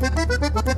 ピピピピ。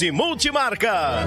e multimarcas.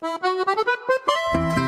Thank you.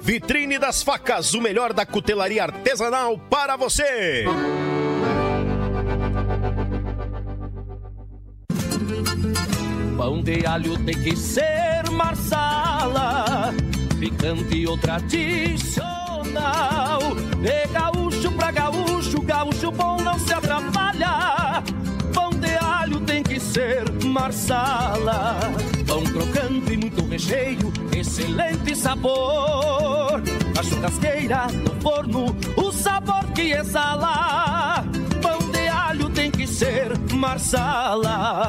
Vitrine das Facas, o melhor da cutelaria artesanal para você. Pão de alho tem que ser marsala, picante ou tradicional. De gaúcho pra gaúcho, gaúcho bom não se atrapalha. Pão de alho tem que ser marsala. Pão crocante e muito recheio, excelente sabor. A churrasqueira, no forno, o sabor que exala. Pão de alho tem que ser marsala.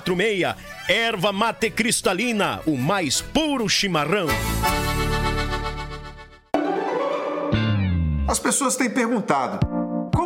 54991563146. Erva mate cristalina, o mais puro chimarrão. As pessoas têm perguntado: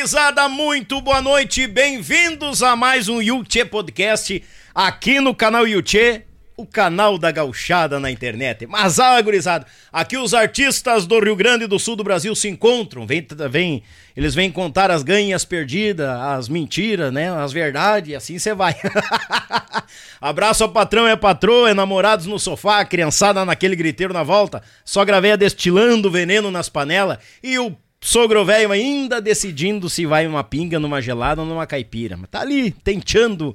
Gurizada, muito boa noite, bem-vindos a mais um Yuchê Podcast aqui no canal Yuchê, o canal da gauchada na internet. Mas, ah, gurizada, aqui os artistas do Rio Grande do Sul do Brasil se encontram, vem, vem, eles vêm contar as ganhas perdidas, as mentiras, né, as verdades, e assim você vai. Abraço ao patrão e a patroa, é namorados no sofá, criançada naquele griteiro na volta, só graveia destilando veneno nas panelas e o sogro velho ainda decidindo se vai uma pinga, numa gelada ou numa caipira. Mas tá ali, tentando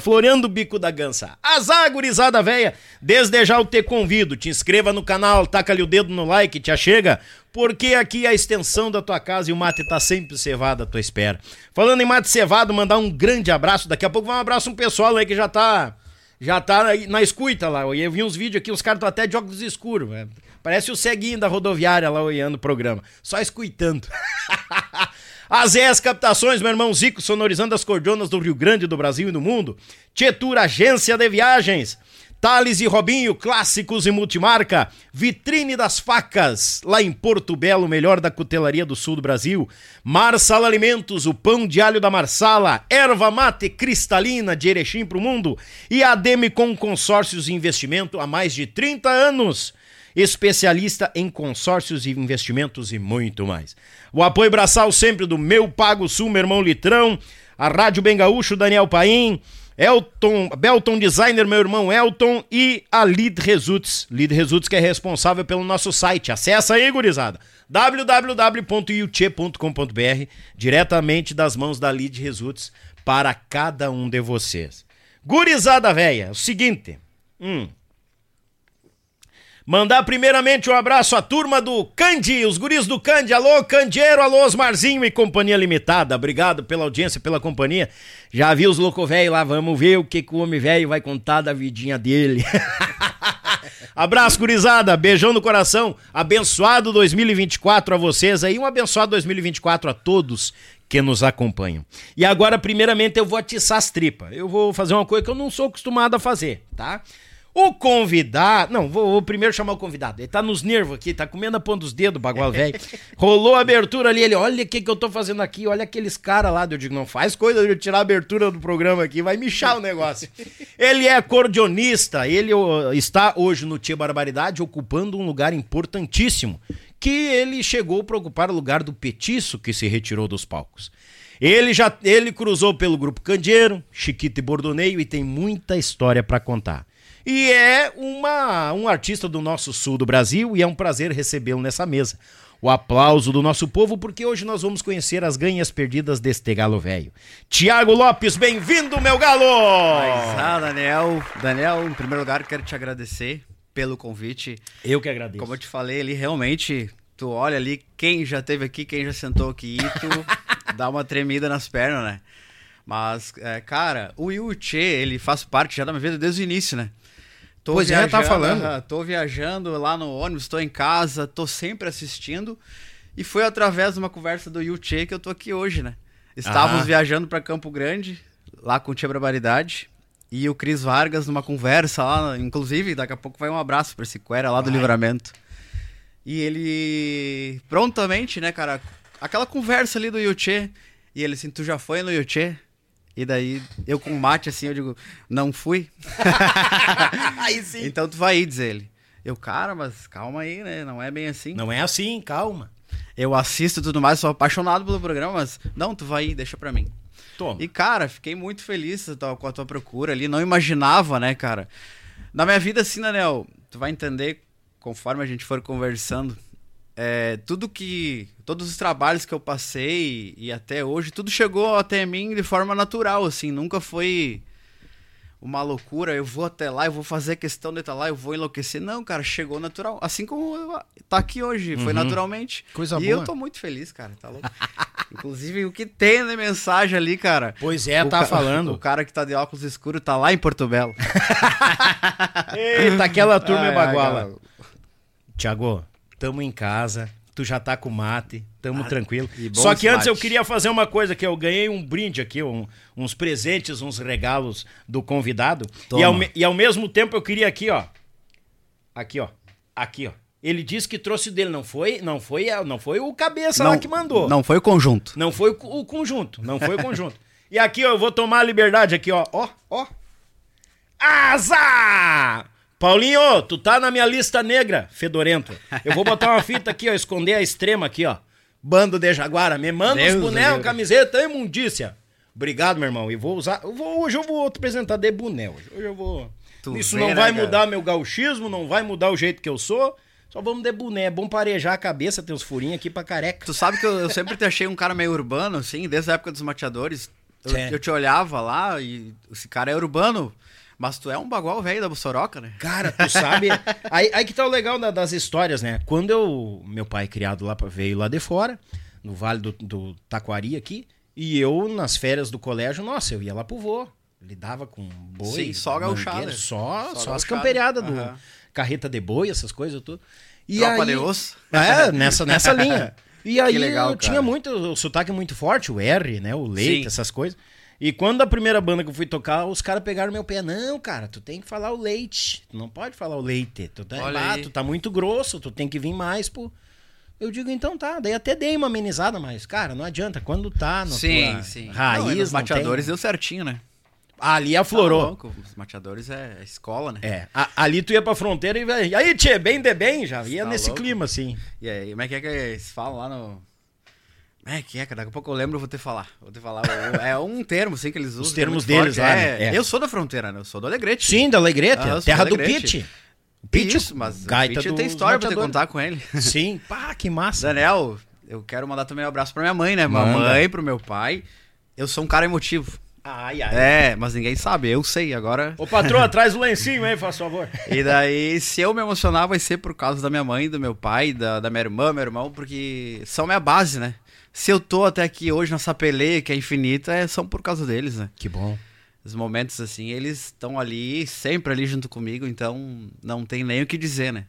floreando o bico da gança. Azar, gurizada véia, desde já eu te convido, te inscreva no canal, taca ali o dedo no like, te achega, porque aqui é a extensão da tua casa e o mate tá sempre cevado à tua espera. Falando em mate cevado, mandar um grande abraço, daqui a pouco vai um abraço um pessoal aí que já tá já tá na escuta lá. Eu vi uns vídeos aqui, os caras estão até de óculos escuros. Véio. Parece o ceguinho da rodoviária lá olhando o programa. Só escutando. As ES Captações, meu irmão Zico, sonorizando as cordonas do Rio Grande, do Brasil e do mundo. Tietur Agência de Viagens. Thales e Robinho, clássicos e multimarca. Vitrine das Facas, lá em Porto Belo, melhor da cutelaria do sul do Brasil. Marsala Alimentos, o pão de alho da Marsala. Erva mate cristalina de Erechim pro mundo. E a com consórcios e investimento há mais de 30 anos especialista em consórcios e investimentos e muito mais. O apoio braçal sempre do Meu Pago Sul, meu irmão Litrão, a Rádio Bem Gaúcho, Daniel Paim, Elton, Belton Designer, meu irmão Elton e a Lead Results. Lead Results que é responsável pelo nosso site. Acessa aí, gurizada. www.yuche.com.br diretamente das mãos da Lead Results para cada um de vocês. Gurizada velha, é o seguinte, hum, Mandar primeiramente um abraço à turma do Candi, os guris do Candi. Alô, Candeiro, alô, Osmarzinho e Companhia Limitada. Obrigado pela audiência, pela companhia. Já vi os louco velho lá, vamos ver o que, que o homem velho vai contar da vidinha dele. Abraço, gurizada. Beijão no coração. Abençoado 2024 a vocês aí. Um abençoado 2024 a todos que nos acompanham. E agora, primeiramente, eu vou atiçar as tripas. Eu vou fazer uma coisa que eu não sou acostumado a fazer, tá? O convidado. Não, vou, vou, primeiro chamar o convidado. Ele tá nos nervos aqui, tá comendo a ponta dos dedos, bagual velho. Rolou a abertura ali, ele, olha o que, que eu tô fazendo aqui, olha aqueles caras lá. Eu digo, não faz coisa de eu tirar a abertura do programa aqui, vai michar o negócio. ele é cordionista, ele está hoje no Tia Barbaridade ocupando um lugar importantíssimo, que ele chegou para ocupar o lugar do petiço que se retirou dos palcos. Ele já ele cruzou pelo grupo Candeeiro, Chiquito e Bordoneio e tem muita história para contar e é uma, um artista do nosso sul do Brasil e é um prazer recebê-lo nessa mesa. O aplauso do nosso povo, porque hoje nós vamos conhecer as ganhas perdidas deste galo velho. Tiago Lopes, bem-vindo, meu galo! Mas, ah, Daniel, Daniel, em primeiro lugar, quero te agradecer pelo convite. Eu que agradeço. Como eu te falei ali, realmente, tu olha ali quem já teve aqui, quem já sentou aqui, e tu dá uma tremida nas pernas, né? Mas, é, cara, o Yuchê, ele faz parte já da minha vida desde o início, né? Tô pois viajando, é, tá falando. Tô viajando lá no ônibus, tô em casa, tô sempre assistindo. E foi através de uma conversa do Yuchê que eu tô aqui hoje, né? Estávamos ah. viajando para Campo Grande, lá com o Tia Barbaridade. E o Cris Vargas numa conversa lá, inclusive, daqui a pouco vai um abraço pra esse Cuera lá do. Livramento. E ele prontamente, né, cara, aquela conversa ali do Yuchê, e ele assim, tu já foi no Yuchê? E daí, eu com mate assim, eu digo, não fui. aí sim. Então tu vai aí, diz ele. Eu, cara, mas calma aí, né? Não é bem assim. Não é assim, calma. Eu assisto e tudo mais, sou apaixonado pelo programa, mas não, tu vai aí, deixa pra mim. Toma. E, cara, fiquei muito feliz com a tua procura ali. Não imaginava, né, cara? Na minha vida, assim, Daniel, tu vai entender conforme a gente for conversando é, tudo que. Todos os trabalhos que eu passei e até hoje, tudo chegou até mim de forma natural, assim, nunca foi uma loucura, eu vou até lá, eu vou fazer questão de estar lá, eu vou enlouquecer. Não, cara, chegou natural. Assim como tá aqui hoje, uhum. foi naturalmente. Coisa e boa. E eu tô muito feliz, cara, tá louco? Inclusive, o que tem de mensagem ali, cara. Pois é, tá falando. O cara que tá de óculos escuros tá lá em Porto Belo. Eita, aquela turma é baguala. Tiago, tamo em casa, tu já tá com mate, tamo ah, tranquilo. Só que antes eu queria fazer uma coisa que eu ganhei um brinde aqui, um, uns presentes, uns regalos do convidado. E ao, e ao, mesmo tempo eu queria aqui, ó. Aqui, ó. Aqui, ó. Ele disse que trouxe dele, não foi, não foi, não foi o cabeça lá que mandou. Não foi o conjunto. Não foi o, o conjunto, não foi o conjunto. E aqui ó, eu vou tomar a liberdade aqui, ó, ó, ó. Asa! Paulinho, tu tá na minha lista negra, fedorento. Eu vou botar uma fita aqui, ó, esconder a extrema aqui, ó. Bando de Jaguara, me manda Deus os bonés, Deus. camiseta, imundícia. Obrigado, meu irmão. E vou usar. Eu vou, hoje eu vou te apresentar de boné. Hoje, hoje eu vou. Tu Isso vê, não né, vai cara? mudar meu gauchismo, não vai mudar o jeito que eu sou. Só vamos de boné. É bom parejar a cabeça, ter uns furinhos aqui pra careca. Tu sabe que eu, eu sempre te achei um cara meio urbano, assim, desde a época dos mateadores. Eu, eu te olhava lá e esse cara é urbano, mas tu é um bagual velho da Bussoroca, né? Cara, tu sabe. aí, aí que tá o legal da- das histórias, né? Quando eu. Meu pai criado lá, veio lá de fora, no Vale do, do Taquari aqui, e eu, nas férias do colégio, nossa, eu ia lá pro vô. Lidava com boi. Sim, só gauchada. Só, Só só, as camperiadas do. Aham. Carreta de boi, essas coisas tudo. E Tropa aí, de osso. É, nessa, nessa linha. E aí legal, eu cara. tinha muito, o sotaque muito forte, o R, né? O leite, Sim. essas coisas. E quando a primeira banda que eu fui tocar, os caras pegaram meu pé. Não, cara, tu tem que falar o leite. Tu não pode falar o leite. Tu tá, Olha ah, tu tá muito grosso, tu tem que vir mais pro. Eu digo, então tá. Daí até dei uma amenizada, mas, cara, não adianta. Quando tá no sim, tua sim. raiz, Não, não mateadores tem... deu certinho, né? ali aflorou. Tá os mateadores é escola, né? é, a- ali tu ia pra fronteira e, e aí, tchê, bem de bem, já ia Tá nesse louco? clima, assim. E aí, como é que é que eles falam lá no. É que é, cara? Daqui a pouco eu lembro, eu vou te falar. Vou te falar. É um termo, assim, que eles usam. que é termos muito deles forte. lá, É, né? É. Eu sou da fronteira, né? Eu sou do Alegrete. Sim, da Alegrete, Ah, terra do Alegrete. Pete. Pete, Isso, mas gaita do- tem história pra te contar com ele. Sim, pá, que massa. Daniel, eu quero mandar também um abraço pra minha mãe, né? Manda. Mamãe, pro meu pai. Eu sou um cara emotivo. Ai, ai. É, mas ninguém sabe, eu sei agora. Ô, patroa, traz o lencinho aí, faz favor. E daí, se eu me emocionar, vai ser por causa da minha mãe, do meu pai, da, da minha irmã, meu irmão, porque são minha base, né? Se eu tô até aqui hoje nessa peleia que é infinita, é, são por causa deles, né? Que bom. Os momentos assim, eles estão ali, sempre ali junto comigo, então não tem nem o que dizer, né?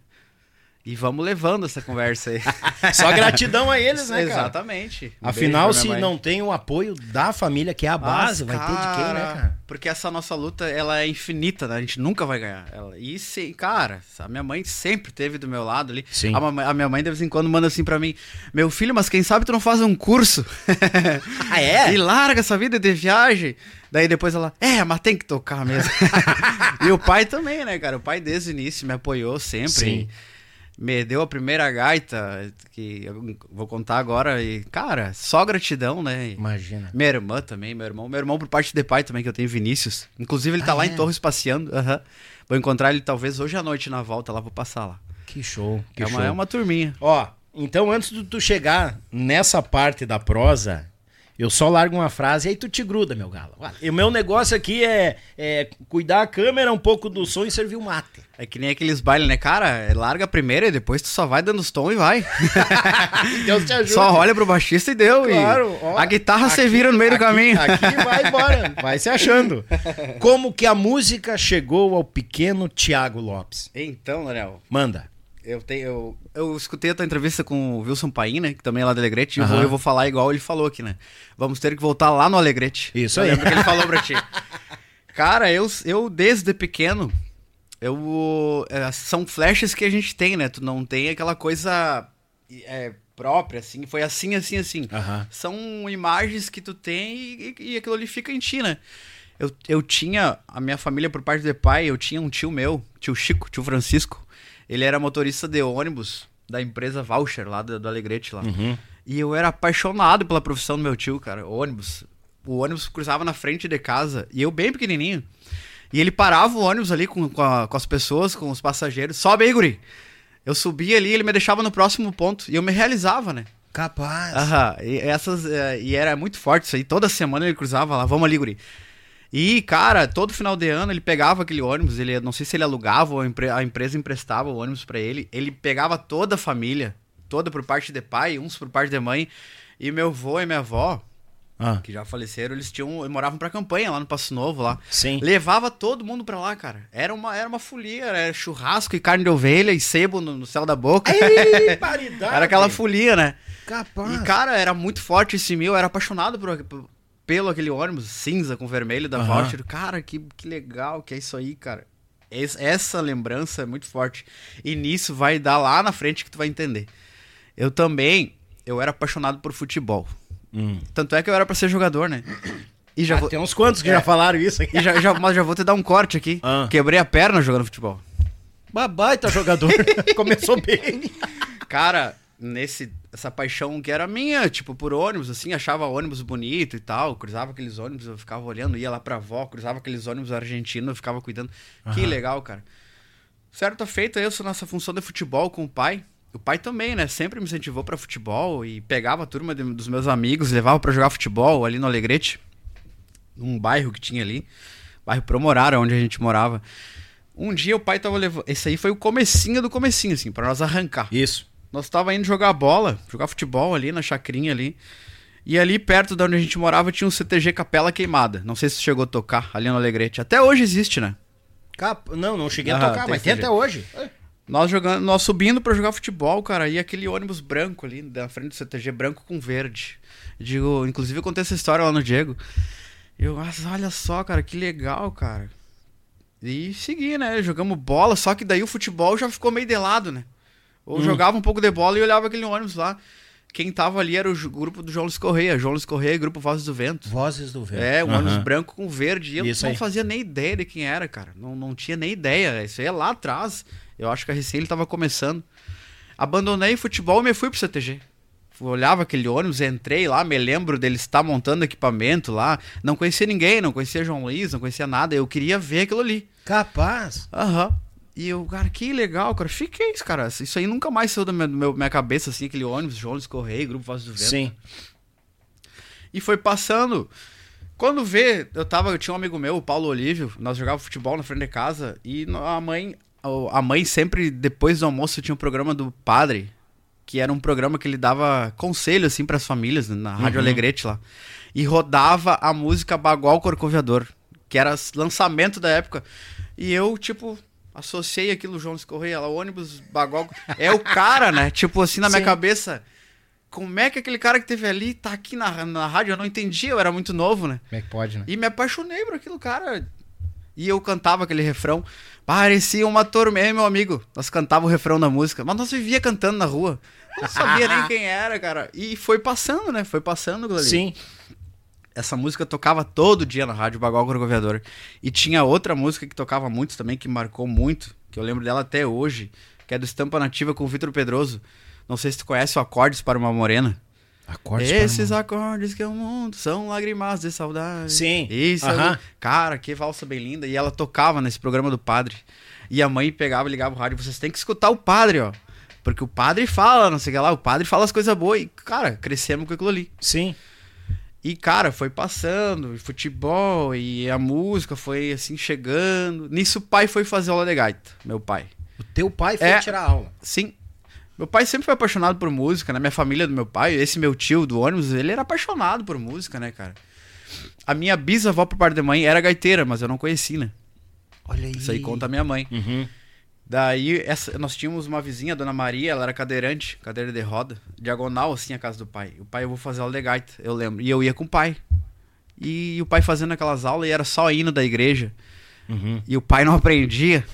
E vamos levando essa conversa aí. Só gratidão a eles, né, cara? Exatamente. Um Afinal, se não tem o apoio da família, que é a base, Mas, vai ter de quem, né, cara? Porque essa nossa luta, ela é infinita, né? A gente nunca vai ganhar. Ela... E, se, cara, a minha mãe sempre teve do meu lado ali. Sim. A, mamãe- a minha mãe, de vez em quando, manda assim pra mim: Meu filho, mas quem sabe tu não faz um curso? Ah, é? E larga essa vida de viagem. Daí depois ela, é, mas tem que tocar mesmo. e o pai também, né, cara? O pai desde o início me apoiou sempre. Sim. Me deu a primeira gaita, que eu vou contar agora. E, cara, só gratidão, né? Imagina. Minha irmã também, meu irmão. Meu irmão por parte de pai também, que eu tenho Vinícius. Inclusive, ele tá Ah, lá é? em Torres passeando. aham. Vou encontrar ele talvez hoje à noite na volta, lá vou passar lá. Que show. Que é, show. uma, é uma turminha. Ó, então antes de tu chegar nessa parte da prosa, eu só largo uma frase e aí tu te gruda, meu galo. E o meu negócio aqui é, é cuidar a câmera, um pouco do som e servir o mate. É que nem aqueles bailes, né, cara? Larga primeiro e depois tu só vai dando os tons e vai. Deus te ajude. só olha pro baixista e deu. Claro, e ó, a guitarra você vira no meio do aqui- caminho. Aqui vai embora, vai se achando. Como que a música chegou ao pequeno Tiago Lopes? Então, Daniel, Manda. Eu tenho. Eu, eu escutei a tua entrevista com o Wilson Paim, né? Que também é lá do Alegrete. E eu vou, eu vou falar igual ele falou aqui, né? Vamos ter que voltar lá no Alegrete. Isso Eu aí. lembro que ele falou pra ti. Cara, eu, eu desde pequeno, eu. é, são flashes que a gente tem, né? Tu não tem aquela coisa é, própria, assim. Foi assim, assim, assim. Aham. São imagens que tu tem e, e aquilo ali fica em ti, né? Eu, eu tinha, a minha família por parte de pai, eu tinha um tio meu, tio Chico, tio Francisco. Ele era motorista de ônibus da empresa Voucher, lá do, do Alegrete, lá. E eu era apaixonado pela profissão do meu tio, cara. Ônibus. O ônibus cruzava na frente de casa e eu bem pequenininho. E ele parava o ônibus ali com, com, a- com as pessoas, com os passageiros. Sobe aí, guri. Eu subia ali, ele me deixava no próximo ponto. E eu me realizava, né? Capaz. Aham, e essas. eh, E era muito forte isso aí. Toda semana ele cruzava lá, vamos ali, guri. E, cara, todo final de ano ele pegava aquele ônibus, ele não sei se ele alugava ou a, empre- a empresa emprestava o ônibus pra ele. Ele pegava toda a família, toda por parte de pai, uns por parte de mãe. E meu avô e minha avó, Ah, que já faleceram, eles tinham moravam pra campanha lá no Passo Novo lá. sim. Levava todo mundo pra lá, cara. Era uma, era uma folia, era churrasco e carne de ovelha e sebo no, no céu da boca. Ei, paridade. era aquela folia, né? Capaz. E, cara, era muito forte esse mil. Eu era apaixonado por, por- pelo aquele ônibus cinza com vermelho da Aham. Voucher. Cara, que, que legal que é isso aí, cara. Es- Essa lembrança é muito forte. E nisso vai dar lá na frente que tu vai entender. Eu também, eu era apaixonado por futebol. Tanto é que eu era pra ser jogador, né? E já Ah, vou, Tem uns quantos que já falaram isso aqui. já, já- mas já vou te dar um corte aqui. Ah. Quebrei a perna jogando futebol. Babaita jogador. Começou bem. Cara, nesse essa paixão que era minha, tipo, por ônibus, assim, achava ônibus bonito e tal, cruzava aqueles ônibus, eu ficava olhando, ia lá pra avó, cruzava aqueles ônibus argentinos, eu ficava cuidando. Que legal, cara. Certa feita, eu sou nessa função de futebol com o pai. O pai também, né? Sempre me incentivou pra futebol e pegava a turma de- dos meus amigos, levava pra jogar futebol ali no Alegrete, num bairro que tinha ali, bairro Promorara, onde a gente morava. Um dia o pai tava levando. Esse aí foi o comecinho do comecinho, assim, pra nós arrancar. Isso. Nós tava indo jogar bola, jogar futebol ali na chacrinha ali. E ali perto de onde a gente morava tinha um CTG Capela Queimada. Não sei se chegou a tocar ali no Alegrete. Até hoje existe, né? Cap... Não, não cheguei a Ah, tocar, tem mas tem até hoje. Nós jogando, nós subindo pra jogar futebol, cara, e aquele ônibus branco ali na frente do CTG branco com verde. Digo, inclusive eu contei essa história lá no Diego. Eu, "Mas olha só, cara, que legal, cara. E segui, né? Jogamos bola, só que daí o futebol já ficou meio de lado, né? Ou jogava um pouco de bola e olhava aquele ônibus lá. Quem tava ali era o grupo do João Luiz Correia. João Luiz Correia e Grupo Vozes do Vento. Vozes do vento. É, um ônibus Aham. branco com verde. E eu Isso não aí. fazia nem ideia de quem era, cara. Não, não tinha nem ideia. Isso aí é lá atrás. Eu acho que a recém ele tava começando. Abandonei futebol e me fui pro CTG. Olhava aquele ônibus, entrei lá, me lembro dele estar montando equipamento lá. Não conhecia ninguém, não conhecia João Luiz, não conhecia nada. Eu queria ver aquilo ali. Capaz. Aham. E eu, cara, que legal, cara. Fiquei isso, cara. Isso aí nunca mais saiu da minha, minha cabeça, assim, aquele ônibus, João Luiz Correia, Grupo Voz do Vento. Sim. E foi passando. Quando vê, eu tava, eu tinha um amigo meu, o Paulo Olívio, nós jogávamos futebol na frente de casa e a mãe, a mãe sempre depois do almoço tinha um programa do padre, que era um programa que ele dava conselho assim para as famílias né, na Rádio Alegrete lá. E rodava a música Bagual Corcoviador, que era lançamento da época. E eu, tipo, associei aquilo João Correia, lá, ônibus Bagual. É o cara, né? Tipo assim na minha Sim. cabeça. Como é que aquele cara que teve ali tá aqui na, na rádio? Eu não entendia, eu era muito novo, né? Como é que pode, né? E me apaixonei por aquilo, cara. E eu cantava aquele refrão. Parecia uma tormenta, meu amigo. Nós cantava o refrão da música, mas nós vivia cantando na rua. Não sabia nem quem era, cara. E foi passando, né? Foi passando ali. Sim. Essa música tocava todo dia na rádio Bagual Corcoviador. E tinha outra música que tocava muito também, que marcou muito, que eu lembro dela até hoje, que é do Estampa Nativa com o Vitor Pedroso. Não sei se tu conhece o Acordes para uma Morena. Acordes Esses acordes que é o mundo são lágrimas de saudade. Sim, Isso. é Cara, que valsa bem linda. E ela tocava nesse programa do padre. E a mãe pegava e ligava o rádio. Vocês têm que escutar o padre, ó. Porque o padre fala, não sei o que lá. O padre fala as coisas boas. E, cara, crescemos com aquilo ali. Sim. E, cara, foi passando. E futebol. E a música foi, assim, chegando. Nisso o pai foi fazer aula de gaita. Meu pai. O teu pai foi É. tirar aula. Sim. Meu pai sempre foi apaixonado por música, né? Minha família do meu pai, esse meu tio do ônibus, ele era apaixonado por música, né, cara? A minha bisavó por parte da mãe era gaiteira, mas eu não conheci, né? Olha aí. Isso aí conta a minha mãe. Uhum. Daí, essa- nós tínhamos uma vizinha, a dona Maria, ela era cadeirante, cadeira de roda, diagonal assim a casa do pai. O pai, eu vou fazer aula de gaita, eu lembro. E eu ia com o pai. E o pai fazendo aquelas aulas e era só hino da igreja. Uhum. E o pai não aprendia.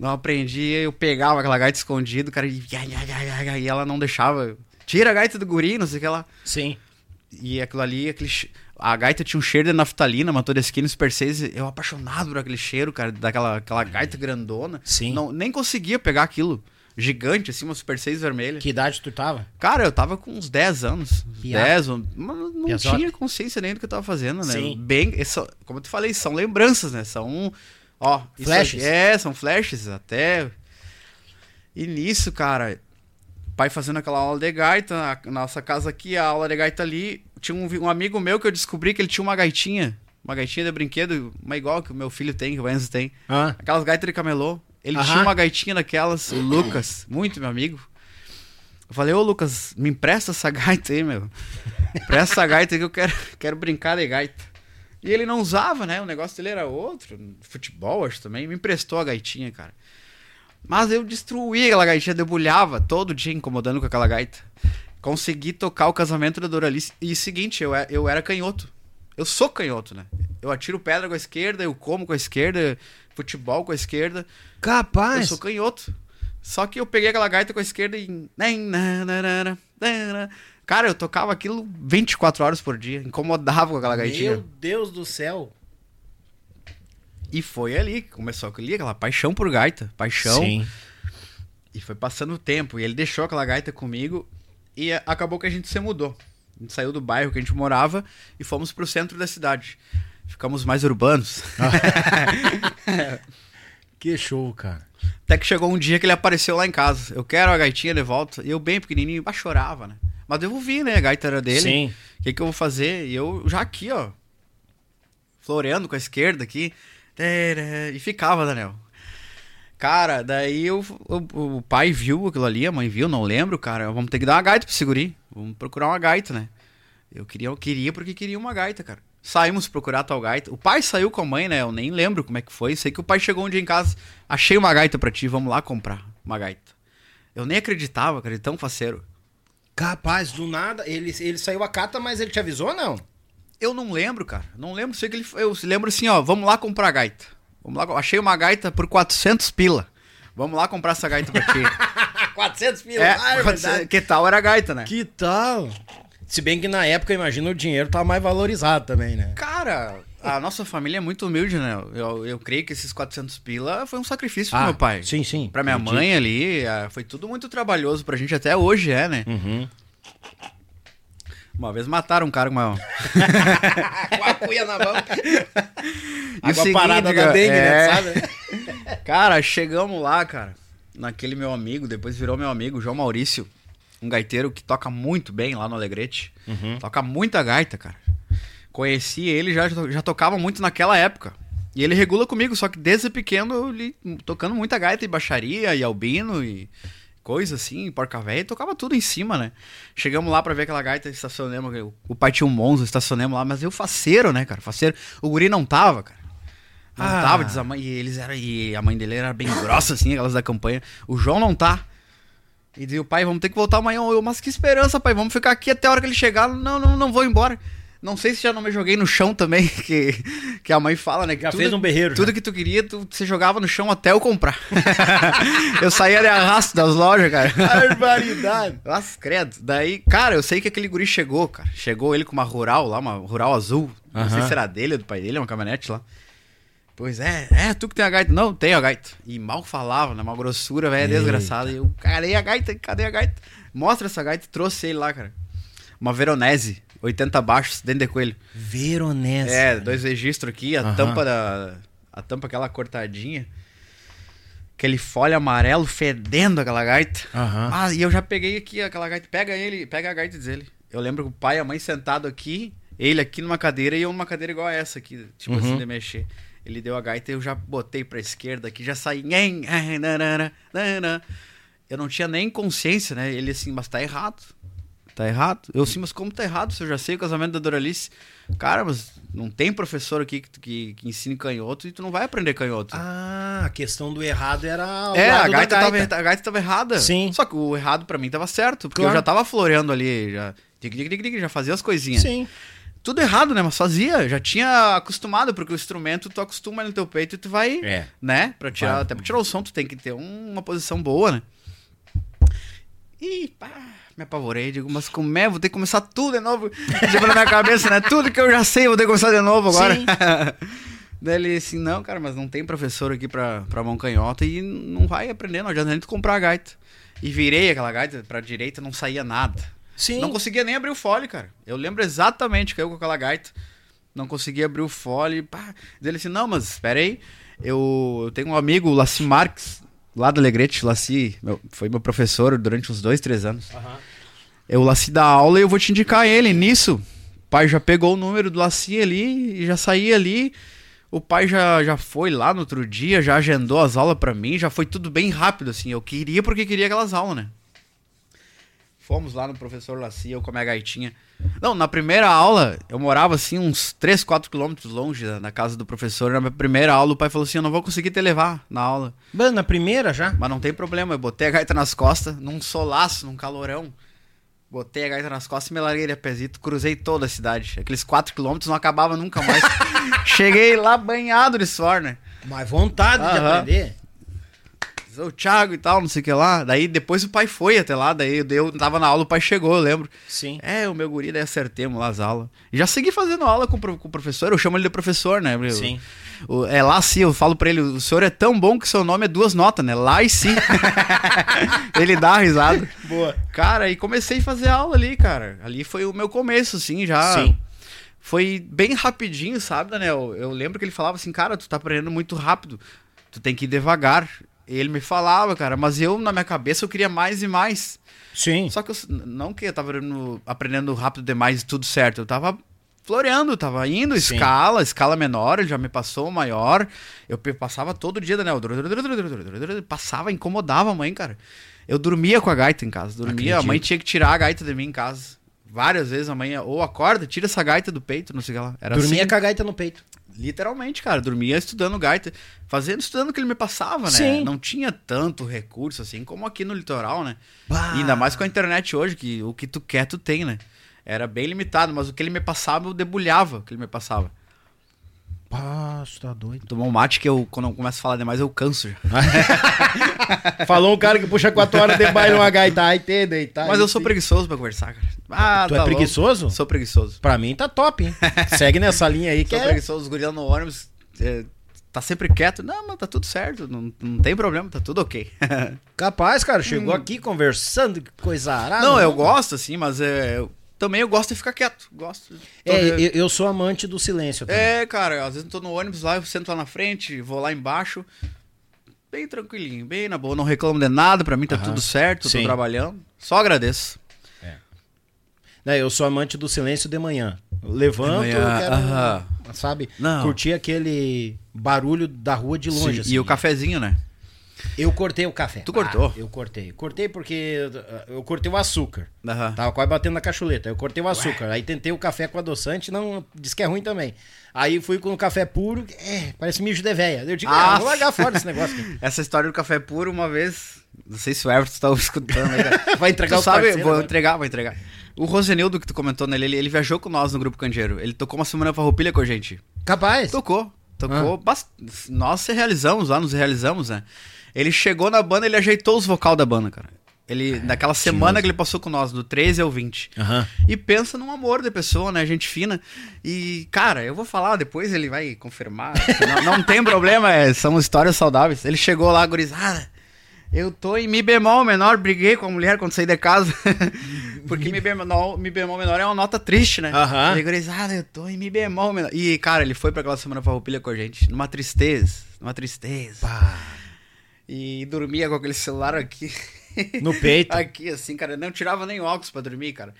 Não aprendia, eu pegava aquela gaita escondido, cara, e, ia, ia, ia, ia, e ela não deixava. Tira a gaita do guri, não sei o que lá. Sim. E aquilo ali, aquele a gaita tinha um cheiro de naftalina, matou de skin Super 6. Eu apaixonado por aquele cheiro, cara, daquela aquela gaita grandona. Sim. Não, nem conseguia pegar aquilo. Gigante, assim, uma Super 6 vermelha. Que idade tu tava? Cara, eu tava com uns 10 anos. Piá. 10, ou- mas não Piazota. tinha consciência nem do que eu tava fazendo, né? Sim. Bem, isso- como eu te falei, são lembranças, né? São, ó... isso Flashes. é, são flashes até... E nisso, cara, pai fazendo aquela aula de gaita, a nossa casa aqui, a aula de gaita ali, tinha um, um amigo meu que eu descobri que ele tinha uma gaitinha, uma gaitinha de brinquedo, uma igual que o meu filho tem, que o Enzo tem. Ah. Aquelas gaitas de camelô. Ele Aham. tinha uma gaitinha daquelas, o Lucas, muito meu amigo. Eu falei, ô Lucas, me empresta essa gaita aí, meu. Empresta essa gaita aí que eu quero, quero brincar de gaita. E ele não usava, né? O negócio dele era outro. Futebol, acho também. Me emprestou a gaitinha, cara. Mas eu destruí aquela gaitinha, debulhava todo dia incomodando com aquela gaita. Consegui tocar o casamento da Doralice. E seguinte, eu, eu era canhoto. Eu sou canhoto, né? Eu atiro pedra com a esquerda, eu como com a esquerda, futebol com a esquerda. Capaz. Eu sou canhoto. Só que eu peguei aquela gaita com a esquerda e. Cara, eu tocava aquilo 24 horas por dia. Incomodava com aquela gaitinha. Meu Deus do céu. E foi ali, começou ali, aquela paixão por gaita. Paixão. Sim. E foi passando o tempo. E ele deixou aquela gaita comigo. E acabou que a gente se mudou. A gente saiu do bairro que a gente morava e fomos pro centro da cidade. Ficamos mais urbanos. Que show, cara. Até que chegou um dia que ele apareceu lá em casa. Eu quero a gaitinha de volta. E eu, bem pequenininho, ah, chorava, né? Mas devolvi, né? A gaita era dele. Sim. O que, que eu vou fazer? E eu já aqui, ó. Floreando com a esquerda aqui. E ficava, Daniel. Cara, daí o, o, o pai viu aquilo ali, a mãe viu, não lembro, cara. Vamos ter que dar uma gaita pro seguri. Vamos procurar uma gaita, né? Eu queria, eu queria porque queria uma gaita, cara. Saímos procurar tal gaita. O pai saiu com a mãe, né? Eu nem lembro como é que foi. Sei que o pai chegou um dia em casa, achei uma gaita pra ti, vamos lá comprar uma gaita. Eu nem acreditava, cara, de tão faceiro. Capaz, do nada, ele, ele saiu a cata, mas ele te avisou, não? Eu não lembro, cara. Não lembro. Sei que ele. Eu lembro assim, ó. Vamos lá comprar gaita. Vamos lá. Achei uma gaita por 400 pila. Vamos lá comprar essa gaita pra ti. 400 mil. é, ah, é 400 verdade. que tal era a gaita, né? Que tal? Se bem que na época, imagina, o dinheiro tava mais valorizado também, né? Cara, a nossa família é muito humilde, né? Eu, eu creio que esses 400 pila foi um sacrifício pro Ah, meu pai. sim, sim. Pra minha Acredito. mãe ali, ah, foi tudo muito trabalhoso pra gente, até hoje é, né? Uhum. Uma vez mataram um cara com uma... Com a cuia na mão. E o Água seguinte, parada da cara, dengue, é. né? Sabe? Cara, chegamos lá, cara, naquele meu amigo, depois virou meu amigo, João Maurício, um gaiteiro que toca muito bem lá no Alegrete. Toca muita gaita, cara. Conheci ele, já, já tocava muito naquela época. E ele regula comigo, só que desde pequeno, ele tocando muita gaita e baixaria e albino e coisa assim, porca velha, tocava tudo em cima, né? Chegamos lá pra ver aquela gaita, estacionamos, o- pai tinha um Monza, estacionamos lá, mas eu faceiro, né, cara? Faceiro. O guri não tava, cara. Não Ah. tava, diz a mãe, e eles eram, e a mãe dele era bem grossa, assim, aquelas da campanha. O João não tá. E dizia, pai, vamos ter que voltar amanhã. Eu, mas que esperança, pai, vamos ficar aqui até a hora que ele chegar. Não, não, não vou embora. Não sei se já não me joguei no chão também, que, que a mãe fala, né? que Já fez um berreiro, Tudo já. que tu queria, tu, você jogava no chão até eu comprar. eu saía de arrasto das lojas, cara. Barbaridade. Nossa, credo. Daí, cara, eu sei que aquele guri chegou, cara. Chegou ele com uma rural lá, uma rural azul. Não sei se era dele ou do pai dele, uma caminhonete lá. Pois é, é, tu que tem a gaita. Não, tenho a gaita. E mal falava, né? Uma grossura, velho, desgraçada. E eu, cadê a gaita? Cadê a gaita? Mostra essa gaita, trouxe ele lá, cara. Uma Veronese, 80 baixos, dentro de coelho. Veronese. É, dois registros aqui, a tampa da. A tampa aquela cortadinha. Aquele folha amarelo fedendo aquela gaita. Aham. Ah, e eu já peguei aqui aquela gaita. Pega ele, pega a gaita e diz ele. Eu lembro que o pai e a mãe sentado aqui, ele aqui numa cadeira e eu numa cadeira igual a essa aqui, tipo Uhum. assim, de mexer. Ele deu a gaita e eu já botei pra esquerda aqui, já saí. Eu não tinha nem consciência, né? Ele assim, mas tá errado. Tá errado. Eu sim, mas como tá errado? Se eu já sei o casamento da Doralice. Cara, mas não tem professor aqui que, que, que ensine canhoto e tu não vai aprender canhoto. Ah, a questão do errado era É, a gaita, gaita. Tava, a gaita tava errada. Sim. Só que o errado pra mim tava certo, porque Claro. eu já tava floreando ali, já, já fazia as coisinhas. Sim. Tudo errado, né? Mas fazia, já tinha acostumado, porque o instrumento tu acostuma no teu peito e tu vai, É. né? Pra tirar, Vai. até pra tirar o som tu tem que ter um- uma posição boa, né? E pá, me apavorei, digo, mas como é? Vou ter que começar tudo de novo. Tipo na minha cabeça, né? Tudo que eu já sei, vou ter que começar de novo agora. Daí ele assim, não, cara, mas não tem professor aqui pra, pra mão canhota e não vai aprender, não adianta nem tu comprar a gaita. E virei aquela gaita pra direita, não saía nada. Sim. Não conseguia nem abrir o fole, cara. Eu lembro exatamente que eu com aquela gaita não conseguia abrir o fole. Pá. Daí ele assim, não, mas espera aí. Eu, eu tenho um amigo, o Laci Marques, lá do Alegrete. Laci meu- foi meu professor durante uns dois, três anos. Eu, o Laci dá aula e eu vou te indicar ele. Nisso, o pai já pegou o número do Laci ali e já saía ali. O pai já, já foi lá no outro dia, já agendou as aulas pra mim, já foi tudo bem rápido, assim. Eu queria porque queria aquelas aulas, né? Fomos lá no professor Laci, eu com a minha gaitinha. Não, na primeira aula, eu morava assim uns 3, 4 quilômetros longe da, da casa do professor. Na minha primeira aula, o pai falou assim: Eu não vou conseguir te levar na aula. Mano, na primeira já? Mas não tem problema, eu botei a gaita nas costas, num solaço, num calorão. Botei a gaita nas costas e me larguei de a pezito, cruzei toda a cidade. Aqueles 4 quilômetros não acabava nunca mais. Cheguei lá banhado de suor, né? Mas vontade de Aham. aprender. O Thiago e tal, não sei o que lá. Daí depois o pai foi até lá, daí eu, tava na aula, o pai chegou, eu lembro. Sim. É, o meu guri, daí acertemos lá as aulas. E já segui fazendo aula com, com o professor, eu chamo ele de professor, né? Eu- Sim. o- é lá sim, eu falo pra ele, o senhor é tão bom que seu nome é duas notas, né? Lá e sim. ele dá a risada. Boa. Cara, e comecei a fazer aula ali, cara. Ali foi o meu começo, assim, já. Sim. Foi bem rapidinho, sabe, Daniel? Eu lembro que ele falava assim, cara, tu tá aprendendo muito rápido. Tu tem que ir devagar. Ele me falava, cara, mas eu, na minha cabeça, eu queria mais e mais. Sim. Só que eu, não que eu tava aprendendo, rápido demais e tudo certo. Eu tava floreando, tava indo, Sim. escala, escala menor, ele já me passou maior. Eu passava todo dia, Daniel. Passava, incomodava a mãe, cara. Eu dormia com a gaita em casa. Dormia, a mãe Acredito. tinha que tirar a gaita de mim em casa. Várias vezes a mãe, ou acorda, tira essa gaita do peito, não sei o que lá. Era Dormia assim, com a gaita no peito. literalmente, cara. Dormia estudando gaita, fazendo, estudando o que ele me passava, né? Sim. Não tinha tanto recurso assim como aqui no litoral, né? Bah. E ainda mais com a internet hoje, que o que tu quer, tu tem, né? Era bem limitado, mas o que ele me passava, eu debulhava o que ele me passava. Pá, você tá doido. Tomar um mate que eu, quando eu começo a falar demais, eu canso. Falou um cara que puxa 4 horas de baile numa gaita. Ai, te deitar. Mas eu sou preguiçoso pra conversar, cara. Ah, Tu é tá louco. preguiçoso? Sou preguiçoso. Pra mim tá top, hein? Segue nessa linha aí que Sou é... preguiçoso, os guris no ônibus. é, tá sempre quieto. Não, mas tá tudo certo. Não, não tem problema, tá tudo ok. Capaz, cara. Chegou aqui conversando, que coisa arada. não, eu gosto, assim, mas é, eu- também eu gosto de ficar quieto. Gosto. Tô- É, eu, eu sou amante do silêncio também. É, cara, às vezes eu tô no ônibus lá, eu sento lá na frente, vou lá embaixo, bem tranquilinho, bem na boa, não reclamo de nada, pra mim tá Aham. tudo certo, Sim. tô trabalhando, só agradeço. Né, eu sou amante do silêncio de manhã. Eu Levanto, De eu manhã, quero, aham. sabe, Não. curtir aquele barulho da rua de longe. Sim, assim. E o cafezinho, né? Eu cortei o café. Tu cortou? Ah, eu cortei. Cortei porque uh, eu cortei o açúcar. Aham. Tava quase batendo na cachuleta. Eu cortei o açúcar. Aí tentei o café com adoçante, não disse que é ruim também. Aí fui com o café puro, é, parece mijo de véia. Eu digo, Ah. ah, vou largar fora esse negócio aqui. Essa história do café puro, uma vez, não sei se o Everton tá escutando aí, cara. Vai entregar tu o sabe, parceiro vou agora. entregar, vou entregar. O Rosenildo que tu comentou nele, ele, ele viajou com nós no Grupo Candeeiro. Ele tocou uma semana farroupilha com a gente. Capaz. Tocou. Tocou. Ah. bast- Nós se realizamos lá, nos realizamos, né? Ele chegou na banda, ele ajeitou os vocal da banda, cara. Ele, naquela semana que ele passou com nós, do 13 ao 20. Aham. E pensa num amor de pessoa, né? Gente fina. E, cara, eu vou falar, depois ele vai confirmar. não, não tem problema, é, são histórias saudáveis. Ele chegou lá, gurizada. Eu tô em Mi bemol menor, briguei com a mulher quando saí de casa. Porque mi bemol, mi bemol menor é uma nota triste, né? Aham. Falei, gurizada, eu tô em Mi bemol menor. E, cara, ele foi pra aquela semana farroupilha com a gente, numa tristeza, numa tristeza. E dormia com aquele celular aqui. No peito. Aqui, assim, cara. Não tirava nem óculos pra dormir, cara.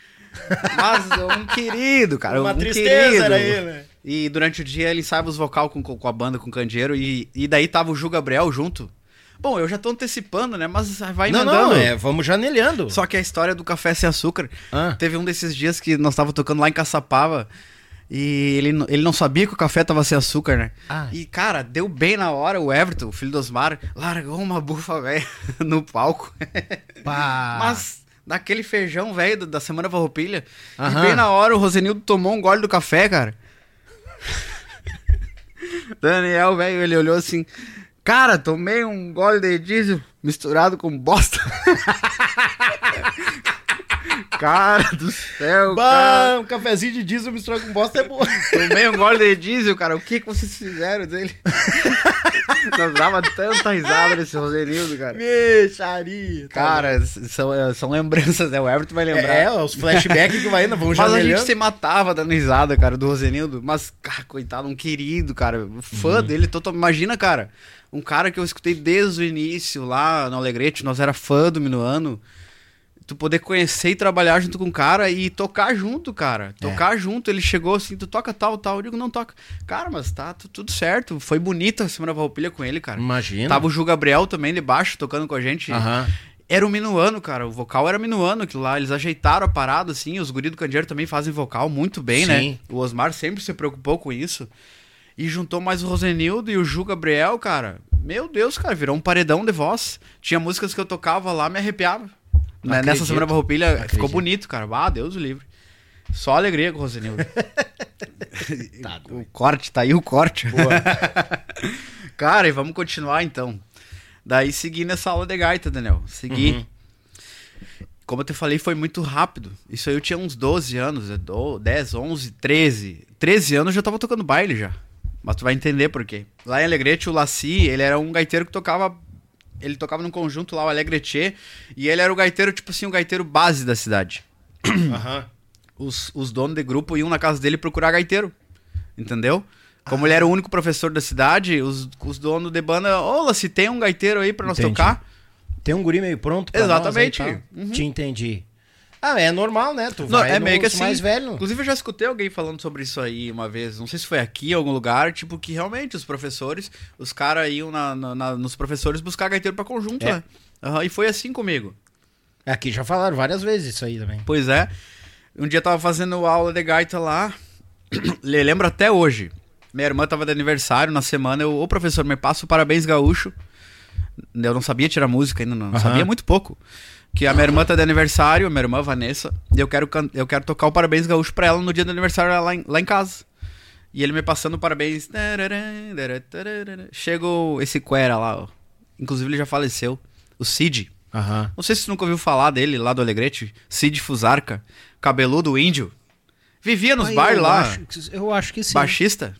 Mas é um querido, cara. Uma um tristeza querido. era ele, né? E durante o dia ele ensaiava os vocal com, com a banda, com o Candeeiro. E, e daí tava o Ju Gabriel junto. Bom, eu já tô antecipando, né? Mas vai Não, emendando. não, é, vamos janelhando. Só que a história do café sem açúcar. Ah. Teve um desses dias que nós tava tocando lá em Caçapava. E ele, ele não sabia que o café tava sem açúcar, né? Ah. E, cara, deu bem na hora o Everton, o filho do Osmar, largou uma bufa, velho, no palco. Mas daquele feijão, velho, da Semana Farroupilha. Aham. E bem na hora o Rosenildo tomou um gole do café, cara. Daniel, velho, ele olhou assim. Cara, tomei um gole de diesel misturado com bosta. cara do céu, cara. Bah, um cafezinho de diesel misturado com bosta é bom. Tomei um gole de diesel, cara. O que, que vocês fizeram dele? Nós dava tanta risada nesse Rosenildo, cara. Mexaria. Cara, são, é, são lembranças, né? O Everton vai lembrar. É, os flashbacks que vai indo, vamos Mas a gente se matava dando risada, cara, do Rosenildo. Mas, cara, coitado, um querido, cara. Uhum. Fã dele, total... imagina, cara. Um cara que eu escutei desde o início lá no Alegrete, nós era fã do Minuano. Tu poder conhecer e trabalhar junto com o cara e tocar junto, cara. É. Tocar junto. Ele chegou assim, tu toca tal, tal. Eu digo, não toca. Cara, mas tá tu- tudo certo. Foi bonita a Semana Valpilha com ele, cara. Imagina. Tava o Ju Gabriel também de baixo, tocando com a gente. Aham. Era o minuano, cara. O vocal era minuano, aquilo lá. Eles ajeitaram a parada, assim. Os guris do Candeeiro também fazem vocal muito bem, Sim. né? O Osmar sempre se preocupou com isso. E juntou mais o Rosenildo e o Ju Gabriel, cara. Meu Deus, cara, virou um paredão de voz. Tinha músicas que eu tocava lá, me arrepiava. Né, Nessa acredito. semana farroupilha acredito. ficou bonito, cara. Ah, Deus o livre. Só alegria com o Rosenildo. Tá o corte, tá aí o corte. cara, e vamos continuar então. Daí segui nessa aula de gaita, Daniel. Segui. Uhum. Como eu te falei, foi muito rápido. Isso aí eu tinha uns 12 anos, é do- 10, 11, 13. 13 anos eu já tava tocando baile já. Mas tu vai entender por quê. Lá em Alegrete, o Laci, ele era um gaiteiro que tocava. Ele tocava num conjunto lá, o Alegretê. E ele era o gaiteiro, tipo assim, o gaiteiro base da cidade. Aham. Os, os donos de grupo iam na casa dele procurar gaiteiro. Entendeu? Como ele era o único professor da cidade, os, os donos de banda, ô, Laci, tem um gaiteiro aí pra nós Entendi. tocar? Tem um guri meio pronto pra Exatamente. nós aí, tá? Uhum. Te entendi. Ah, é normal, né? Tu Não, vai é meio que assim. mais velho. Inclusive, eu já escutei alguém falando sobre isso aí uma vez. Não sei se foi aqui em algum lugar. Tipo, que realmente os professores, os caras iam na- na- na- nos professores buscar gaiteiro pra conjunto, É. né? Aham, e foi assim comigo. Aqui já falaram várias vezes isso aí também. Pois é. Um dia eu tava fazendo aula de gaita lá. Le- lembro até hoje. Minha irmã tava de aniversário na semana. Eu, ô professor, me passa o parabéns gaúcho. Eu não sabia tirar música ainda, não. Aham. Sabia muito pouco. Que a minha irmã tá de aniversário, minha irmã Vanessa, e eu quero, eu quero tocar o parabéns gaúcho pra ela no dia do aniversário lá em, lá em casa. E ele me passando parabéns. Chegou esse Quera lá, ó. Inclusive ele já faleceu. O Cid. Aham. Não sei se você nunca ouviu falar dele lá do Alegrete. Cid Fusarca. Cabeludo índio. Vivia nos Aí bares lá. acho eu acho que sim. Baixista.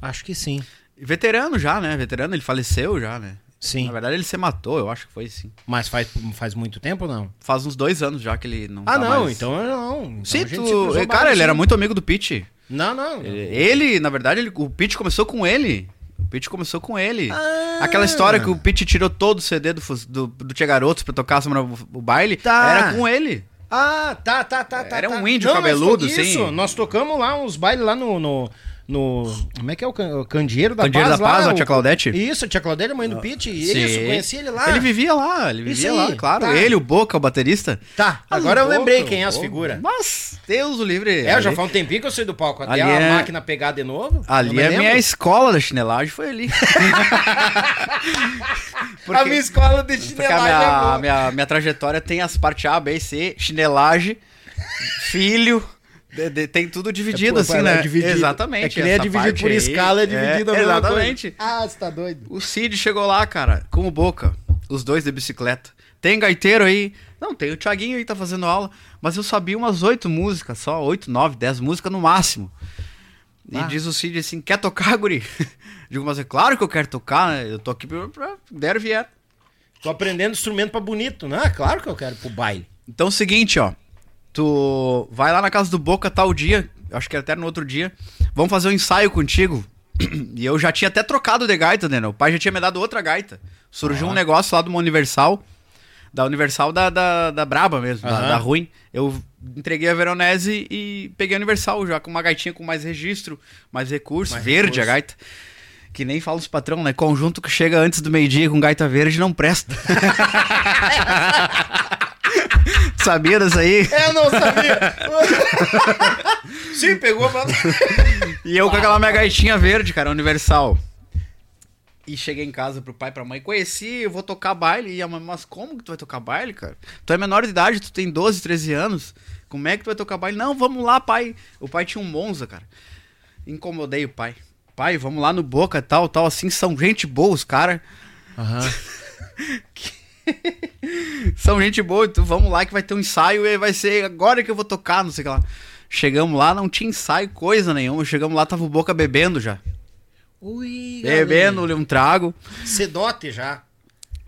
Acho que sim. Veterano já, né? Veterano, ele faleceu já, né? Sim. Na verdade, ele se matou, eu acho que foi sim. Mas faz, faz muito tempo ou não? Faz uns dois anos já que ele não Ah, tá não. mais- Então não. Então Sim, tu- Cara, ele era muito amigo do Pete. Não, não. Ele, na verdade, ele- o Pete começou com ele. O Pete começou com ele. Ah. Aquela história que o Pete tirou todo o CD do, do, do Tia Garotos pra tocar semana, o baile, Tá. era com ele. Ah, tá, tá, tá, tá. Era tá. um índio Não, cabeludo, sim. Isso, nós tocamos lá uns bailes lá no. no, no- como é que é o, can- o Candeeiro da Candeeiro Paz? da Paz, lá, a tia Claudete? Isso, a tia Claudete, mãe do Pete. Isso, Sim. conheci ele lá. Ele vivia lá, ele vivia lá, claro. tá. Ele, o Boca, o baterista. Tá, Mas agora o eu lembrei Boca, quem é as figuras. Mas, Deus o livre. É, já ali, faz um tempinho que eu saí do palco. Até Ali a é- máquina pegar de novo. ali é a minha escola da chinelagem, foi ali. A minha escola de Porque a chinelagem é minha, boa. minha, minha trajetória tem as partes A, B e C, chinelagem, filho, de- de- tem tudo dividido É, assim, é né? dividido. Exatamente. É que nem é dividido por aí. escala, é dividido a mesma Exatamente. coisa. Ah, você tá doido. O Cid chegou lá, cara, com o Boca, os dois de bicicleta. Tem gaiteiro aí? Não, tem o Thiaguinho aí, tá fazendo aula. Mas eu sabia umas oito músicas, só oito, nove, dez músicas no máximo. E Ah. diz o Cid assim, quer tocar, guri? Digo, mas é claro que eu quero tocar, né? Eu tô aqui pra, pra der vier. Tô aprendendo instrumento pra bonito, né? Claro que eu quero pro baile. Então é o seguinte, ó. Tu vai lá na casa do Boca tal dia, acho que até no outro dia. Vamos fazer um ensaio contigo. E eu já tinha até trocado de gaita, né? O pai já tinha me dado outra gaita. Surgiu um negócio lá de uma Universal. Da Universal da, da, da Braba mesmo, da, da ruim. Eu entreguei a Veronese e peguei a Universal já com uma gaitinha com mais registro, mais recurso, Mais verde recurso. a gaita. Que nem fala os patrão, né? Conjunto que chega antes do meio-dia com gaita verde não presta. Sabia dessa aí? Eu não sabia. Sim, pegou. mas- E eu com aquela minha gaitinha verde, cara, universal. E cheguei em casa pro pai e pra mãe, conheci, eu vou tocar baile. E a mãe, mas como que tu vai tocar baile, cara? Tu é menor de idade, tu tem 12, 13 anos. Como é que tu vai tocar baile? Não, vamos lá, pai. O pai tinha um Monza, cara. Incomodei o pai. Pai, vamos lá no Boca, tal, tal, assim, são gente boa os cara. São gente boa, então vamos lá que vai ter um ensaio e vai ser agora que eu vou tocar, não sei o que lá. Chegamos lá, não tinha ensaio, coisa nenhuma. Chegamos lá, tava o Boca bebendo já. Ui, Bebendo um trago. Sedote já.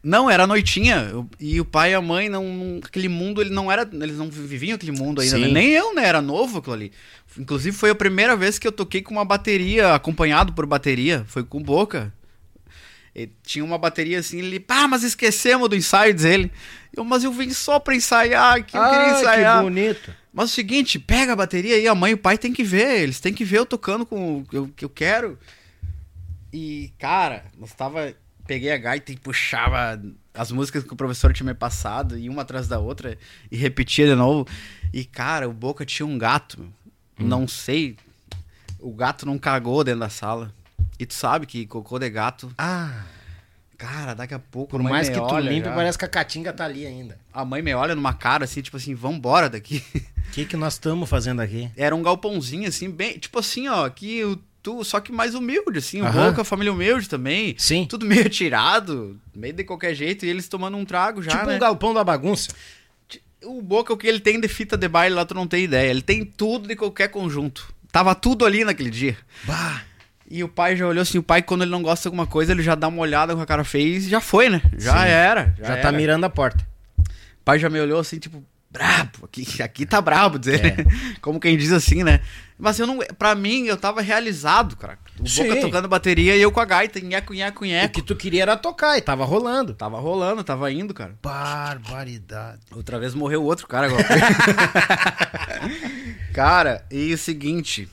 Não, era noitinha. E o pai e a mãe, não, aquele mundo, ele não era. Eles não viviam aquele mundo ainda. Né? Nem eu, né? Era novo aquilo ali. Inclusive, foi a primeira vez que eu toquei com uma bateria, acompanhado por bateria. Foi com boca. E tinha uma bateria assim, ele, pá, mas esquecemos do ensaio, diz ele. Eu, mas eu vim só pra ensaiar, que eu queria Ah, ensaiar. que bonito. Mas é o seguinte, pega a bateria aí, a mãe e o pai tem que ver, eles têm que ver eu tocando com o que eu, que eu quero. E, cara, nós tava. Peguei a gaita e puxava as músicas que o professor tinha me passado, e uma atrás da outra, e repetia de novo. E, cara, o Boca tinha um gato. meu. Não sei. O gato não cagou dentro da sala. E tu sabe que cocô de gato. Ah, Cara, daqui a pouco Por a mais que tu limpe, já. parece que a Caatinga tá ali ainda. A mãe me olha numa cara assim, tipo assim, vambora daqui. O que que nós estamos fazendo aqui? Era um galpãozinho assim, bem, tipo assim, ó, aqui o tu, só que mais humilde assim, o Aham. Boca, família humilde também. Sim. Tudo meio tirado, meio de qualquer jeito e eles tomando um trago já, tipo né? um galpão da bagunça. O Boca, o que ele tem de fita de baile lá, tu não tem ideia. Ele tem tudo de qualquer conjunto. Tava tudo ali naquele dia. Bah. E o pai já olhou assim, o pai, quando ele não gosta de alguma coisa, ele já dá uma olhada com a cara feia e já foi, né? Já Sim. era. Já, Já, tá era. mirando a porta. O pai já me olhou assim, tipo, brabo, aqui, aqui tá brabo, dizer, É. como quem diz assim, né? Mas eu não, pra mim, eu tava realizado, cara. O Sim. Boca tocando bateria e eu com a gaita, nheco, nheco, O nheco. que tu queria era tocar e tava rolando. Tava rolando, tava indo, cara. Barbaridade. Outra vez morreu outro cara agora. cara, e o seguinte.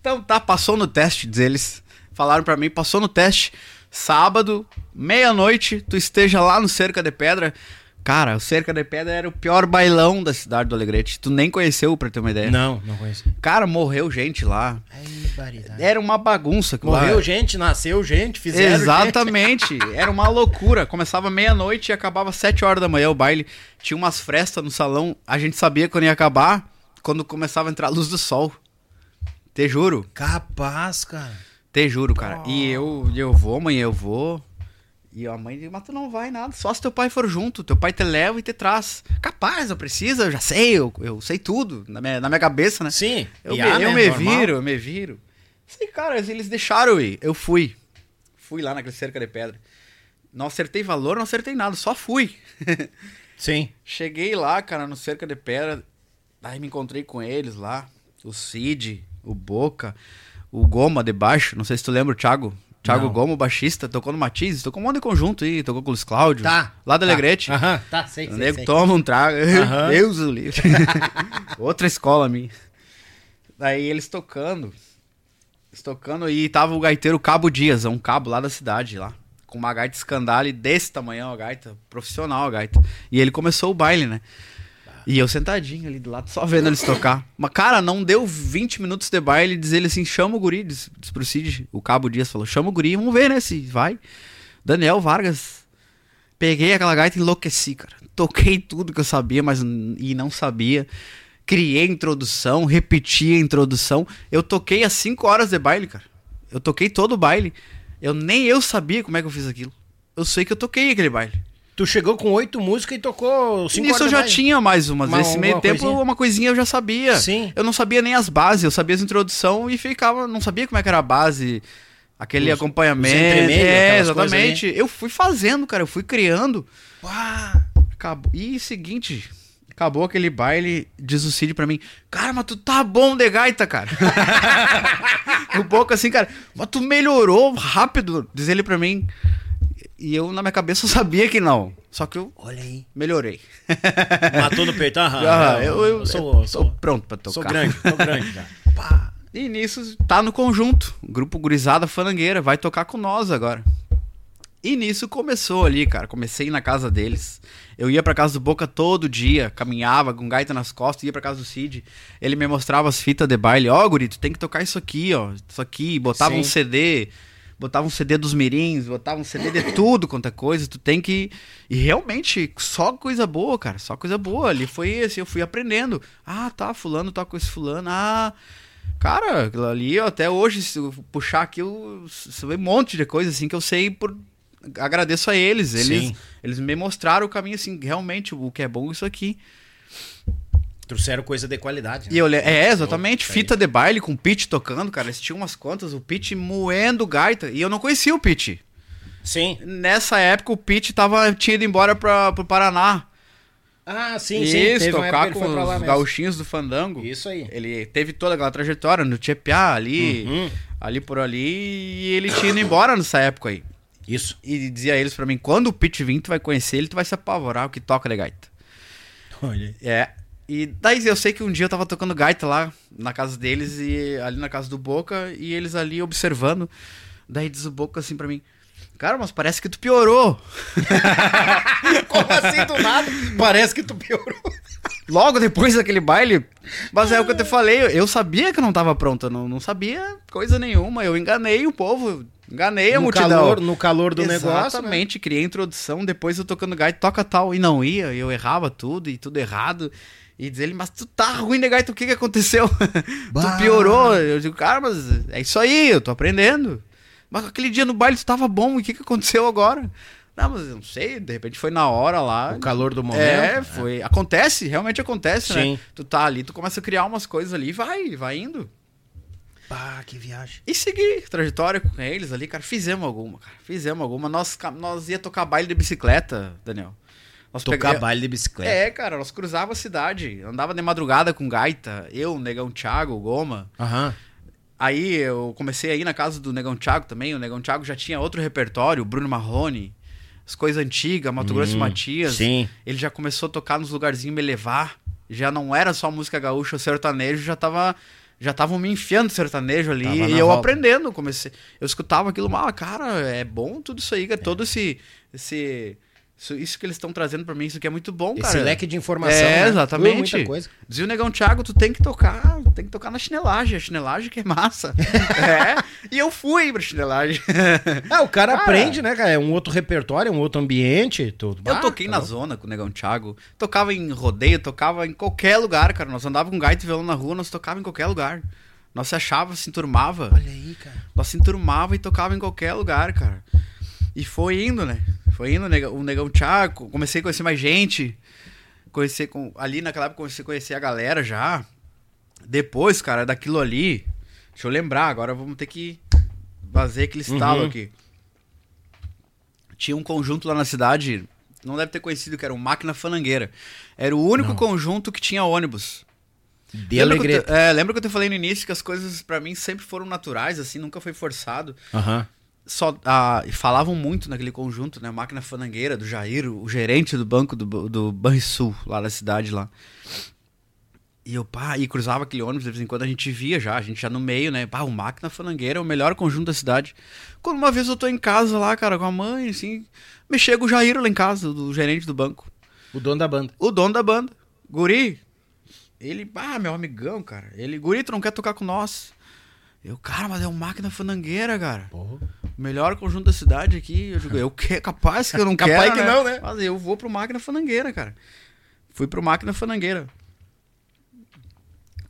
Então tá, passou no teste, diz eles. Falaram pra mim, passou no teste. Sábado, meia-noite, tu esteja lá no Cerca de Pedra. Cara, o Cerca de Pedra era o pior bailão da cidade do Alegrete. Tu nem conheceu, pra ter uma ideia. Não, não conheci. Cara, morreu gente lá. Barbaridade. Era uma bagunça. aquilo lá. Morreu gente, nasceu gente, fizeram gente. Exatamente. Era uma loucura. Começava meia-noite e acabava sete horas da manhã o baile. Tinha umas frestas no salão. A gente sabia quando ia acabar, quando começava a entrar a luz do sol. Te juro, Capaz, cara. te juro, cara. E eu, eu vou, mãe, eu vou. E a mãe diz, mas tu não vai nada, só se teu pai for junto, teu pai te leva e te traz. Capaz, não precisa, eu já sei, eu, eu sei tudo, na minha, na minha cabeça, né? Sim. Eu, me, eu né, me viro, eu me viro. Sei, cara, eles deixaram eu ir. Eu fui. Fui lá naquele cerca de pedra. Não acertei valor, não acertei nada, só fui. Sim. Cheguei lá, cara, no cerca de pedra. Aí me encontrei com eles lá. O Cid, o Boca, o Goma de baixo. Não sei se tu lembra o Thiago. Thiago Não. Goma, o baixista, tocou no Matiz, tocou um monte de conjunto aí, tocou com o Luiz Cláudio. Tá. Lá da tá. Alegrete. Aham, tá, sei, O sei, nego sei. toma um trago. Aham. Deus do livre. Outra escola minha. Daí eles tocando. Eles tocando e tava o gaiteiro Cabo Dias, é um cabo lá da cidade lá. Com uma gaita escandale desse tamanho, a gaita, profissional a gaita. E ele começou o baile, né? E eu sentadinho ali do lado, só vendo eles tocar. Mas, cara, não deu 20 minutos de baile, diz ele assim, chama o guri, diz, diz pro Cid, o Cabo Dias falou, chama o guri, vamos ver, né, se vai. Daniel Vargas, Peguei aquela gaita e enlouqueci, cara. Toquei tudo que eu sabia, mas e não sabia. Criei introdução, repeti a introdução. Eu toquei as 5 horas de baile, cara. Eu toquei todo o baile. Eu nem eu sabia como é que eu fiz aquilo. Eu sei que eu toquei aquele baile. Tu chegou com oito músicas e tocou cinco Nisso eu já tinha mais umas. Uma- Nesse meio tempo, coisinha? uma coisinha eu já sabia. Sim. Eu não sabia nem as bases, eu sabia as introdução e ficava. Não sabia como é que era a base, aquele Os- acompanhamento. os é, exatamente. Eu fui fazendo, cara, eu fui criando. Acabou. E seguinte, acabou aquele baile, diz o Cid pra mim, cara, mas tu tá bom de gaita, cara. o Boca assim, cara, mas tu melhorou rápido, diz ele pra mim. E eu, na minha cabeça, eu sabia que não. Só que eu Olha aí. melhorei. Matou no peito. Aham. Ah, não, eu, eu, sou, eu tô sou, pronto pra tocar. sou grande, sou grande já. E nisso, tá no conjunto. Grupo Gurizada Fanangueira, vai tocar com nós agora. E nisso começou ali, cara. Comecei na casa deles. Eu ia pra casa do Boca todo dia, caminhava com gaita nas costas, ia pra casa do Cid. Ele me mostrava as fitas de baile. Ó, guri, tu tem que tocar isso aqui, ó. Isso aqui. Botava Sim. um CD, botava um CD dos mirins, botava um CD de tudo quanto é coisa. Tu tem que. E realmente, só coisa boa, cara. Só coisa boa. Ali foi assim, eu fui aprendendo. Ah, tá, fulano toca com esse fulano. Ah. Cara, ali, ó, até hoje, se eu puxar aqui, eu sei um monte de coisa assim que eu sei por. Agradeço a eles. Eles, Sim. eles me mostraram o caminho, assim, realmente, o que é bom isso aqui. Trouxeram coisa de qualidade. né? E eu le- É, exatamente, Isso aí. fita de baile com o Pete tocando, cara. Eles tinham umas quantas, o Pete moendo gaita. E eu não conhecia o Pete. Sim. Nessa época, o Pete tava, tinha ido embora pra, pro Paraná. Ah, sim, sim. Isso, uma época tocar com os gauchinhos do Fandango. Isso aí. Ele teve toda aquela trajetória no Tchepiá, ali, Uhum. ali por ali, e ele tinha ido embora nessa época aí. Isso. E dizia eles pra mim, quando o Pete vir, tu vai conhecer ele, tu vai se apavorar o que toca de gaita. Olha. É. E daí eu sei que um dia eu tava tocando gaita lá na casa deles e ali na casa do Boca e eles ali observando. Daí diz o Boca assim pra mim: Cara, mas parece que tu piorou. Como assim do nada? Parece que tu piorou. Logo depois daquele baile. Mas é o que eu te falei, eu sabia que eu não tava pronto, eu não, não sabia coisa nenhuma. Eu enganei o povo. Enganei a no multidão. calor, no calor do negócio. né? Exatamente, criei a introdução, depois eu tocando gaita, toca tal, e não ia, eu errava tudo, e tudo errado. E diz ele, mas tu tá ruim de gaita, o que que aconteceu? tu piorou. Eu digo, cara, mas é isso aí, eu tô aprendendo. Mas aquele dia no baile tu tava bom, o que que aconteceu agora? Não, mas eu não sei, de repente foi na hora lá. O calor do momento. É, foi. Acontece, realmente acontece, Sim. né? Tu tá ali, tu começa a criar umas coisas ali e vai, vai indo. Pá, que viagem. E segui trajetória com eles ali, cara. Fizemos alguma, cara. Fizemos alguma. Nós, nós ia tocar baile de bicicleta, Daniel. Nós Tocar baile de bicicleta. É, cara, nós cruzava a cidade. Andava de madrugada com gaita. Eu, o Negão Thiago, o Goma. Aham. Aí eu comecei a ir na casa do Negão Thiago também. O Negão Thiago já tinha outro repertório, Bruno Marrone. As coisas antigas, Mato Grosso e Matias. sim. Ele já começou a tocar nos lugarzinhos me levar. Já não era só música gaúcha, o sertanejo já tava. Já estavam me enfiando sertanejo ali e eu volta. aprendendo. Comecei, eu escutava aquilo, ah, cara, é bom tudo isso aí, cara. Todo esse. esse isso, isso que eles estão trazendo pra mim, isso aqui é muito bom, Esse cara. leque de informação. É, né? exatamente. Uh, muita coisa. Dizia o Negão Thiago, tu tem que tocar, tem que tocar na chinelagem, a chinelagem que é massa. é, e eu fui pra chinelagem. Ah, o cara, Cara. aprende, né, cara? É um outro repertório, é um outro ambiente. Tu... Eu Ah, toquei tá na zona com o Negão Thiago, tocava em rodeio, tocava em qualquer lugar, cara. Nós andava com gaita e violão na rua, nós tocava em qualquer lugar. Nós se achava, se enturmava. Olha aí, cara. Nós se enturmava e tocava em qualquer lugar, cara. E foi indo, né? Foi indo, o Negão- o Negão Thiago, comecei a conhecer mais gente. Conhecer com. Ali naquela época comecei a conhecer a galera já. Depois, cara, daquilo ali. Deixa eu lembrar, agora vamos ter que fazer aquele estalo Uhum. aqui. Tinha um conjunto lá na cidade, não deve ter conhecido, que era o Máquina Fanangueira. Era o único conjunto que tinha ônibus. De Lembra que, te, é, lembra que eu te falei no início que as coisas pra mim sempre foram naturais, assim, nunca foi forçado. Aham. Só, ah, falavam muito naquele conjunto, né? Máquina fanangueira do Jair, o gerente do banco do, do Banrisul, lá da cidade lá. E eu, pá, e cruzava aquele ônibus, de vez em quando a gente via já, a gente já no meio, né? Pá, o Máquina Fanangueira é o melhor conjunto da cidade. Quando uma vez eu tô em casa lá, cara, com a mãe, assim, me chega o Jair lá em casa, do gerente do banco. O dono da banda. O dono da banda. Guri. Ele, ah, meu amigão, cara. Ele, Guri, tu não quer tocar com nós? Eu, cara, mas é um máquina fanangueira, cara. O melhor conjunto da cidade aqui. Eu digo, eu que capaz que eu não Capaz quero. que não, né? Mas eu vou pro máquina fanangueira, cara. Fui pro máquina fanangueira.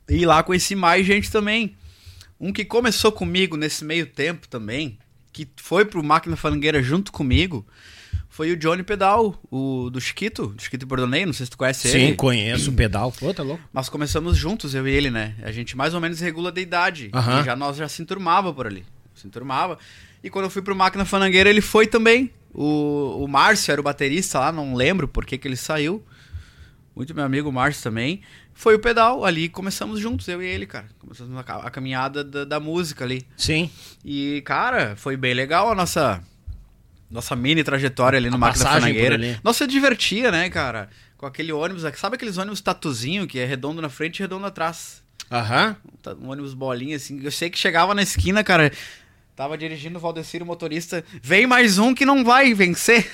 E lá conheci mais gente também. Um que começou comigo nesse meio tempo também, que foi pro máquina fanangueira junto comigo, foi o Johnny Pedal, o do Chiquito, do Chiquito Bordoneio, não sei se tu conhece Sim, ele. conheço o pedal. Pô, tá louco. Nós começamos juntos, eu e ele, né? A gente mais ou menos regula de idade. Já nós já se enturmava por ali. Se enturmava. E quando eu fui pro Máquina Fanangueira, ele foi também. O, o Márcio era o baterista lá, não lembro por que, que ele saiu. Muito meu amigo Márcio também. Foi o pedal, ali começamos juntos, eu e ele, cara. Começamos a, a caminhada da, da música ali. Sim. E, cara, foi bem legal a nossa nossa mini trajetória ali no A Máquina ali. Nossa, se divertia, né, cara? Com aquele ônibus, sabe aqueles ônibus tatuzinho que é redondo na frente e redondo atrás? Aham. Um Um ônibus bolinha assim. Eu sei que chegava na esquina, cara. Tava dirigindo o Valdecir, o motorista. Vem mais um que não vai vencer.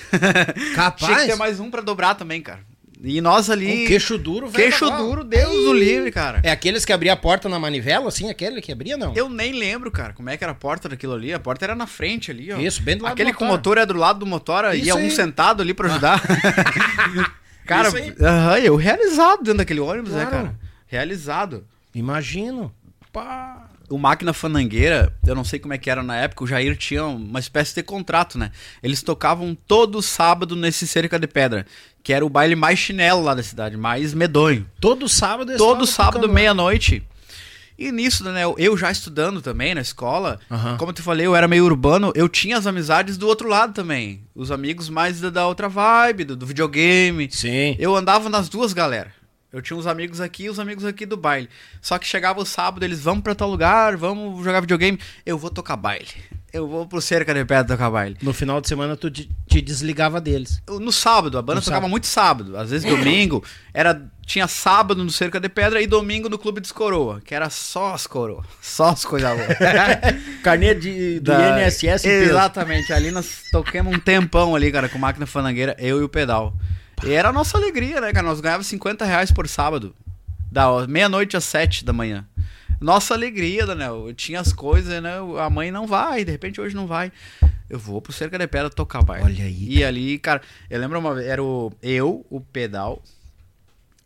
Capaz? Tinha que ter mais um pra dobrar também, cara. E nós ali. Um queixo duro, velho. Queixo duro, Deus o livre, cara. É aqueles que abria a porta na manivela, assim? Aquele que abria, não? Eu nem lembro, cara, como é que era a porta daquilo ali. A porta era na frente ali, ó. Isso, bem do lado Aquele do com o motor. motor é do lado do motor, Isso ia um aí. sentado ali pra ajudar. cara, Isso aí. aham, eu realizado dentro daquele ônibus, né, Claro. cara? Realizado. Imagino. O Máquina Fanangueira, eu não sei como é que era na época, o Jair tinha uma espécie de contrato, né? Eles tocavam todo sábado nesse Cerca de Pedra, que era o baile mais chinelo lá da cidade, mais medonho. Todo sábado eles Todo sábado, meia-noite. E nisso, né, eu já estudando também na escola, Aham. como eu te falei, eu era meio urbano, eu tinha as amizades do outro lado também. Os amigos mais da, da outra vibe, do, do videogame. Sim. Eu andava nas duas galera. Eu tinha uns amigos aqui e os amigos aqui do baile. Só que chegava o sábado, eles vão pra tal lugar, vamos jogar videogame. Eu vou tocar baile. Eu vou pro cerca de pedra tocar baile. No final de semana tu te, desligava deles. No sábado, a banda No tocava sábado. muito sábado. Às vezes domingo. Era, tinha sábado no Cerca de Pedra e domingo no Clube dos Coroa. Que era só as coroas. Só as coisas boas. Carnê de, do Da- INSS. Exatamente. Ali nós toquemos um tempão ali, cara, com máquina fanangueira, eu e o pedal. E era a nossa alegria, né, cara? Nós ganhávamos 50 reais por sábado. Da meia-noite às 7 da manhã. Nossa alegria, Daniel. Eu tinha as coisas, né? A mãe não vai, de repente hoje não vai. Eu vou pro Cerca de Pedra tocar baile. Olha aí, E ali, cara, eu lembro uma vez, era o, eu, o Pedal,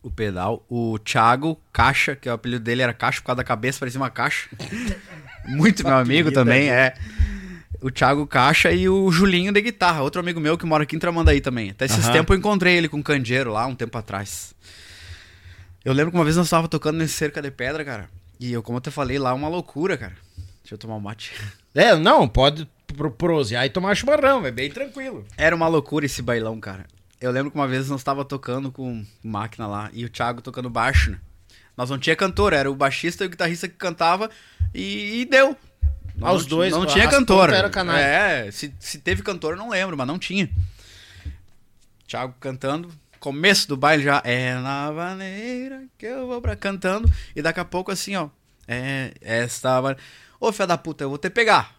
o Pedal, o Thiago Caixa, que o apelido dele era Caixa por causa da cabeça, parecia uma caixa. Muito meu amigo também, é. O Thiago Caixa e o Julinho de guitarra, outro amigo meu que mora aqui em Tramandaí também. Até esses Aham. tempos eu encontrei ele com o Candeeiro lá, um tempo atrás. Eu lembro que uma vez nós estávamos tocando nesse cerca de pedra, cara. E eu, como eu te falei, lá é uma loucura, cara. Deixa eu tomar um mate. É, não, pode pro- prosear e tomar chimarrão, é bem tranquilo. Era uma loucura esse bailão, cara. Eu lembro que uma vez nós estava tocando com máquina lá e o Thiago tocando baixo, né? Nós não tinha cantor, era o baixista e o guitarrista que cantava e, e deu. Nós Ah, os não, dois, Não tinha cantor. era. É, se, se teve cantor eu não lembro, mas não tinha. Thiago cantando. Começo do baile já. É na maneira que eu vou pra cantando. E daqui a pouco assim, ó. É, esta. Ô, filha da puta, eu vou te pegar.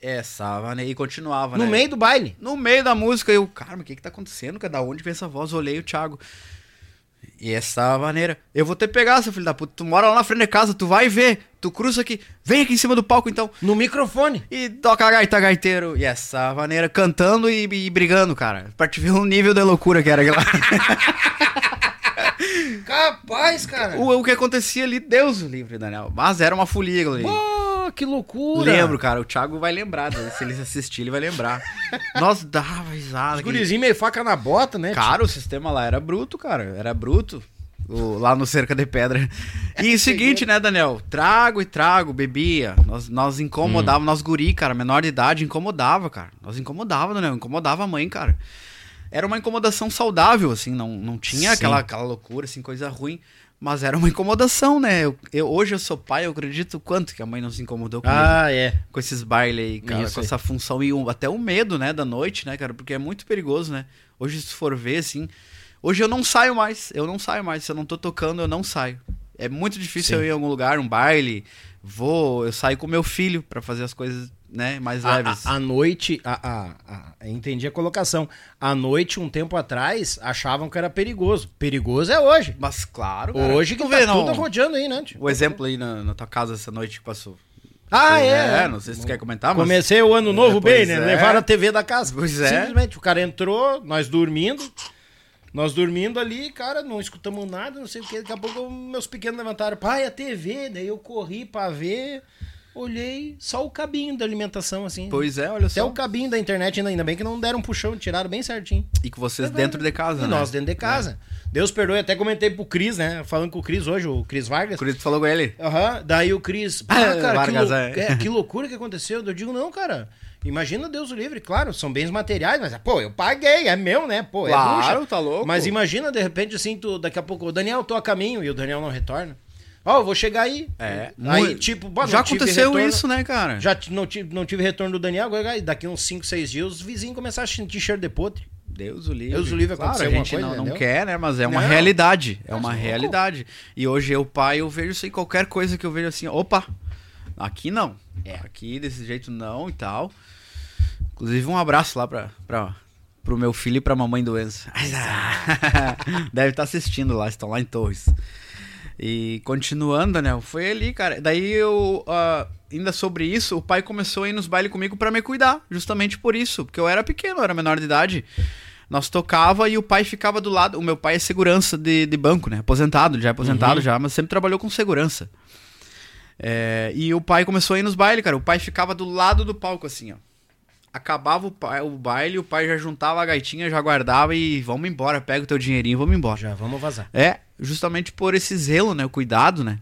Essa maneira. E continuava, No né? meio do baile. No meio da música, eu, cara, mas o que que tá acontecendo? cara? Da onde vem essa voz? Olhei o Thiago. E essa maneira. Eu vou te pegar, seu filho da puta. Tu mora lá na frente de casa, tu vai ver. Tu cruza aqui. Vem aqui em cima do palco, então. No microfone. E toca a gaita gaiteiro. E essa maneira, cantando e, e brigando, cara. Pra te ver o nível de loucura que era aquela. Capaz, cara. o, o que acontecia ali, Deus o livre, Daniel. Mas era uma folia ali. Que loucura. Lembro, cara. O Thiago vai lembrar. Se ele assistir, ele vai lembrar. Nós dava risada. Os gurizinhos meio faca na bota, né? Cara, o sistema lá era bruto, cara. Era bruto. O- lá no Cerca de Pedra. E o seguinte, né, Daniel? Trago e trago, bebia. Nós, nós incomodávamos, nós guri, cara, menor de idade, incomodava, cara. Nós incomodava, Daniel, incomodava a mãe, cara. Era uma incomodação saudável, assim, não, não tinha Sim. aquela, aquela loucura, assim, coisa ruim. Mas era uma incomodação, né? Eu, eu- hoje eu sou pai, eu acredito quanto que a mãe não se incomodou comigo Ah, é. com esses bailes aí, cara, Isso com aí. essa função e o- até o medo, né, da noite, né, cara, porque é muito perigoso, né? Hoje, se for ver, assim, hoje eu não saio mais, eu não saio mais, se eu não tô tocando, eu não saio. É muito difícil Sim. eu ir em algum lugar, um baile, vou, eu saio com meu filho pra fazer as coisas, né, mais A, leves. a- a noite, a, a- a- entendi a colocação. À noite, um tempo atrás, achavam que era perigoso. Perigoso é hoje. Mas claro, cara. Hoje que Tu tá vê, não, tudo rodeando aí, né? tio? o exemplo aí na, na tua casa essa noite que passou. Ah, é. É, não sei se tu quer comentar, mas... Comecei o ano novo É, bem, né? é. Levaram a TV da casa. Pois é. Simplesmente, o cara entrou, nós dormindo. Nós dormindo ali, cara, não escutamos nada, não sei o que. Daqui a pouco meus pequenos levantaram, pai, a TV. Daí eu corri pra ver, olhei, só o cabinho da alimentação, assim. Pois é, olha Até só. o cabinho da internet, ainda, ainda bem que não deram um puxão, tiraram bem certinho. E com vocês dentro de casa, E né? nós dentro de casa. Deus perdoe, até comentei pro Cris, né? Falando com o Cris hoje, o Cris Vargas. Isso tu falou com ele. Aham, daí o Cris, ah, cara, Vargas, que, lou- é. é, que loucura que aconteceu. Eu digo, não, cara, imagina Deus o livre, claro, são bens materiais, mas, pô, eu paguei, é meu, né? Pô, é Claro, bruxa. tá louco. Mas imagina, de repente, assim, tu, daqui a pouco, o Daniel, tô a caminho, e o Daniel não retorna. Ó, eu vou chegar aí. É. Aí, Muito- tipo, Já aconteceu retorno. isso, né, cara? Já não tive, não tive retorno do Daniel, agora, daqui uns 5, 6 dias, os vizinhos começaram a sentir cheiro de podre. Deus o livre. Deus o livre, claro, a gente coisa, não, não quer, né? Mas é uma Não. realidade. É Mas uma realidade. E hoje eu, pai, eu vejo isso aí, qualquer coisa que eu vejo assim, opa, aqui não. É. Aqui desse jeito não e tal. Inclusive, um abraço lá pra, pra, pro meu filho e pra mamãe do Enzo. Deve estar assistindo lá, estão lá em Torres. E continuando, Daniel, foi ali, cara. Daí eu, ah, ainda sobre isso, o pai começou a ir nos bailes comigo pra me cuidar, justamente por isso, porque eu era pequeno, eu era menor de idade. Nós tocava e o pai ficava do lado. O meu pai é segurança de, de banco, né? Aposentado, já é aposentado já, mas sempre trabalhou com segurança. É, e o pai começou a ir nos bailes, cara. O pai ficava do lado do palco, assim, ó. Acabava o, pai, o baile, o pai já juntava a gaitinha, já guardava e vamos embora, pega o teu dinheirinho, vamos embora. Já vamos vazar. É, justamente por esse zelo, né? O cuidado, né?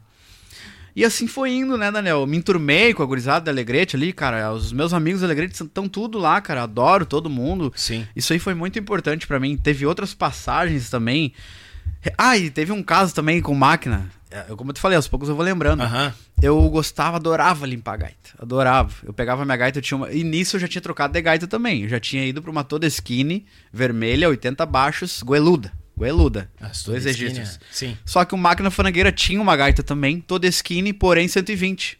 E assim foi indo, né, Daniel? Eu me enturmei com a gurizada da Alegrete ali, cara. Os meus amigos da Alegrete estão tudo lá, cara. Adoro todo mundo. Sim. Isso aí foi muito importante pra mim. Teve outras passagens também. Ah, e teve um caso também com máquina. É, Como eu te falei, aos poucos eu vou lembrando. Aham. Eu gostava, adorava limpar gaita. Adorava. Eu pegava minha gaita, eu tinha uma... E nisso eu já tinha trocado de gaita também. Eu já tinha ido pra uma toda skinny, vermelha, 80 baixos, goeluda. Goeluda. As dois toda skinny, registros. é. Sim. Só que o Máquina Fanangueira tinha uma gaita também, toda skinny, porém 120.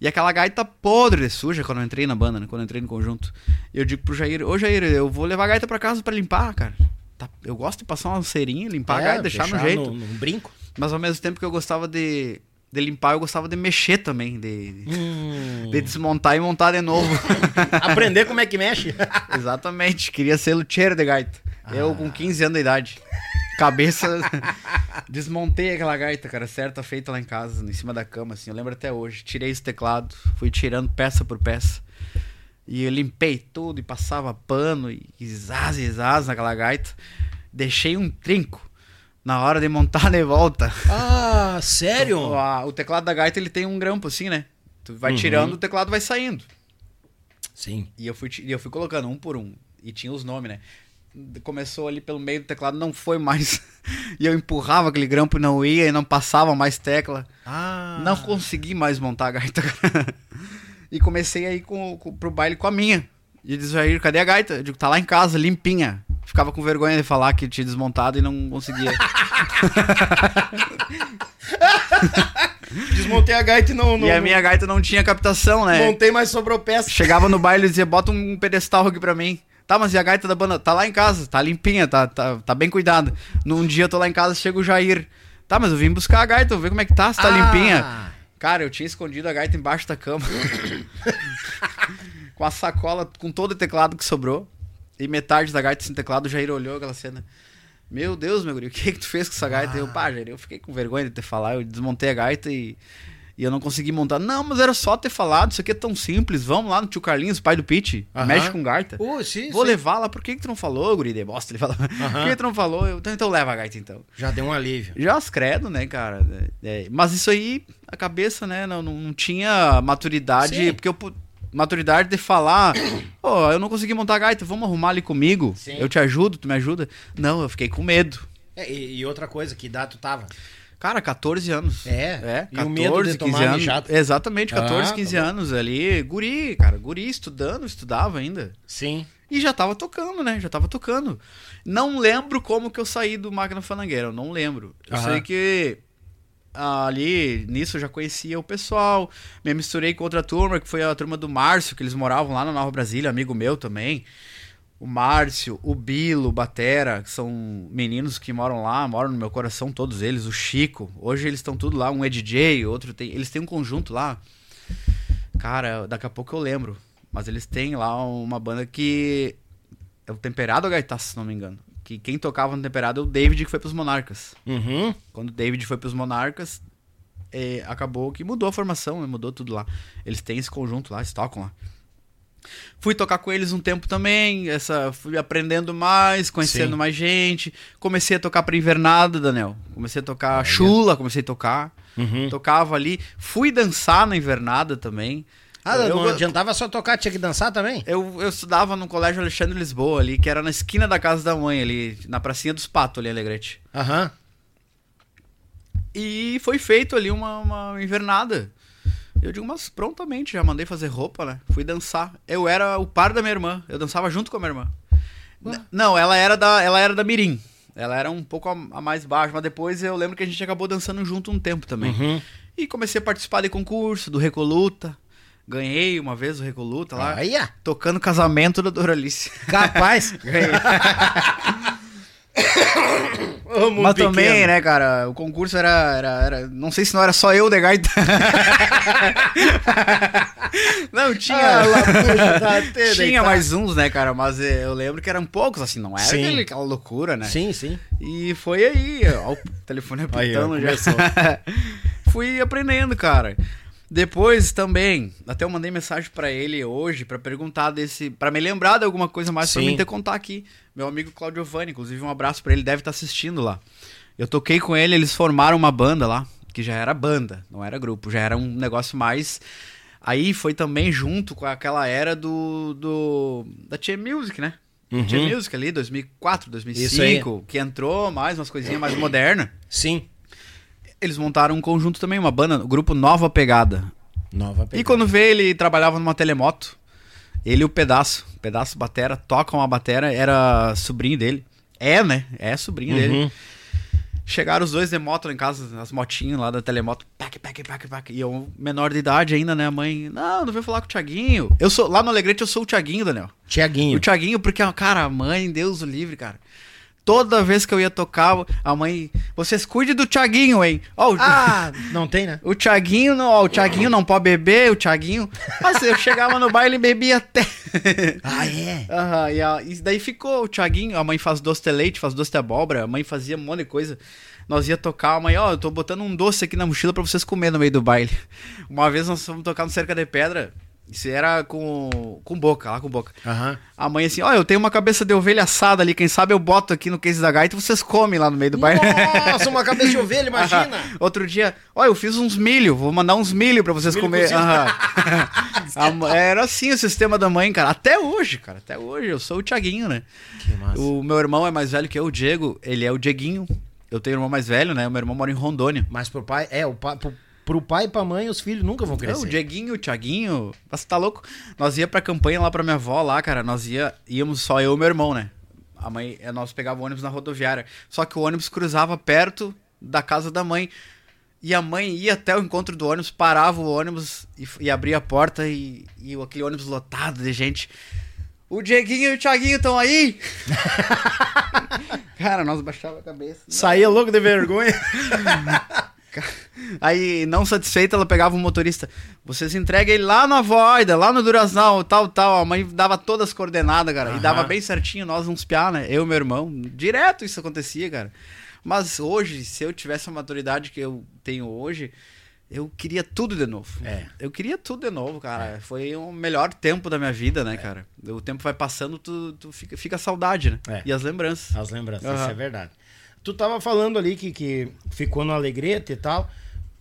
E aquela gaita podre de suja quando eu entrei na banda, né? Quando eu entrei no conjunto. E eu digo pro Jair, ô Jair, eu vou levar a gaita pra casa pra limpar, cara. Tá- eu gosto de passar uma cerinha, limpar a É, gaita, deixar no jeito. Num, num brinco. Mas ao mesmo tempo que eu gostava de de limpar, eu gostava de mexer também, de, Hum. de desmontar e montar de novo. Aprender como é que mexe. Exatamente, queria ser luthier de gaita. Eu com 15 anos de idade. Cabeça. Desmontei aquela gaita, cara, certa feita lá em casa, em cima da cama, assim. Eu lembro até hoje. Tirei esse teclado, fui tirando peça por peça. E eu limpei tudo e passava pano e zaz zaz naquela gaita. Deixei um trinco na hora de montar de volta. Ah, sério? O, a- o teclado da gaita ele tem um grampo assim, né? Tu vai Uhum. tirando, o teclado vai saindo. Sim. E eu fui, e eu fui colocando um por um. E tinha os nomes, né? Começou ali pelo meio do teclado, não foi mais. e eu empurrava aquele grampo e não ia, e não passava mais tecla. Ah. Não consegui mais montar a gaita. e comecei aí com, com, pro baile com a minha. E diz Jair, cadê a gaita? Eu digo, tá lá em casa, limpinha. Ficava com vergonha de falar que tinha desmontado e não conseguia. Desmontei a gaita e não. não e a minha gaita não tinha captação, né? Montei, mas sobrou peça. Chegava no baile e dizia, bota um pedestal aqui pra mim. Tá, mas e a gaita da banda? Tá lá em casa, tá limpinha, tá, tá, tá bem cuidada. Num dia eu tô lá em casa, chega o Jair. Tá, mas eu vim buscar a gaita, vou ver como é que tá, se tá Ah. limpinha. Cara, eu tinha escondido a gaita embaixo da cama. com a sacola, com todo o teclado que sobrou. E metade da gaita sem teclado, o Jair olhou aquela cena. Meu Deus, meu guri, o que que tu fez com essa gaita? Ah. Eu, pá, Jair, eu fiquei com vergonha de ter falado. Eu desmontei a gaita e, e eu não consegui montar. Não, mas era só ter falado, isso aqui é tão simples. Vamos lá no tio Carlinhos, pai do Pete, Aham. mexe com gaita. Uh, sim, Vou sim. levar lá, por que, que tu não falou, guri de bosta? Ele fala, por que, que tu não falou? Eu, então, então leva a gaita então. Já deu um alívio. Já as credo, né, cara? É, é, mas isso aí, a cabeça, né, não, não, não tinha maturidade, Sim. porque eu. Maturidade de falar, ó, eu não consegui montar a gaita, vamos arrumar ali comigo? Sim. Eu te ajudo, tu me ajuda? Não, eu fiquei com medo. É, e, outra coisa, que idade tu tava? Cara, 14 anos. É? É, E o medo de 14, tomar 15 anos. mijado? Exatamente, 14, Ah, 15 tá anos ali. Guri, cara, guri estudando, estudava ainda. Sim. E já tava tocando, né? Já tava tocando. Não lembro como que eu saí do Máquina Fanangueira, eu não lembro. Eu Aham. sei que ali, nisso eu já conhecia o pessoal, me misturei com outra turma, que foi a turma do Márcio, que eles moravam lá na Nova Brasília, amigo meu também. O Márcio, o Bilo, o Batera, que são meninos que moram lá, moram no meu coração, todos eles. O Chico, hoje eles estão tudo lá. Um é DJ, outro tem. Eles têm um conjunto lá. Cara, daqui a pouco eu lembro. Mas eles têm lá uma banda que. É o Temperado Gaitaço, se não me engano. Que quem tocava no Temperado é o David, que foi pros Monarcas. Uhum. Quando o David foi pros Monarcas, é, acabou que mudou a formação, né? mudou tudo lá. Eles têm esse conjunto lá, eles tocam lá. Fui tocar com eles um tempo também, essa, fui aprendendo mais, conhecendo Sim. mais gente. Comecei a tocar pra invernada, Daniel. Comecei a tocar chula, comecei a tocar. Uhum. Tocava ali. Fui dançar na invernada também. Ah, eu, não eu, adiantava só tocar, tinha que dançar também? eu, eu estudava no Colégio Alexandre Lisboa ali, que era na esquina da casa da mãe ali, na pracinha dos patos ali, Alegrete. Aham. E foi feito ali uma, uma invernada. Eu digo, mas prontamente, já mandei fazer roupa, né? Fui dançar. Eu era o par da minha irmã. Eu dançava junto com a minha irmã. N- Não, ela era da, ela era da Mirim. Ela era um pouco a, a mais baixa, mas depois eu lembro que a gente acabou dançando junto um tempo também. Uhum. E comecei a participar de concurso, do Recoluta. Ganhei uma vez o Recoluta lá, Aí, ah, tocando casamento da Doralice. capaz. Ganhei. Mas também, pequeno. né, cara, o concurso era, era, era- Não sei se não era só eu de gaita. não, tinha. Ah, lá, puxa, tá até tinha mais uns, né, cara? Mas eu lembro que eram poucos, assim, não era Sim. aquele- aquela loucura, né? Sim, sim. E foi aí, ó, o telefone apitando já. Fui aprendendo, cara. Depois também, até eu mandei mensagem pra ele hoje pra perguntar desse, Pra me lembrar de alguma coisa mais pra Sim. mim ter contar aqui. Meu amigo Claudio Vani, inclusive um abraço pra ele, deve estar assistindo lá. Eu toquei com ele, eles formaram uma banda lá, que já era banda, não era grupo, já era um negócio mais Aí foi também junto com aquela era do, do da Tia Music, né? Uhum. Tia Music ali, 2004, Isso 2005, que entrou mais umas coisinhas mais modernas. Sim. Eles montaram um conjunto também, uma banda, o grupo Nova Pegada. Nova E pegada. quando vê, ele trabalhava numa telemoto. Ele e o Pedaço, Pedaço Batera, tocam a batera, era sobrinho dele. É, né? É sobrinho dele. Uhum. Chegaram os dois de moto lá em casa, as motinhas lá da telemoto. Pac, pac, pac, pac. E eu, menor de idade ainda, né? A mãe, não, não veio falar com o Thiaguinho. Eu sou, lá no Alegrete eu sou o Thiaguinho, Daniel. Tiaguinho. O Thiaguinho, porque, cara, a mãe, Deus o livre, cara. Toda vez que eu ia tocar, a mãe, vocês cuidem do Thiaguinho, hein? Ó, o, Ah, não tem, né? o Thiaguinho, não, ó, o Thiaguinho não pode beber, o Thiaguinho. Mas eu chegava no baile e bebia até. Ah, é? Aham, e, a- e daí ficou o Thiaguinho, a mãe faz doce de leite, faz doce de abóbora, a mãe fazia um monte de coisa. Nós ia tocar, a mãe, ó, eu tô botando um doce aqui na mochila pra vocês comer no meio do baile. Uma vez nós fomos tocar no Cerca de Pedra, isso era com, com boca, lá com boca. Aham. A mãe assim, ó, eu tenho uma cabeça de ovelha assada ali, quem sabe eu boto aqui no case da gaita e vocês comem lá no meio do baile. Nossa, uma cabeça de ovelha, imagina. Aham. Outro dia, ó, eu fiz uns milho, vou mandar uns milho pra vocês comerem. A ma- Era assim o sistema da mãe, cara. Até hoje, cara. Até hoje. Eu sou o Thiaguinho, né? Que massa. O meu irmão é mais velho que eu, o Diego. Ele é o Dieguinho. Eu tenho um irmão mais velho, né? O meu irmão mora em Rondônia. Mas pro pai, é, o pai, pro, pro pai e pra mãe, os filhos nunca vão Não, crescer. o Dieguinho, o Thiaguinho. Você tá louco? Nós ia pra campanha lá pra minha avó lá, cara. Nós ia, íamos só eu e meu irmão, né? A mãe, eh, nós pegávamos o ônibus na rodoviária. Só que o ônibus cruzava perto da casa da mãe. E a mãe ia até o encontro do ônibus, parava o ônibus e, e abria a porta e, e o- aquele ônibus lotado de gente. O Dieguinho e o Thiaguinho estão aí? Cara, nós baixava a cabeça. Saía louco de vergonha. Aí, não satisfeita, ela pegava o motorista. Vocês entregam ele lá na Voida, lá no Duraznal, tal, tal. A mãe dava todas as coordenadas, cara. E Aham. dava bem certinho, nós uns piá, né? Eu e meu irmão. Direto isso acontecia, cara. Mas hoje, se eu tivesse a maturidade que eu tenho hoje, eu queria tudo de novo. É. Eu queria tudo de novo, cara. Foi o melhor tempo da minha vida, né, cara? O tempo vai passando, tu, tu fica, fica a saudade, né? É. E as lembranças. As lembranças, Aham. isso é verdade. Tu tava falando ali que, que ficou no Alegrete e tal.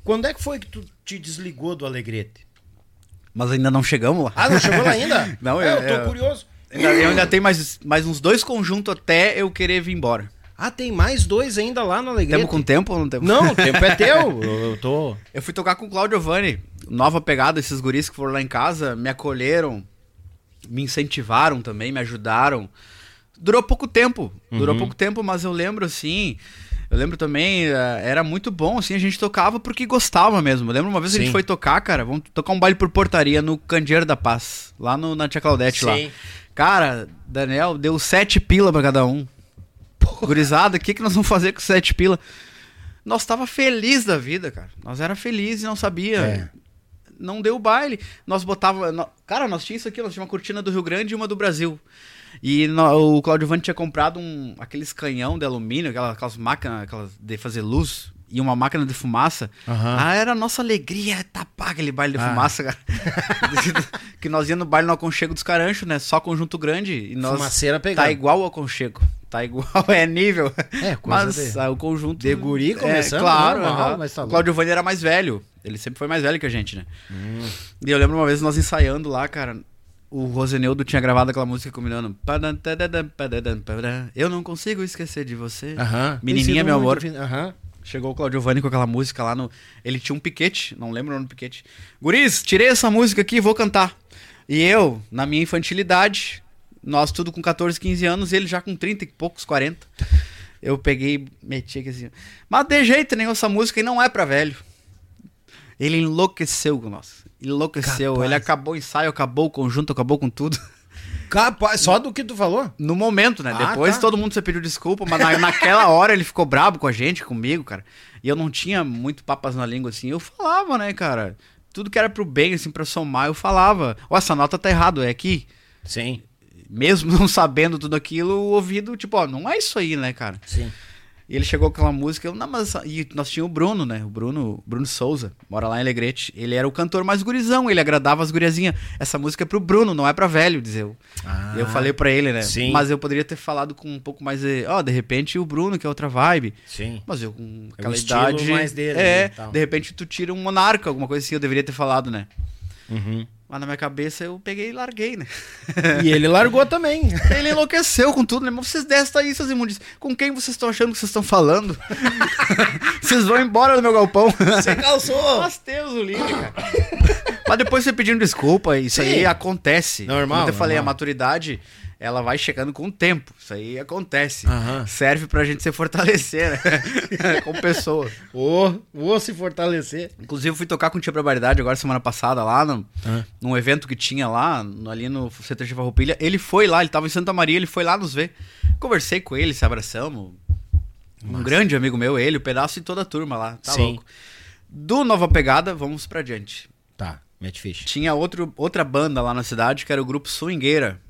Quando é que foi que tu te desligou do Alegrete? Mas ainda não chegamos lá. Ah, não chegou lá ainda? Não, é, eu- eu tô eu- curioso. Ainda- eu ainda tenho mais, mais uns dois conjuntos até eu querer vir embora. Ah, tem mais dois ainda lá no Alegrete. Temos com tempo ou não temos? Não, o tempo é teu. Eu, eu tô... Eu fui tocar com o Claudio Giovanni, nova pegada, esses guris que foram lá em casa, me acolheram, me incentivaram também, me ajudaram. Durou pouco tempo, durou pouco tempo, mas eu lembro assim, eu lembro também, eh, era muito bom, assim, a gente tocava porque gostava mesmo. Eu lembro uma vez que a gente foi tocar, cara, vamos tocar um baile por portaria no Candeeiro da Paz, lá no, na Tia Claudete lá. Sim. Cara, Daniel, deu sete pila pra cada um. Gurizada, o que, que nós vamos fazer com sete pila? Nós tava feliz da vida, cara. Nós era feliz e não sabia. É. Não deu baile. Nós botava. Cara, nós tinha isso aqui, nós tinha uma cortina do Rio Grande e uma do Brasil. E no- o Claudio Vante tinha comprado um, aqueles canhão de alumínio, aquelas, aquelas máquinas aquelas de fazer luz e uma máquina de fumaça. Aham. Ah, era a nossa alegria tapar aquele baile de Ah. fumaça, cara. que nós ia no baile no aconchego dos caranchos, né? Só conjunto grande. E nós Fumaceira pegando. Tá igual o aconchego. Tá igual, é nível. É, coisa mas de- ah, o conjunto. de guri começando, é, claro, normal, aham. mas tá. Claudio Vani era mais velho. Ele sempre foi mais velho que a gente, né? Hum. E eu lembro uma vez nós ensaiando lá, cara. O Roseneudo tinha gravado aquela música combinando. Eu não consigo esquecer de você. Menininha, meu amor. Chegou o Claudio Vani com aquela música lá no. Ele tinha um piquete, não lembro o nome do piquete. Guris, tirei essa música aqui e vou cantar. E eu, na minha infantilidade, nós tudo com 14, 15 anos, ele já com 30 e poucos, 40. Eu peguei e meti aqui assim. Mas de jeito nenhum, essa música aí não é pra velho. Ele enlouqueceu com nós. Enlouqueceu. Capaz. Ele acabou o ensaio, acabou o conjunto, acabou com tudo. Capaz, só do que tu falou? No momento, né? Ah, Depois tá. todo mundo se pediu desculpa, mas na- naquela hora ele ficou brabo com a gente, comigo, cara. E eu não tinha muito papas na língua, assim. Eu falava, né, cara? Tudo que era pro bem, assim, pra somar, eu falava. Ó, essa nota tá errado, é aqui. Sim. Mesmo não sabendo tudo aquilo, o ouvido, tipo, ó, não é isso aí, né, cara? Sim. E ele chegou com aquela música, eu, não, mas... E nós tínhamos o Bruno, né? O Bruno, Bruno Souza, mora lá em Alegrete. Ele era o cantor mais gurizão, ele agradava as guriazinhas. Essa música é pro Bruno, não é pra velho, diz eu. Ah, eu falei pra ele, né? sim. Mas eu poderia ter falado com um pouco mais de. Ó, de repente o Bruno, que é outra vibe. Sim. Mas eu com É aquela estilo idade. mais dele, é, né, de repente tu tira um monarca, alguma coisa assim, eu deveria ter falado, né? Uhum. Mas na minha cabeça eu peguei e larguei, né? E ele largou também. Ele enlouqueceu com tudo, né? Mas vocês descem aí, seus imundos. Com quem vocês estão achando que vocês estão falando? vocês vão embora do meu galpão. Você calçou. Mas Deus o livre, cara. Mas depois você pedindo desculpa, isso Sim. aí acontece. Normal, Como eu te falei, a normal. maturidade ela vai chegando com o tempo. Isso aí acontece. Aham. Serve pra gente se fortalecer, né? Como pessoa. Ô, ô se fortalecer. Inclusive, fui tocar com o Tia Barbaridade agora semana passada lá, no, Ah. num evento que tinha lá, ali no CTG Farroupilha. Ele foi lá, ele tava em Santa Maria, ele foi lá nos ver. Conversei com ele, se abraçamos. Um grande amigo meu, ele, o pedaço e toda a turma lá. Tá Sim. louco. Do Nova Pegada, vamos pra diante. Tá, mete ficha. Tinha outro, outra banda lá na cidade, que era o grupo Swingueira,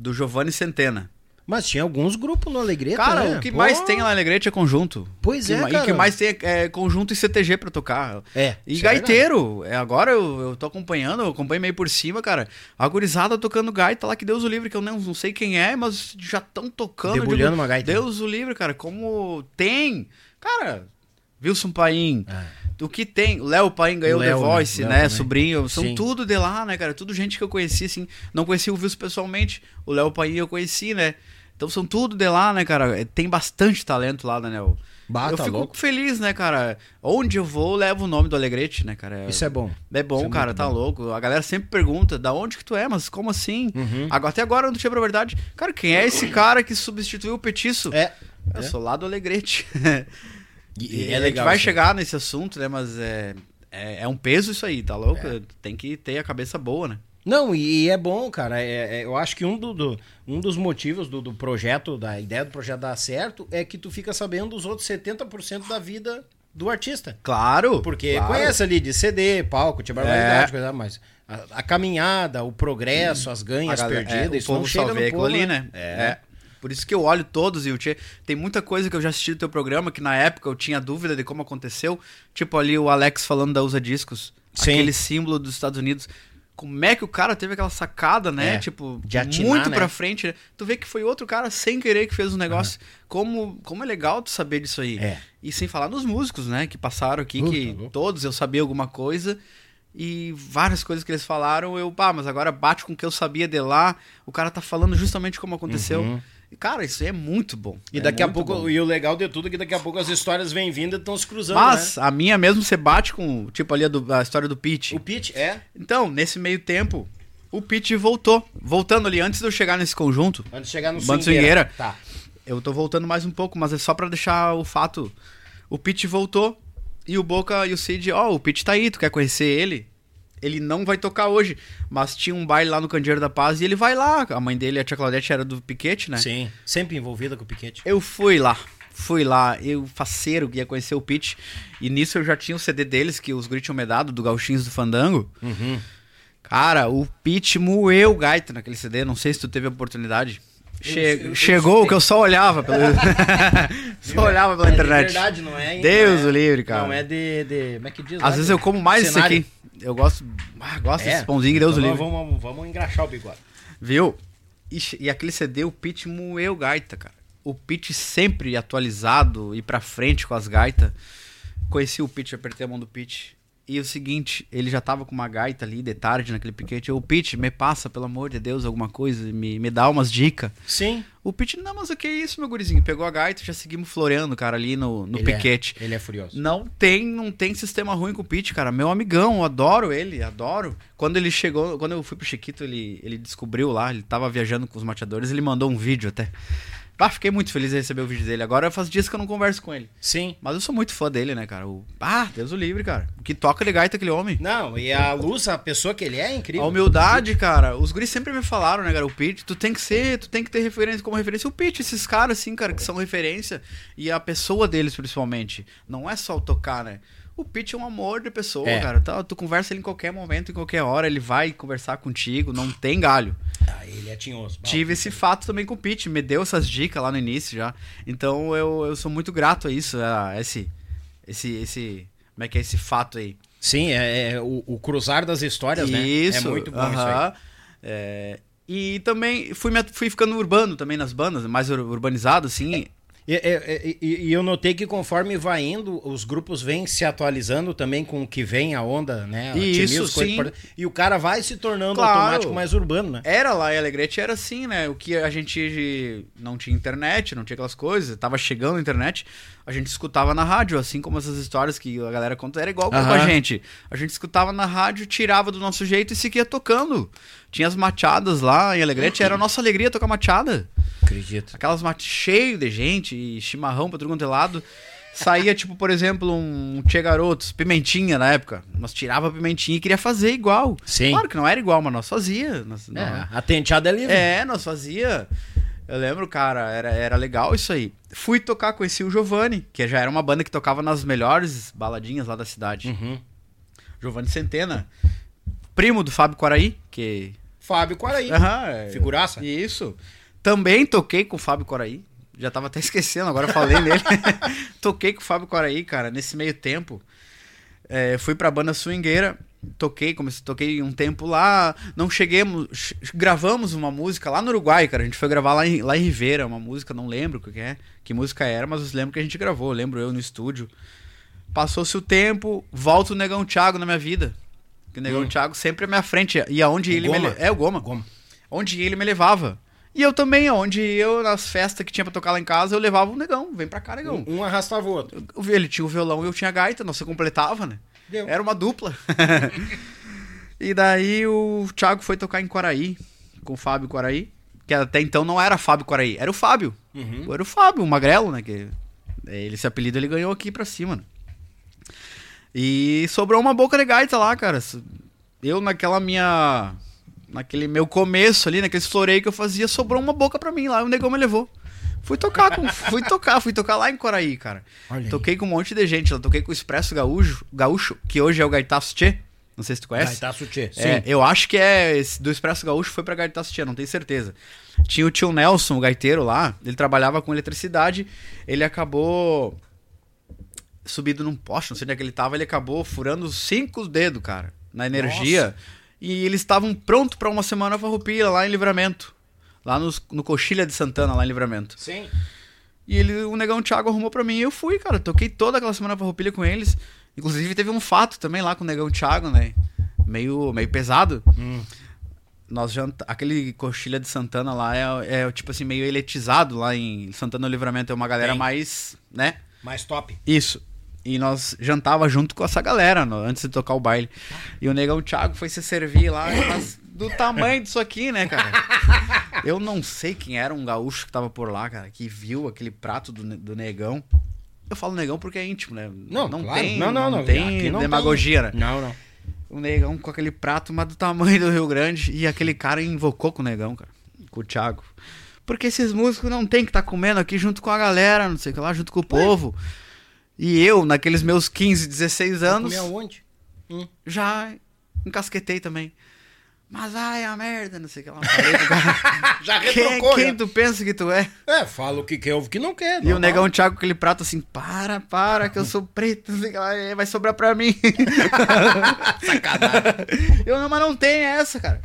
do Giovanni Centena. Mas tinha alguns grupos no Alegreta, Cara, né? o que Pô. mais tem lá na Alegrete é conjunto. Pois Que é, ma- E cara. o que mais tem é, é conjunto e CTG pra tocar. É, E é gaiteiro. É, agora eu, eu tô acompanhando, eu acompanho meio por cima, cara. A gurizada tocando gaita lá, que Deus o livre, que eu não, não sei quem é, mas já estão tocando. Debulhando uma gaita. Deus o livre, cara. Como tem. Cara, Wilson Paim. O que tem? Léo Paim ganhou O o The Léo, né? Voice, Léo né? Sobrinho. São Sim. tudo de lá, né, cara? Tudo gente que eu conheci, assim. Não conheci o Wilson pessoalmente. O Léo Paim eu conheci, né? Então são tudo de lá, né, cara? É, Tem bastante talento lá, Daniel. Bah, eu tá fico louco. feliz, né, cara? Onde eu vou, eu levo o nome do Alegrete, né, cara? Isso é bom. É bom, é cara, tá bom. louco. A galera sempre pergunta, da onde que tu é? Mas como assim? Uhum. Agora, até agora eu não tinha pra verdade. Cara, quem é esse cara que substituiu o Petiço? É. Eu sou lá do Alegrete. E, E a gente vai chegar nesse assunto, né? Mas é, é, é um peso isso aí, tá louco? É. Tem que ter a cabeça boa, né? Não, e, e é bom, cara. É, é- eu acho que um, do, do- um dos motivos do, do projeto, da ideia do projeto dar certo, é que tu fica sabendo os outros 70% da vida do artista. Claro! Porque claro. conhece ali de CD, palco, tinha barbaridade, É. coisa mais. A, a caminhada, o progresso, as A ganhas galera- perdidas, é, isso não chega no povo, ali, né? É. Por isso que eu olho todos e o Tchê. Tem muita coisa que eu já assisti do teu programa que na época eu tinha dúvida de como aconteceu. Tipo ali o Alex falando da Usa Discos. Sim. Aquele símbolo dos Estados Unidos. Como é que o cara teve aquela sacada, né? É, tipo, de atinar, muito né? pra frente. né? Tu vê que foi outro cara sem querer que fez o negócio. Como, como é legal tu saber disso aí. É. E sem falar nos músicos, né? Que passaram aqui, Puta, que louco. todos eu sabia alguma coisa. E várias coisas que eles falaram, eu, pá, mas agora bate com o que eu sabia de lá. O cara tá falando justamente como aconteceu. E, cara, isso aí é muito bom. E É daqui a pouco, bom. e o legal de tudo é que daqui a pouco as histórias vêm vindo e estão se cruzando, Mas né? a minha mesmo você bate com, tipo, ali a, do- a história do Pete. O pitch é, Então, nesse meio tempo, o Pete voltou. Voltando ali, antes de eu chegar nesse conjunto, antes de chegar no Bando swingueira. Tá. eu tô voltando mais um pouco, mas é só pra deixar o fato. O Pete voltou e o Boca e o Cid, ó, o Pete tá aí, tu quer conhecer ele? Ele não vai tocar hoje, mas tinha um baile lá no Candeeiro da Paz e ele vai lá. A mãe dele, a tia Claudete, era do Piquete, né? Sim, sempre envolvida com o piquete. Eu fui lá. Fui lá, eu faceiro que ia conhecer o Pete. E nisso eu já tinha o CD deles, que os Grit tinham me dado, do Gauchinhos do Fandango. Uhum. Cara, o Pete moeu o gaita naquele CD, não sei se tu teve a oportunidade. Che- chegou que eu só olhava pelo... só olhava pela É de internet. verdade, não é? Deus não é- o livre, cara. Não é de, de- Como é que diz? lá? Às vezes eu como mais isso aqui. Eu gosto, ah, gosto É. desse pãozinho, Deus o Então livre. Vamos, vamos, vamos engraxar o bigode. Viu? Ixi, E, aquele CD, o Pete moeu gaita, cara. O Pete sempre atualizado e pra frente com as gaitas. Conheci o Pete, apertei a mão do Pete. E o seguinte, ele já tava com uma gaita ali de tarde naquele piquete. Eu, Pete, me passa, pelo amor de Deus, alguma coisa, me, me dá umas dicas. Sim. O Pete, não, mas o que é isso, meu gurizinho? Pegou a gaita e já seguimos floreando, cara, ali no, no Ele é- piquete. ele é furioso. Não tem, não tem sistema ruim com o Pete, cara. Meu amigão, eu adoro ele, adoro. Quando ele chegou, quando eu fui pro Chiquito, ele, ele descobriu lá, ele tava viajando com os mateadores, ele mandou um vídeo até. Ah, fiquei muito feliz de receber o vídeo dele. Agora faz dias que eu não converso com ele. Sim. Mas eu sou muito fã dele, né, cara? O... Ah, Deus o livre, cara. O que toca de gaita aquele homem. Não, e a luz, a pessoa que ele é, é incrível. A humildade, cara. Os guris sempre me falaram, né, cara? O Pete, tu tem que ser, tu tem que ter referência como referência. O Pete, esses caras, assim, cara, que são referência. E a pessoa deles, principalmente. Não é só o tocar, né? O Pete é um amor de pessoa, É. cara. Tá, tu conversa ele em qualquer momento, em qualquer hora, ele vai conversar contigo, não tem galho. Ah, ele é tinhoso. Tive esse fato também com o Pete, me deu essas dicas lá no início já. Então eu, eu sou muito grato a isso, a esse, esse, esse, como é que é esse fato aí. Sim, é, é o, o cruzar das histórias, né? Isso, É muito bom isso aí. É, e também fui, fui ficando urbano também nas bandas, mais ur- urbanizado, assim. E, e- e- e eu notei que conforme vai indo, os grupos vêm se atualizando também com o que vem a onda, né? a Isso, sim. E o cara vai se tornando Claro. automático mais urbano, né? Era lá em Alegrete, era assim, né? O que a gente não tinha internet, não tinha aquelas coisas, tava chegando a internet, a gente escutava na rádio, assim como essas histórias que a galera conta, era igual com a gente. A gente escutava na rádio, tirava do nosso jeito e seguia tocando. Tinha as machadas lá em Alegrete, era a nossa alegria tocar machada. Acredito. Aquelas matas cheio de gente e chimarrão pra tudo quanto é lado. Saía, tipo, por exemplo, um Tchê Garotos, pimentinha na época. Nós tirava a pimentinha e queria fazer igual. Sim. Claro que não era igual, mas nós fazia. Nós, É, a tenteada é livre. é, nós fazia. Eu lembro, cara, era, era legal isso aí. Fui tocar, conheci o Giovanni, que já era uma banda que tocava nas melhores baladinhas lá da cidade. Uhum. Giovanni Centena, primo do Fábio Quaraí, que. Fábio Quaraí. Aham, é- Figuraça. Isso. Também toquei com o Fábio Quaraí. Já tava até esquecendo, agora falei nele. toquei com o Fábio Quaraí, cara, nesse meio tempo. É, fui pra banda swingueira, toquei, comecei, toquei um tempo lá, não cheguemos, ch- gravamos uma música lá no Uruguai, cara, a gente foi gravar lá em, lá em Ribeira, uma música, não lembro o que é, que música era, mas eu lembro que a gente gravou, lembro eu no estúdio. Passou-se o tempo, volta o Negão Thiago na minha vida. Que o Negão Thiago sempre à minha frente, e aonde O ele me... Goma. le- É, o Goma. Goma. Onde ele me levava. E eu também, onde eu, nas festas que tinha pra tocar lá em casa, eu levava o Negão, vem pra cá, Negão. Um arrastava o outro. Ele tinha o violão e eu tinha a gaita, nós se completava, né? Deu. Era uma dupla. e daí o Thiago foi tocar em Quaraí, com o Fábio Quaraí, que até então não era Fábio Quaraí, era o Fábio. Uhum. Era o Fábio, o Magrelo, né? Que ele, esse apelido ele ganhou aqui pra cima, né? E sobrou uma boca de gaita lá, cara. Eu naquela minha. Naquele meu começo ali, naquele floreio que eu fazia, sobrou uma boca pra mim lá, e o negão me levou. Fui tocar, com, fui tocar, fui tocar lá em Coraí, cara. Olha aí. Toquei com um monte de gente, lá toquei com o Expresso Gaúcho, Gaúcho que hoje é o Gaitaço Tchê. Não sei se tu conhece. Gaitaço Tchê. Sim. É, eu acho que é do Expresso Gaúcho foi pra Gaitaço Tchê, não tenho certeza. Tinha o tio Nelson, o gaiteiro lá, ele trabalhava com eletricidade, ele acabou subido num poste, não sei onde é que ele tava, ele acabou furando os cinco dedos, cara, na energia. E eles estavam prontos pra uma semana farroupilha lá em Livramento. Lá nos- no Coxilha de Santana, lá em Livramento. Sim. E ele, o negão Thiago arrumou pra mim e eu fui, cara. Toquei toda aquela semana farroupilha com eles. Inclusive teve um fato também lá com o negão Thiago, né? Meio, meio pesado. Nós janta... Aquele coxilha de Santana lá é, é, tipo assim, meio eletizado lá em Santana do Livramento. É uma galera Tem. mais, né? Mais top. Isso. E nós jantava junto com essa galera no- antes de tocar o baile. E o negão Thiago foi se servir lá, mas do tamanho disso aqui, né, cara? Eu não sei quem era um gaúcho que tava por lá, cara, que viu aquele prato do, do negão. Eu falo negão porque é íntimo, né? Não, não claro. tem, não, não, não. tem Aqui não demagogia, né? tem. Não, não. O negão com aquele prato, mas do tamanho do Rio Grande. E aquele cara invocou com o negão, cara. Com o Thiago. Porque esses músicos não tem que estar comendo aqui junto com a galera, não sei o que lá, junto com o povo. E eu, naqueles meus 15, 16 anos, Comia onde? já encasquetei também. Mas ai, a merda, não sei o que lá. Já quem, retrocou, quem já. tu pensa que tu é? É, fala o que quer, o que não quer. E o negão Thiago com aquele prato assim, para, para, que eu sou preto, não sei o que lá, vai sobrar pra mim. Sacanagem. Eu não, mas não tem essa, cara.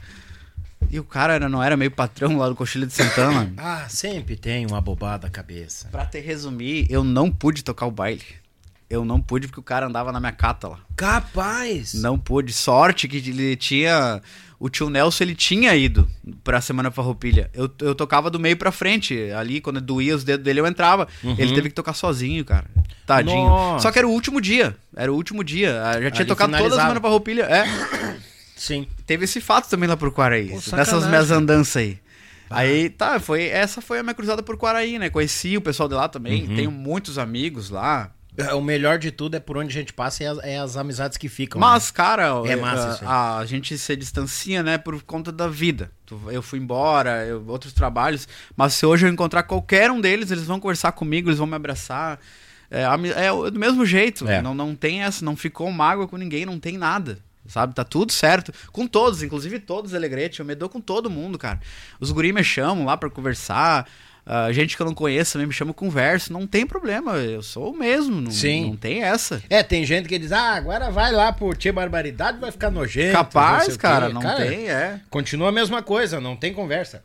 E o cara era- não era meio patrão lá do Coxilha de Santana. Ah, sempre tem uma bobada na cabeça. pra te resumir, eu não pude tocar o baile. Eu não pude porque o cara andava na minha cata lá. Capaz. Não pude. Sorte que ele tinha. O tio Nelson ele tinha ido pra Semana Farroupilha. Eu, eu tocava do meio pra frente. Ali, quando doía os dedos dele, eu entrava. Ele teve que tocar sozinho, cara. Tadinho. Uhum. Nossa. Só que era o último dia. Era o último dia. Ah, Já tinha Ali tocado toda a. Semana Farroupilha. É. Sim. Teve esse fato também lá por Quaraí. Pô, nessas minhas andanças aí. Aí, tá, foi, essa foi a minha cruzada por Quaraí, né? Conheci o pessoal de lá também. Uhum. Tenho muitos amigos lá. É, O melhor de tudo é por onde a gente passa e as, é as amizades que ficam. né? Mas, cara, É massa a, isso aí. a, a gente se distancia, né, por conta da vida. Eu fui embora, eu- outros trabalhos, mas se hoje eu encontrar qualquer um deles, eles vão conversar comigo, eles vão me abraçar. É, é do mesmo jeito, É. não, não tem essa, não ficou mágoa com ninguém, não tem nada. Sabe, tá tudo certo. Com todos, inclusive todos Alegrete. Eu me dou com todo mundo, cara. Os guri me chamam lá pra conversar. A gente que eu não conheço também me chama converso. Não tem problema, eu sou o mesmo. Não, Sim. não tem essa. É, tem gente que diz, ah, agora vai lá por Tia Barbaridade, vai ficar nojento. não Capaz, o quê. cara, não tem, é. Continua a mesma coisa, não tem conversa.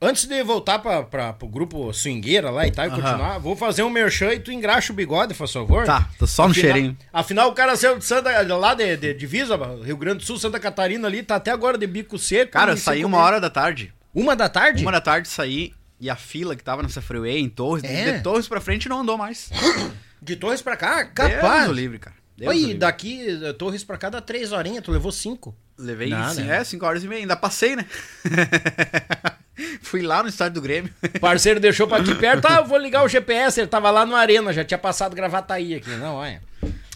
Antes de voltar pra, pra, pro grupo swingueira lá e tal e Aham. continuar, vou fazer um merchan e tu engraxa o bigode, por favor. Tá, tô só no Afinal- cheirinho. Afinal, o cara saiu de Santa, lá de, de divisa, Rio Grande do Sul, Santa Catarina ali, tá até agora de bico seco. Cara, eu saí uma comer. hora da tarde. Uma da tarde? Uma da tarde saí e a fila que tava nessa freeway em Torres, É? de Torres pra frente não andou mais. De Torres pra cá? Deus Capaz. o livre, cara. Deus o Oi, livre. daqui, eh, Torres pra cá dá três horinhas, tu levou cinco. Levei Nada. sim, é, 5 horas e meia. Ainda passei, né? Fui lá no estádio do Grêmio. Parceiro deixou pra aqui perto, ah, eu vou ligar o GPS, ele tava lá no Arena, já tinha passado Gravataí aqui. Não, olha.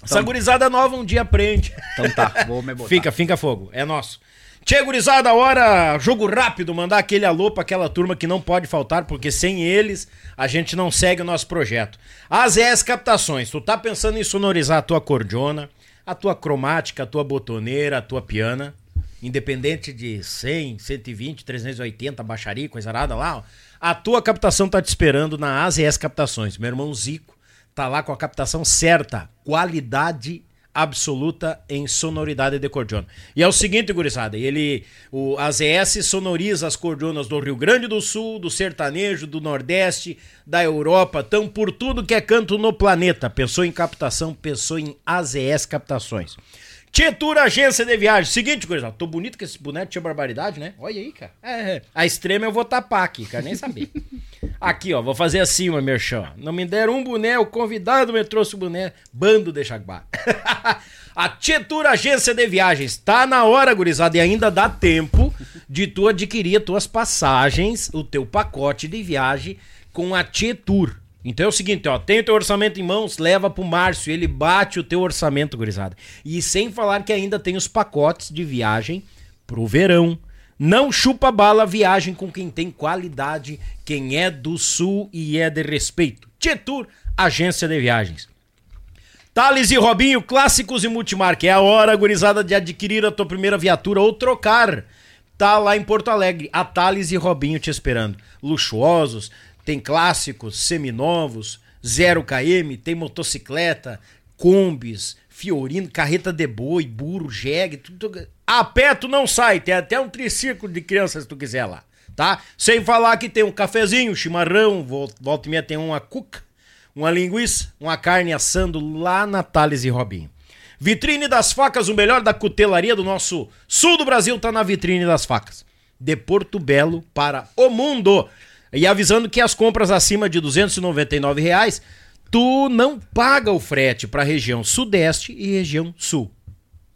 Essa gurizada nova um dia aprende. Então tá, vou me botar. Fica, fica fogo, é nosso. Tchê, gurizada, hora, jogo rápido, mandar aquele alô pra aquela turma que não pode faltar, porque sem eles a gente não segue o nosso projeto. As ES Captações, tu tá pensando em sonorizar a tua cordiona, a tua cromática, a tua botoneira, a tua piana, independente de 100, 120, 380, baixaria, coisa arada lá, a tua captação tá te esperando na AZS Captações. Meu irmão Zico tá lá com a captação certa, qualidade absoluta em sonoridade de cordiona. E é o seguinte, gurizada, ele, o AZS sonoriza as cordionas do Rio Grande do Sul, do sertanejo, do Nordeste, da Europa, tão por tudo que é canto no planeta. Pensou em captação, pensou em AZS Captações. Tietur Agência de Viagem. Seguinte, gurizada, tô bonito com esse boneco, tinha barbaridade, né? Olha aí, cara. É, é. A extrema eu vou tapar aqui, quero nem saber. Aqui, ó, vou fazer assim, meu merchan. Não me deram um boné, o convidado me trouxe o boné. Bando de Jaguar. a Tietur Agência de Viagens. Tá na hora, gurizada, e ainda dá tempo de tu adquirir as tuas passagens, o teu pacote de viagem com a Tietur. Então é o seguinte, ó, tem o teu orçamento em mãos, leva pro Márcio, ele bate o teu orçamento, gurizada. E sem falar que ainda tem os pacotes de viagem pro verão. Não chupa bala, viagem com quem tem qualidade, quem é do sul e é de respeito. Tietur, agência de viagens. Thales e Robinho, clássicos e multimarca. É a hora, gurizada, de adquirir a tua primeira viatura ou trocar. Tá lá em Porto Alegre. A Thales e Robinho te esperando. Luxuosos, tem clássicos, seminovos, 0 km, tem motocicleta, combis, fiorino, carreta de boi, burro, jegue, tudo. A pé tu não sai, tem até um triciclo de crianças se tu quiser lá, tá? Sem falar que tem um cafezinho, chimarrão, vol- volta e meia tem uma cuca, uma linguiça, uma carne assando lá na Thales e Robinho. Vitrine das facas, o melhor da cutelaria do nosso sul do Brasil tá na vitrine das facas. De Porto Belo para o mundo. E avisando que as compras acima de 299 reais, tu não paga o frete para a região sudeste e região sul.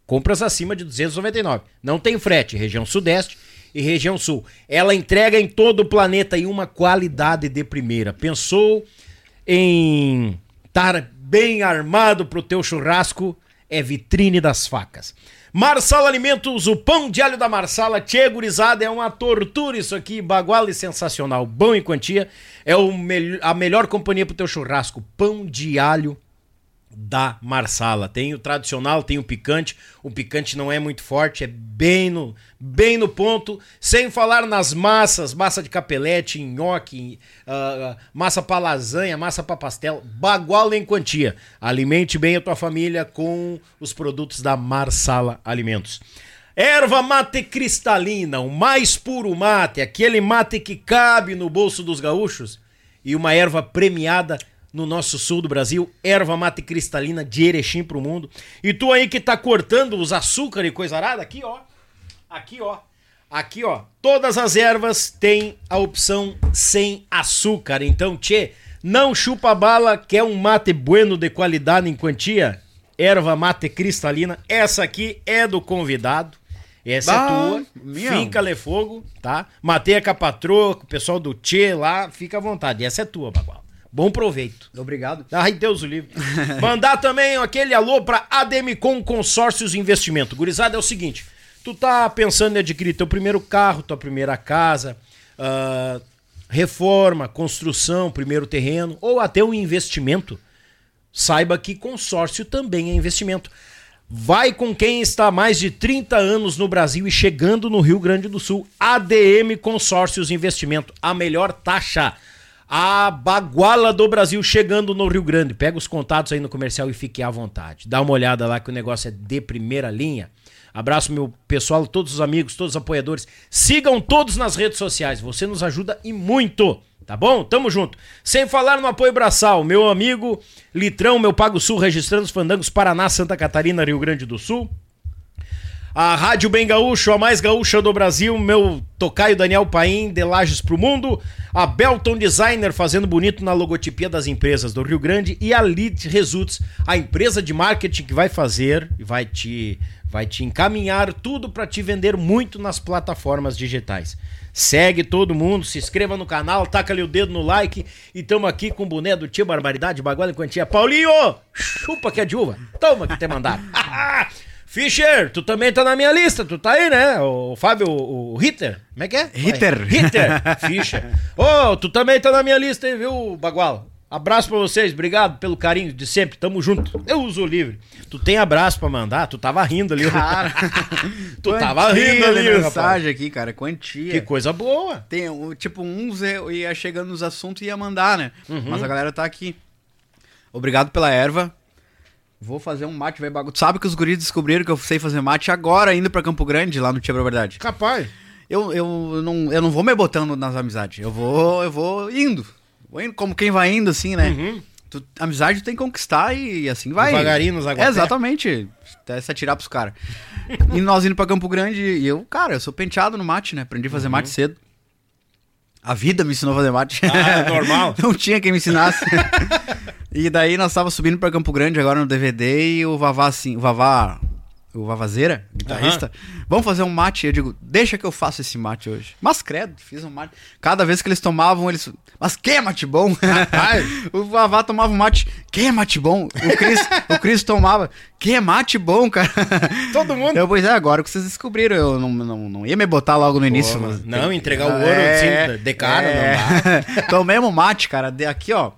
Compras acima de 299. Não tem frete, região sudeste e região sul. Ela entrega em todo o planeta e uma qualidade de primeira. Pensou em estar bem armado pro teu churrasco? É vitrine das facas. Marsala Alimentos, o pão de alho da Marsala, tchê é uma tortura isso aqui, bagual e sensacional, bom em quantia, é o mel- a melhor companhia pro teu churrasco, pão de alho da Marsala. Tem o tradicional, tem o picante. O picante não é muito forte, é bem no, bem no ponto. Sem falar nas massas, massa de capelete, nhoque, ah, massa para lasanha, massa para pastel. Bagual em quantia. Alimente bem a tua família com os produtos da Marsala Alimentos. Erva mate cristalina, o mais puro mate, aquele mate que cabe no bolso dos gaúchos. E uma erva premiada no nosso sul do Brasil, erva mate cristalina de Erechim pro mundo. E tu aí que tá cortando os açúcar e coisa arada, aqui ó, aqui ó, aqui ó, todas as ervas têm a opção sem açúcar. Então, tchê, não chupa bala, quer um mate bueno de qualidade em quantia? Erva mate cristalina, essa aqui é do convidado. Essa Bah, é tua, minha. fica-lhe fogo, tá? Matei a patroa, com o pessoal do Tchê lá, fica à vontade. Essa é tua, Bagual. Bom proveito. Obrigado. Ai, Deus o livre. Mandar também aquele alô pra Ademicon Consórcios Investimento. Gurizada, é o seguinte, tu tá pensando em adquirir teu primeiro carro, tua primeira casa, ah, reforma, construção, primeiro terreno, ou até um investimento, saiba que consórcio também é investimento. Vai com quem está há mais de 30 anos no Brasil e chegando no Rio Grande do Sul. ADM Consórcios Investimento, a melhor taxa. A baguala do Brasil chegando no Rio Grande. Pega os contatos aí no comercial e fique à vontade. Dá uma olhada lá que o negócio é de primeira linha. Abraço meu pessoal, todos os amigos, todos os apoiadores. Sigam todos nas redes sociais. Você nos ajuda e muito. Tá bom? Tamo junto. Sem falar no apoio braçal, meu amigo Litrão, meu Pago Sul, registrando os fandangos Paraná, Santa Catarina, Rio Grande do Sul. A Rádio Bem Gaúcho, a mais gaúcha do Brasil, meu tocaio Daniel Paim, de Lages pro Mundo. A Belton Designer, fazendo bonito na logotipia das empresas do Rio Grande. E a Lead Results, a empresa de marketing que vai fazer e vai te, vai te encaminhar tudo para te vender muito nas plataformas digitais. Segue todo mundo, se inscreva no canal, taca ali o dedo no like. E tamo aqui com o boné do Tio Barbaridade, Baguala e Quantia. Paulinho, chupa que é de uva. Toma que te mandaram. Fischer, tu também tá na minha lista, tu tá aí, né? O Fábio, o, o Ritter, como é que é? Ritter. Ritter, Fischer. Ô, oh, tu também tá na minha lista aí, viu, Bagual? Abraço pra vocês, obrigado pelo carinho de sempre, tamo junto. Eu uso livre. Tu tem abraço pra mandar? Tu tava rindo ali. Cara, tu tava rindo ali, mensagem rapaz. aqui, cara, quantia. Que coisa boa. Tem, o- tipo, uns eu ia chegando nos assuntos e ia mandar, né? Mas a galera tá aqui. Obrigado pela erva. Vou fazer um mate, velho bagulho. Sabe que os guris descobriram que eu sei fazer mate agora, indo pra Campo Grande, lá no Tia Verdade. Capaz. Eu, eu, não, eu não vou me botando nas amizades. Eu vou, eu vou indo. Vou indo como quem vai indo, assim, né? Tu- amizade tu tem que conquistar e assim vai. Devagarinho nos É, exatamente. Até se atirar pros caras. e nós indo pra Campo Grande, e eu, cara, eu sou penteado no mate, né? Aprendi a fazer mate cedo. A vida me ensinou a fazer mate. Ah, normal. Não tinha quem me ensinasse. e daí nós tava subindo pra Campo Grande agora no DVD e o Vavá assim, o Vavá, o Vavazeira, guitarrista, vamos fazer um mate. Eu digo, deixa que eu faço esse mate hoje. Mas credo, fiz um mate. Cada vez que eles tomavam, eles. Mas que é mate bom? o Vavá tomava um mate, que é mate bom? O Cris, o Cris tomava, que é mate bom, cara. Todo mundo. Eu, pois é, agora que vocês descobriram, eu não, não, não ia me botar logo no início. Pô, mas não, tem- entregar o ouro É, assim, de cara, é. não dá. Tomemos mate, cara. De aqui, ó.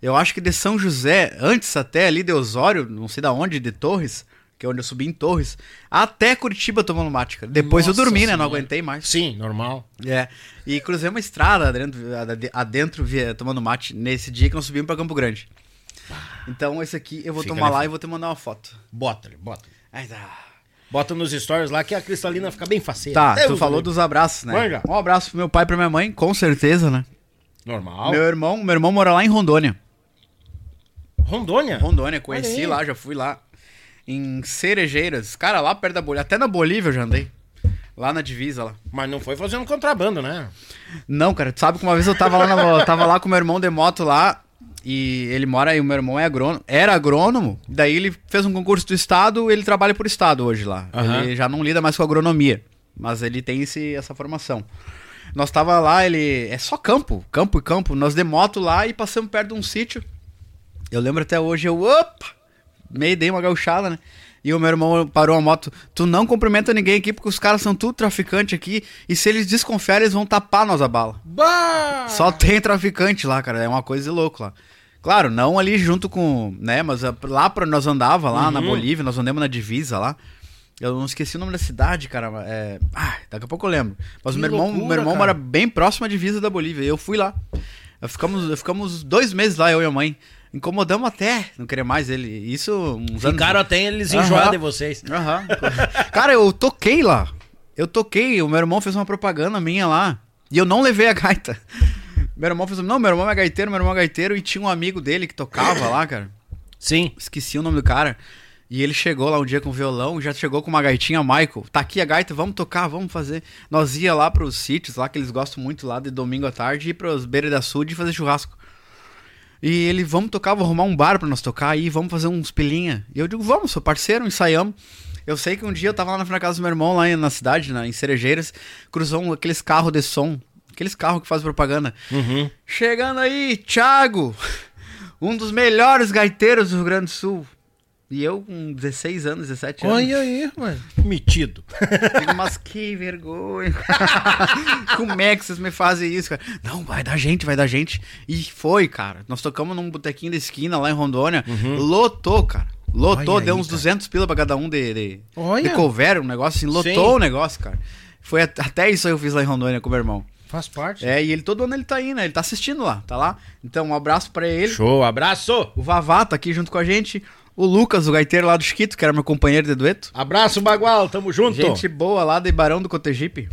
Eu acho que de São José, antes até ali de Osório, não sei da onde, de Torres, que é onde eu subi em Torres, até Curitiba tomando mate, cara. Depois Nossa eu dormi, né? Não Senhora. aguentei mais. Sim, normal. É. E cruzei uma estrada adentro, ad- adentro via, tomando mate nesse dia que nós subimos pra Campo Grande. Então esse aqui eu vou Fica tomar ali. lá e vou te mandar uma foto. Bota, bota. Ai, tá. Bota nos stories lá que a cristalina fica bem faceira. Tá, Deus tu falou do dos abraços, né? Manja. Um abraço pro meu pai e pra minha mãe, com certeza, né? Normal. Meu irmão, meu irmão mora lá em Rondônia. Rondônia. Rondônia, conheci lá, já fui lá. Em Cerejeiras. Cara, lá perto da Bolívia. Até na Bolívia eu já andei. Lá na divisa lá. Mas não foi fazendo contrabando, né? Não, cara, tu sabe que uma vez eu tava lá, na, eu tava lá com meu irmão de moto lá. E ele mora aí, o meu irmão é agrônomo, era agrônomo, daí ele fez um concurso do estado, ele trabalha por estado hoje lá. Aham. Ele já não lida mais com agronomia, mas ele tem esse, essa formação. Nós tava lá, ele é só campo, campo e campo, nós de moto lá e passamos perto de um sítio. Eu lembro até hoje, eu, opa, meio dei uma gauchada, né? E o meu irmão parou a moto, tu não cumprimenta ninguém aqui porque os caras são tudo traficante aqui e se eles desconfiarem eles vão tapar nós a bala. Bah! Só tem traficante lá, cara. É uma coisa de louco lá. Claro, não ali junto com. né? Mas lá pra nós andava, lá Uhum. na Bolívia, nós andamos na divisa lá. Eu não esqueci o nome da cidade, cara. É... Ah, daqui a pouco eu lembro. Mas Que meu irmão, loucura, meu irmão cara. mora bem próximo à divisa da Bolívia. E eu fui lá. Ficamos, ficamos dois meses lá, eu e a mãe. Incomodamos até não querer mais ele. Isso uns anos. Ficaram até eles Aham. enjoados de vocês. Aham. Cara, eu toquei lá. Eu toquei, o meu irmão fez uma propaganda minha lá. E eu não levei a gaita. Meu irmão fez. Não, meu irmão é gaiteiro, meu irmão é gaiteiro. E tinha um amigo dele que tocava lá, cara. Sim. Esqueci o nome do cara. E ele chegou lá um dia com violão, já chegou com uma gaitinha, Michael. Tá aqui a gaita, vamos tocar, vamos fazer. Nós ia lá pros sítios lá, que eles gostam muito lá de domingo à tarde, ir pros beiras da sul e fazer churrasco. E ele, vamos tocar, vou arrumar um bar pra nós tocar aí, vamos fazer uns pilinha. E eu digo, vamos, sou parceiro, ensaiamos. Eu sei que um dia eu tava lá na casa do meu irmão, lá na cidade, na, em Cerejeiras, cruzou um, aqueles carros de som, aqueles carros que fazem propaganda. Uhum. Chegando aí, Thiago, um dos melhores gaiteiros do Rio Grande do Sul. E eu com 16 anos, 17 anos. Olha aí, mano. Metido. Digo, mas que vergonha. Como é que vocês me fazem isso, cara? Não, vai dar gente, vai dar gente. E foi, cara. Nós tocamos num botequinho da esquina lá em Rondônia. Lotou, cara. Lotou, Olha deu aí, uns cara. 200 pila pra cada um de, de, Olha. de cover, um negócio assim. Lotou Sim. o negócio, cara. Foi at- até isso aí eu fiz lá em Rondônia com o meu irmão. Faz parte. É, e ele todo ano ele tá aí, né? Ele tá assistindo lá, tá lá. Então, um abraço pra ele. Show, abraço! O Vavá tá aqui junto com a gente. O Lucas, o gaiteiro lá do Chiquito, que era meu companheiro de dueto. Abraço, Bagual, tamo junto. Gente boa lá de Barão do Cotegipe.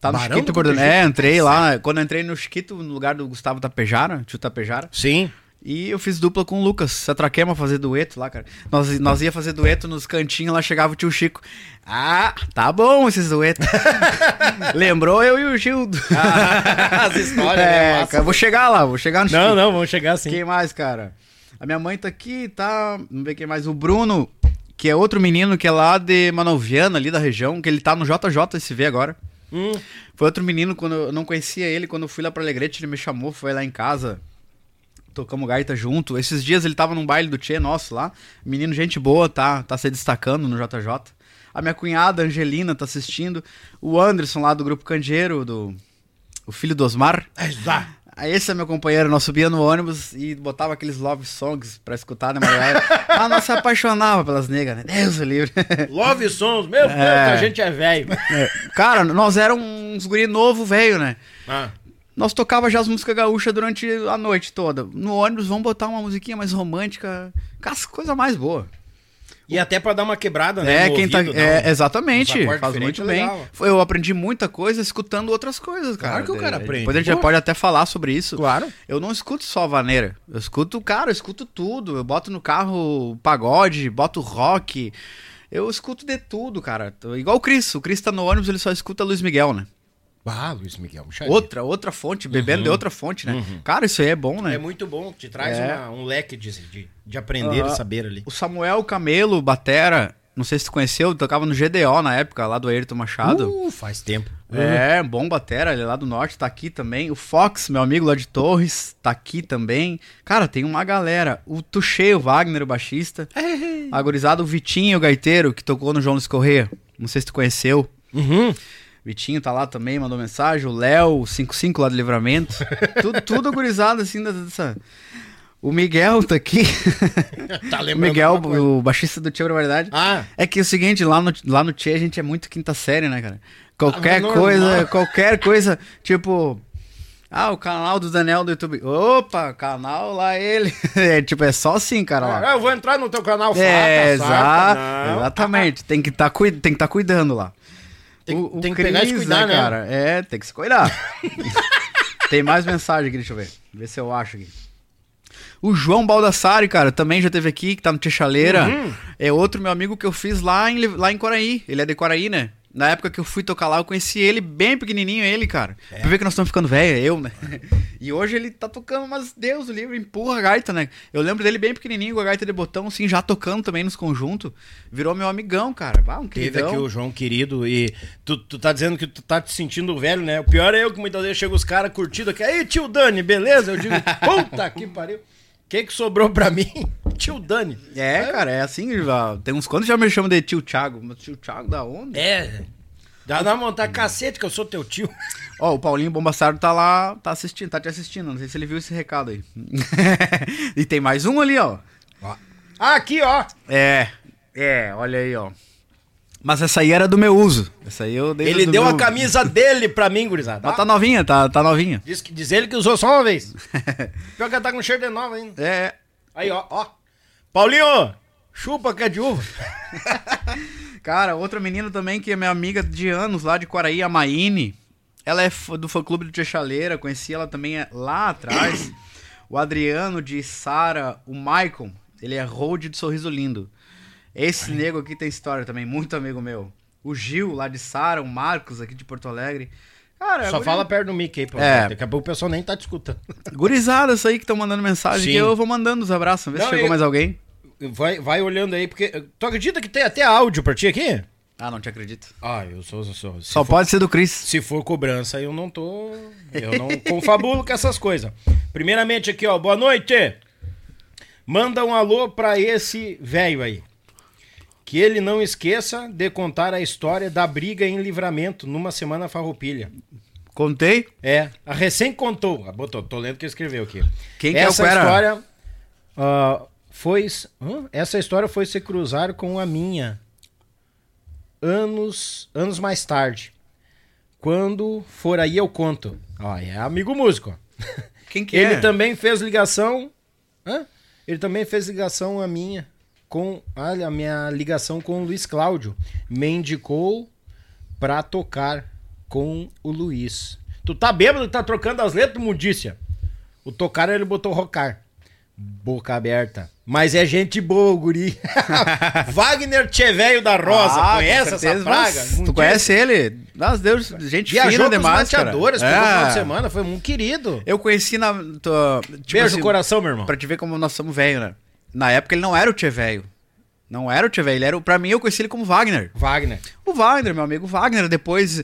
Tá no Barão Chiquito do coordenando. É, entrei lá. Quando eu entrei no Chiquito, no lugar do Gustavo Tapejara, tio Tapejara. Sim. E eu fiz dupla com o Lucas. Se atraquemos a fazer dueto lá, cara. Nós, nós ia fazer dueto nos cantinhos, lá chegava o tio Chico. Ah, tá bom esses duetos. Lembrou eu e o Gildo. As histórias, né? é, Massa. cara, vou chegar lá, vou chegar no Não, Chiquito. não, vamos chegar assim. Quem mais, cara? A minha mãe tá aqui, tá. Vamos ver quem mais. O Bruno, que é outro menino que é lá de Manoviana, ali da região, que ele tá no JJ se vê agora. Hum. Foi outro menino, quando eu não conhecia ele, quando eu fui lá pra Alegrete, ele me chamou, foi lá em casa. Tocamos gaita junto. Esses dias ele tava num baile do Tchê nosso lá. Menino, gente boa, tá, tá se destacando no JJ. A minha cunhada, Angelina, tá assistindo. O Anderson lá do Grupo Candeeiro, do. O filho do Osmar. Exato. Aí esse é meu companheiro, nós subia no ônibus e botava aqueles love songs pra escutar, né, Maria? ah, nós se apaixonava pelas negras, né? Deus o livre. Love Sons, meu Deus, É. que a gente é velho. Cara, nós éramos uns guri novo, velho, né? Ah, Nós tocava já as músicas gaúchas durante a noite toda. No ônibus, vamos botar uma musiquinha mais romântica, com as coisas mais boas. E até pra dar uma quebrada, né? É, quem tá. ouvido, é, não. Uns exatamente. Faz muito é bem. legal. Foi- Eu aprendi muita coisa escutando outras coisas, cara. Claro que o cara É, aprende. Depois a gente pode até falar sobre isso. Claro. Eu não escuto só vaneira. Eu escuto, cara, eu escuto tudo. Eu boto no carro pagode, boto rock. Eu escuto de tudo, cara. Igual o Cris. O Cris tá no ônibus, ele só escuta Luiz Miguel, né? Ah, Luiz Miguel, Outra, outra fonte, bebendo de outra fonte, né? Cara, isso aí é bom, né? É muito bom, te traz É. uma- um leque de, de, de aprender Ah. e saber ali. O Samuel Camelo, Batera, não sei se tu conheceu, tocava no GDO na época, lá do Ayrton Machado. Uh, faz tempo. É, bom batera, ele é lá do norte, tá aqui também. O Fox, meu amigo lá de Torres, tá aqui também. Cara, tem uma galera. O Tuxê, o Wagner, o baixista. A gurizada, o Vitinho, o gaiteiro, que tocou no João Luiz Corrêa. Não sei se tu conheceu. Uhum. Vitinho tá lá também, mandou mensagem. O Léo, o 55 lá do Livramento. tudo, tudo gurizada, assim, dessa... O Miguel tá aqui. Tá o lembrando Miguel, alguma coisa. o baixista do Tia Barbaridade. Ah, É que é o seguinte, lá no, lá no Tchê a gente é muito quinta série, né, cara? Qualquer Ah, normal. coisa, qualquer coisa, tipo... Ah, o canal do Daniel do YouTube. Opa, canal lá ele. É, tipo, é só assim, cara, lá. Ah, eu vou entrar no teu canal, É, faca, não. exatamente. Tem que tá, que tá cuidando lá. Tem- tem que pegar e se cuidar, né? cara? É, tem que se cuidar. tem mais mensagem aqui, deixa eu ver. Ver se eu acho aqui. O João Baldassari, cara, também já teve aqui, que tá no Tchaleira. Uhum. É outro meu amigo que eu fiz lá em, lá em Coraí. Ele é de Coraí, né? Na época que eu fui tocar lá, eu conheci ele bem pequenininho, ele, cara. É. Pra ver que nós estamos ficando velho, eu, né? E hoje ele tá tocando, mas Deus, o livro empurra a gaita, né? Eu lembro dele bem pequenininho, com a gaita de botão, assim, já tocando também nos conjuntos. Virou meu amigão, cara. Ah, um Teve queridão. aqui o João querido e tu, tu tá dizendo que tu tá te sentindo velho, né? O pior é eu que muitas vezes chego os caras curtindo aqui. Aí, tio Dani, beleza? Eu digo, puta que pariu. Que que sobrou pra mim? Tio Dani. É, cara, é assim, já- tem uns quantos já me chamam de tio Thiago. Mas tio Thiago da onde? É. Dá na vontade, cacete, que eu sou teu tio. Ó, o Paulinho Bombastardo tá lá, tá assistindo, tá te assistindo. Não sei se ele viu esse recado aí. e tem mais um ali, ó. Ah, aqui, ó. É, é, olha aí, ó. Mas essa aí era do meu uso. Essa aí eu dei Ele deu meu... a camisa dele pra mim, gurizada. Mas tá novinha, tá, tá novinha. Diz, que- diz ele que usou só uma vez. Pior que ela tá com cheiro de nova ainda. É, Aí, ó, ó. Paulinho, chupa que é de uva. Cara, outra menina também que é minha amiga de anos lá de Quaraí, a Maine. Ela é do fã clube do Tia Chaleira, conheci ela também é, lá atrás. o Adriano de Sara, o Maicon, ele é road de Sorriso Lindo. Esse nego aqui tem história também, muito amigo meu. O Gil lá de Sara, o Marcos aqui de Porto Alegre. Cara, Só guri- fala perto do mic aí, pô. É. Daqui a pouco o pessoal nem tá te escutando. Gurizadas aí que estão mandando mensagem Sim. que eu vou mandando os abraços, ver se chegou eu- mais alguém. Vai, vai olhando aí, porque. Tu acredita que tem até áudio pra ti aqui? Ah, não te acredito. Ah, eu sou. sou se Só for- pode ser do Cris. Se for cobrança, eu não tô. Eu não confabulo com essas coisas. Primeiramente aqui, ó. Boa noite. Manda um alô pra esse velho aí. Que ele não esqueça de contar a história da briga em livramento numa semana farroupilha. Contei? É, a recém contou. Ah, Botou, tô lendo o que escreveu aqui. Quem que é o Essa história ah, foi. hã? Essa história foi se cruzar com a minha. Anos, anos mais tarde. Quando for aí eu conto. Ó, é amigo músico. Quem que Ele é? também fez ligação. Hã? Ele também fez ligação a minha com olha, a minha ligação com o Luiz Cláudio. Me indicou pra tocar com o Luiz. Tu tá bêbado, tá trocando as letras, mudícia. O tocar ele botou rocar. Boca aberta. Mas é gente boa, guri. Wagner Tcheveio da Rosa. Ah, Conhece essa certeza, praga? mas Mundícia. Tu conhece ele? Nossa, Deus, gente Viajou fina demais, cara. pegou É. final de semana, foi um querido. Eu conheci na... tô- tipo Beijo assim, coração, meu irmão. Pra te ver como nós somos velho, né? Na época ele não era o Tchê velho. Não era o Tchê velho, ele era... o- Pra mim eu conheci ele como Wagner. Wagner. O Wagner, meu amigo Wagner, depois...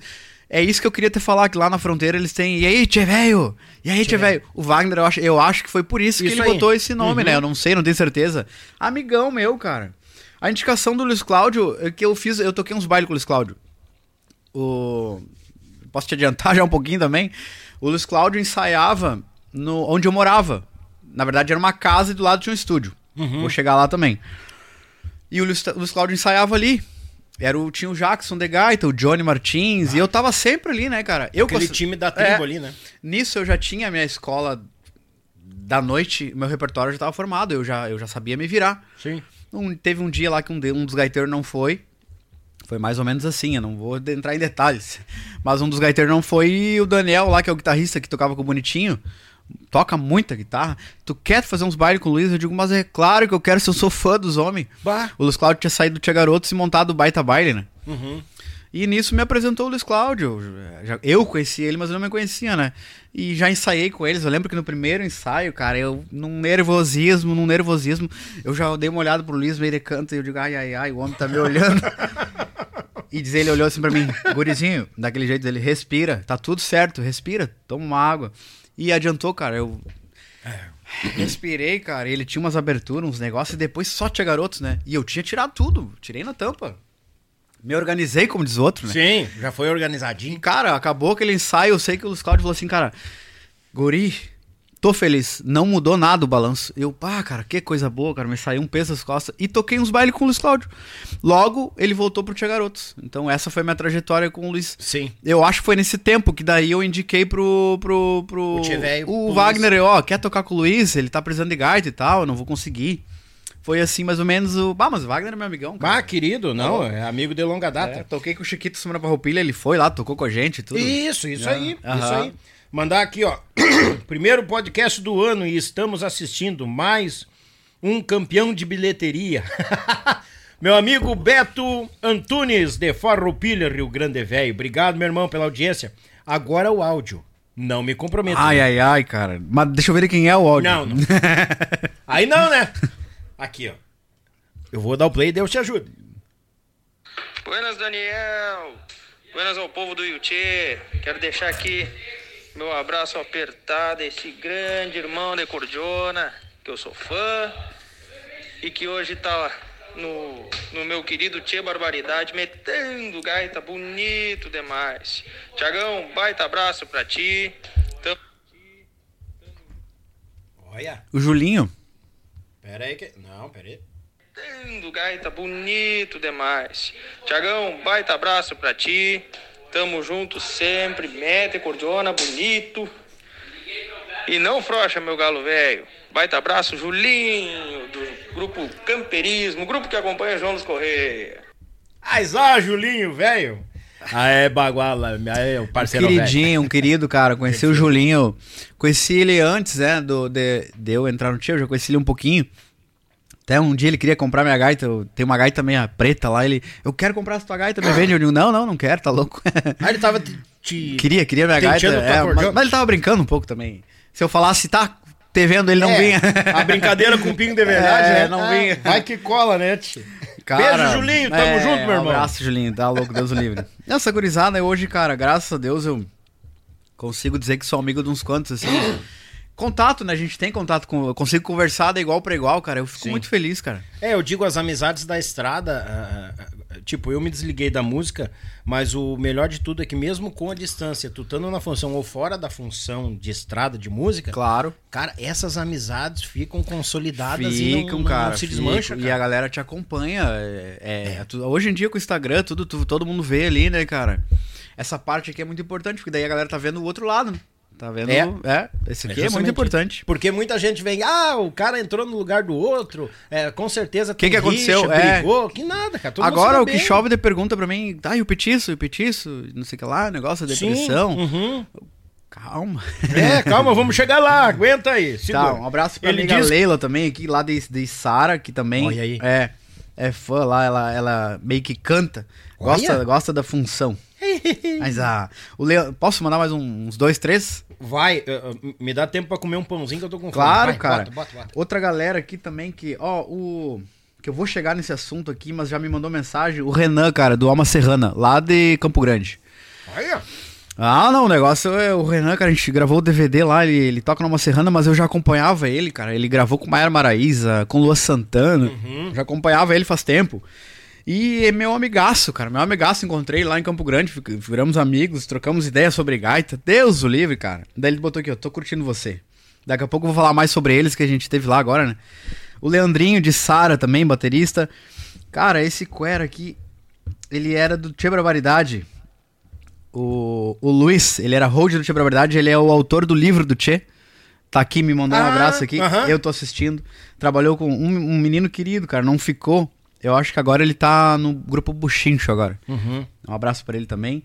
É isso que eu queria te falar, que lá na fronteira eles têm... E aí, Tchê velho? E aí, Tchê velho? O Wagner, eu acho, eu acho que foi por isso, Isso que ele aí. Uhum. botou esse nome, né? Eu não sei, não tenho certeza. Amigão meu, cara. A indicação do Luiz Cláudio, é que eu fiz... Eu toquei uns bailes com o Luiz Cláudio. O... Posso te adiantar já um pouquinho também? O Luiz Cláudio ensaiava no, onde eu morava. Na verdade, era uma casa e do lado tinha um estúdio. Uhum. Vou chegar lá também. E o Luiz, o Luiz Cláudio ensaiava ali. Era o, tinha o Jackson de Gaita, o Johnny Martins, e eu tava sempre ali, né, cara? Eu Aquele time da tribo É. ali, né? Nisso eu já tinha a minha escola da noite, meu repertório já tava formado, eu já, eu já sabia me virar. Sim. Um- teve um dia lá que um, de- um dos gaiteiros não foi. Foi mais ou menos assim, eu não vou entrar em detalhes. Mas um dos gaiteiros não foi e o Daniel lá, que é o guitarrista que tocava com o Bonitinho, toca muita guitarra. Tu quer fazer uns bailes com o Luiz? Eu digo, mas é claro que eu quero se eu sou fã dos homens. Bah. O Luiz Cláudio tinha saído do Tia Garotos e montado o Baita Baile, né? Uhum. E nisso me apresentou o Luiz Cláudio. Eu conheci ele, mas eu não me conhecia, né? E já ensaiei com eles. Eu lembro que no primeiro ensaio, cara, eu, num nervosismo, num nervosismo, eu já dei uma olhada pro Luiz, meio de canto, e eu digo, ai, ai, ai, o homem tá me olhando. e diz ele olhou assim pra mim, gurizinho, daquele jeito dele, respira, tá tudo certo, respira, toma uma água. E adiantou, cara, eu. Respirei, cara. e Ele tinha umas aberturas, uns negócios, e depois só tinha garotos, né? E eu tinha tirado tudo. Tirei na tampa. Me organizei, como diz outro, né? Sim, já foi organizadinho. cara, acabou aquele ensaio, eu sei que o Luiz Cláudio falou assim, cara, guri, tô feliz, não mudou nada o balanço. Eu, pá, cara, que coisa boa, cara, me saiu um peso das costas. E toquei uns bailes com o Luiz Cláudio. Logo, ele voltou pro Tia Garotos. Então, essa foi minha trajetória com o Luiz. Sim. Eu acho que foi nesse tempo que daí eu indiquei pro. pro, pro O Tchê Velho, o Wagner, ó, quer tocar com o Luiz? Ele tá precisando de gaita e tal, eu não vou conseguir. Foi assim, mais ou menos o. Ah, mas o Wagner é meu amigão, cara. Ah, querido, não, é amigo de longa data. É, toquei com o Chiquito semana Farroupilha, ele foi lá, tocou com a gente e tudo. Isso, isso aí, Aham. isso aí. Mandar aqui, ó. Primeiro podcast do ano e estamos assistindo mais um campeão de bilheteria. meu amigo Beto Antunes, de Farroupilha, Rio Grande Velho. Obrigado, meu irmão, pela audiência. Agora o áudio. Não me comprometo. Ai, ai, ai, cara. Mas deixa eu ver quem é o áudio. Não, não. Aí não, né? Aqui, ó. Eu vou dar o play e Deus te ajude. Buenas, Daniel. Buenas ao povo do Yuchê. Quero deixar aqui meu abraço apertado a esse grande irmão de Cordiona, que eu sou fã e que hoje tá no, no meu querido Tchê Barbaridade, metendo gaita bonito demais. Tiagão, baita abraço pra ti. Tamo Olha. O Julinho. Pera aí que. Não, pera aí. Tendo gaita bonito demais. Tiagão, baita abraço pra ti. Tamo junto sempre. Mete cordiona bonito. E não frocha, meu galo velho. Baita abraço, Julinho, do grupo Camperismo, grupo que acompanha João dos Correia. Mas ó, Julinho, velho. Ah, é baguala. É o parceiro velho. Queridinho, um querido, cara. Conheci o Julinho. Conheci ele antes, né? Do, de, de eu entrar no tio, eu já conheci ele um pouquinho. Até um dia ele queria comprar minha gaita. eu- Tem uma gaita meia preta lá. Ele, eu quero comprar essa tua gaita, me vende. Eu digo, não, não, não quero, tá louco. Ah, ele tava te. queria, queria minha gaita. É, mas, mas ele tava brincando um pouco também. Se eu falasse, tá te vendo, ele não É, vinha. A brincadeira com o pingo de verdade, É, né? não Ah, vinha. Vai que cola, né, tio? Cara, Beijo, Julinho. Tamo é, junto, meu irmão. Um abraço, Julinho. Tá louco, Deus o livre. Essa gurizada hoje, cara, graças a Deus eu consigo dizer que sou amigo de uns quantos, assim. Contato, né? A gente tem contato com. Eu consigo conversar de igual pra igual, cara. Eu fico Sim. muito feliz, cara. É, eu digo as amizades da estrada. ah, tipo, eu me desliguei da música, mas o melhor de tudo é que mesmo com a distância, tu estando na função ou fora da função de estrada de música, Claro. cara, essas amizades ficam consolidadas e não, Ficam, cara. não se ficam. desmancha, E a galera te acompanha. é- é- tu- hoje em dia com o Instagram, tudo, tu- todo mundo vê ali, né, cara? Essa parte aqui é muito importante, porque daí a galera tá vendo o outro lado, né? Tá vendo? É. É, esse aqui é, justamente muito importante. Porque muita gente vem, ah, o cara entrou no lugar do outro, é, com certeza Que que aconteceu? rixa, É. brigou, que nada, cara. todo Agora o que chove de pergunta pra mim, tá, e o petiço, e o petiço, não sei o que lá, negócio da Sim, depressão. uhum. Calma. É, calma, vamos chegar lá, aguenta aí. segura. Tá, um abraço pra Ele amiga diz- Leila também, aqui lá de, de Sara, que também Olha aí. é é fã lá, ela, ela meio que canta, gosta, gosta da função. Mas a o Leo, posso mandar mais um- uns dois, três? Vai, uh, me dá tempo pra comer um pãozinho que eu tô com fome. Claro, Vai, cara. bota, bota, bota. Outra galera aqui também que, ó, o que eu vou chegar nesse assunto aqui, mas já me mandou mensagem, o Renan, cara, do Alma Serrana, lá de Campo Grande. Olha. Ah, não, o negócio é o Renan, cara, a gente gravou o DVD lá, ele, ele toca numa serrana, mas eu já acompanhava ele, cara. Ele gravou com Maiara Maraíza, com Lua Santana, já acompanhava ele faz tempo. E é meu amigaço, cara, meu amigaço, encontrei lá em Campo Grande, viramos amigos, trocamos ideias sobre gaita. Deus o livre, cara. Daí ele botou aqui, ó, tô curtindo você. Daqui a pouco eu vou falar mais sobre eles que a gente teve lá agora, né? O Leandrinho de Sara também, baterista. Cara, esse Quera aqui, ele era do Tchê Barbaridade. O, o Luiz, ele era hold do Tchê Barbaridade, ele é o autor do livro do Tchê. Tá aqui, me mandou um Ah, abraço aqui. aham. Eu tô assistindo. Trabalhou com um, um menino querido, cara, não ficou. Eu acho que agora ele tá no grupo Buchincho agora. Uhum. Um abraço pra ele também.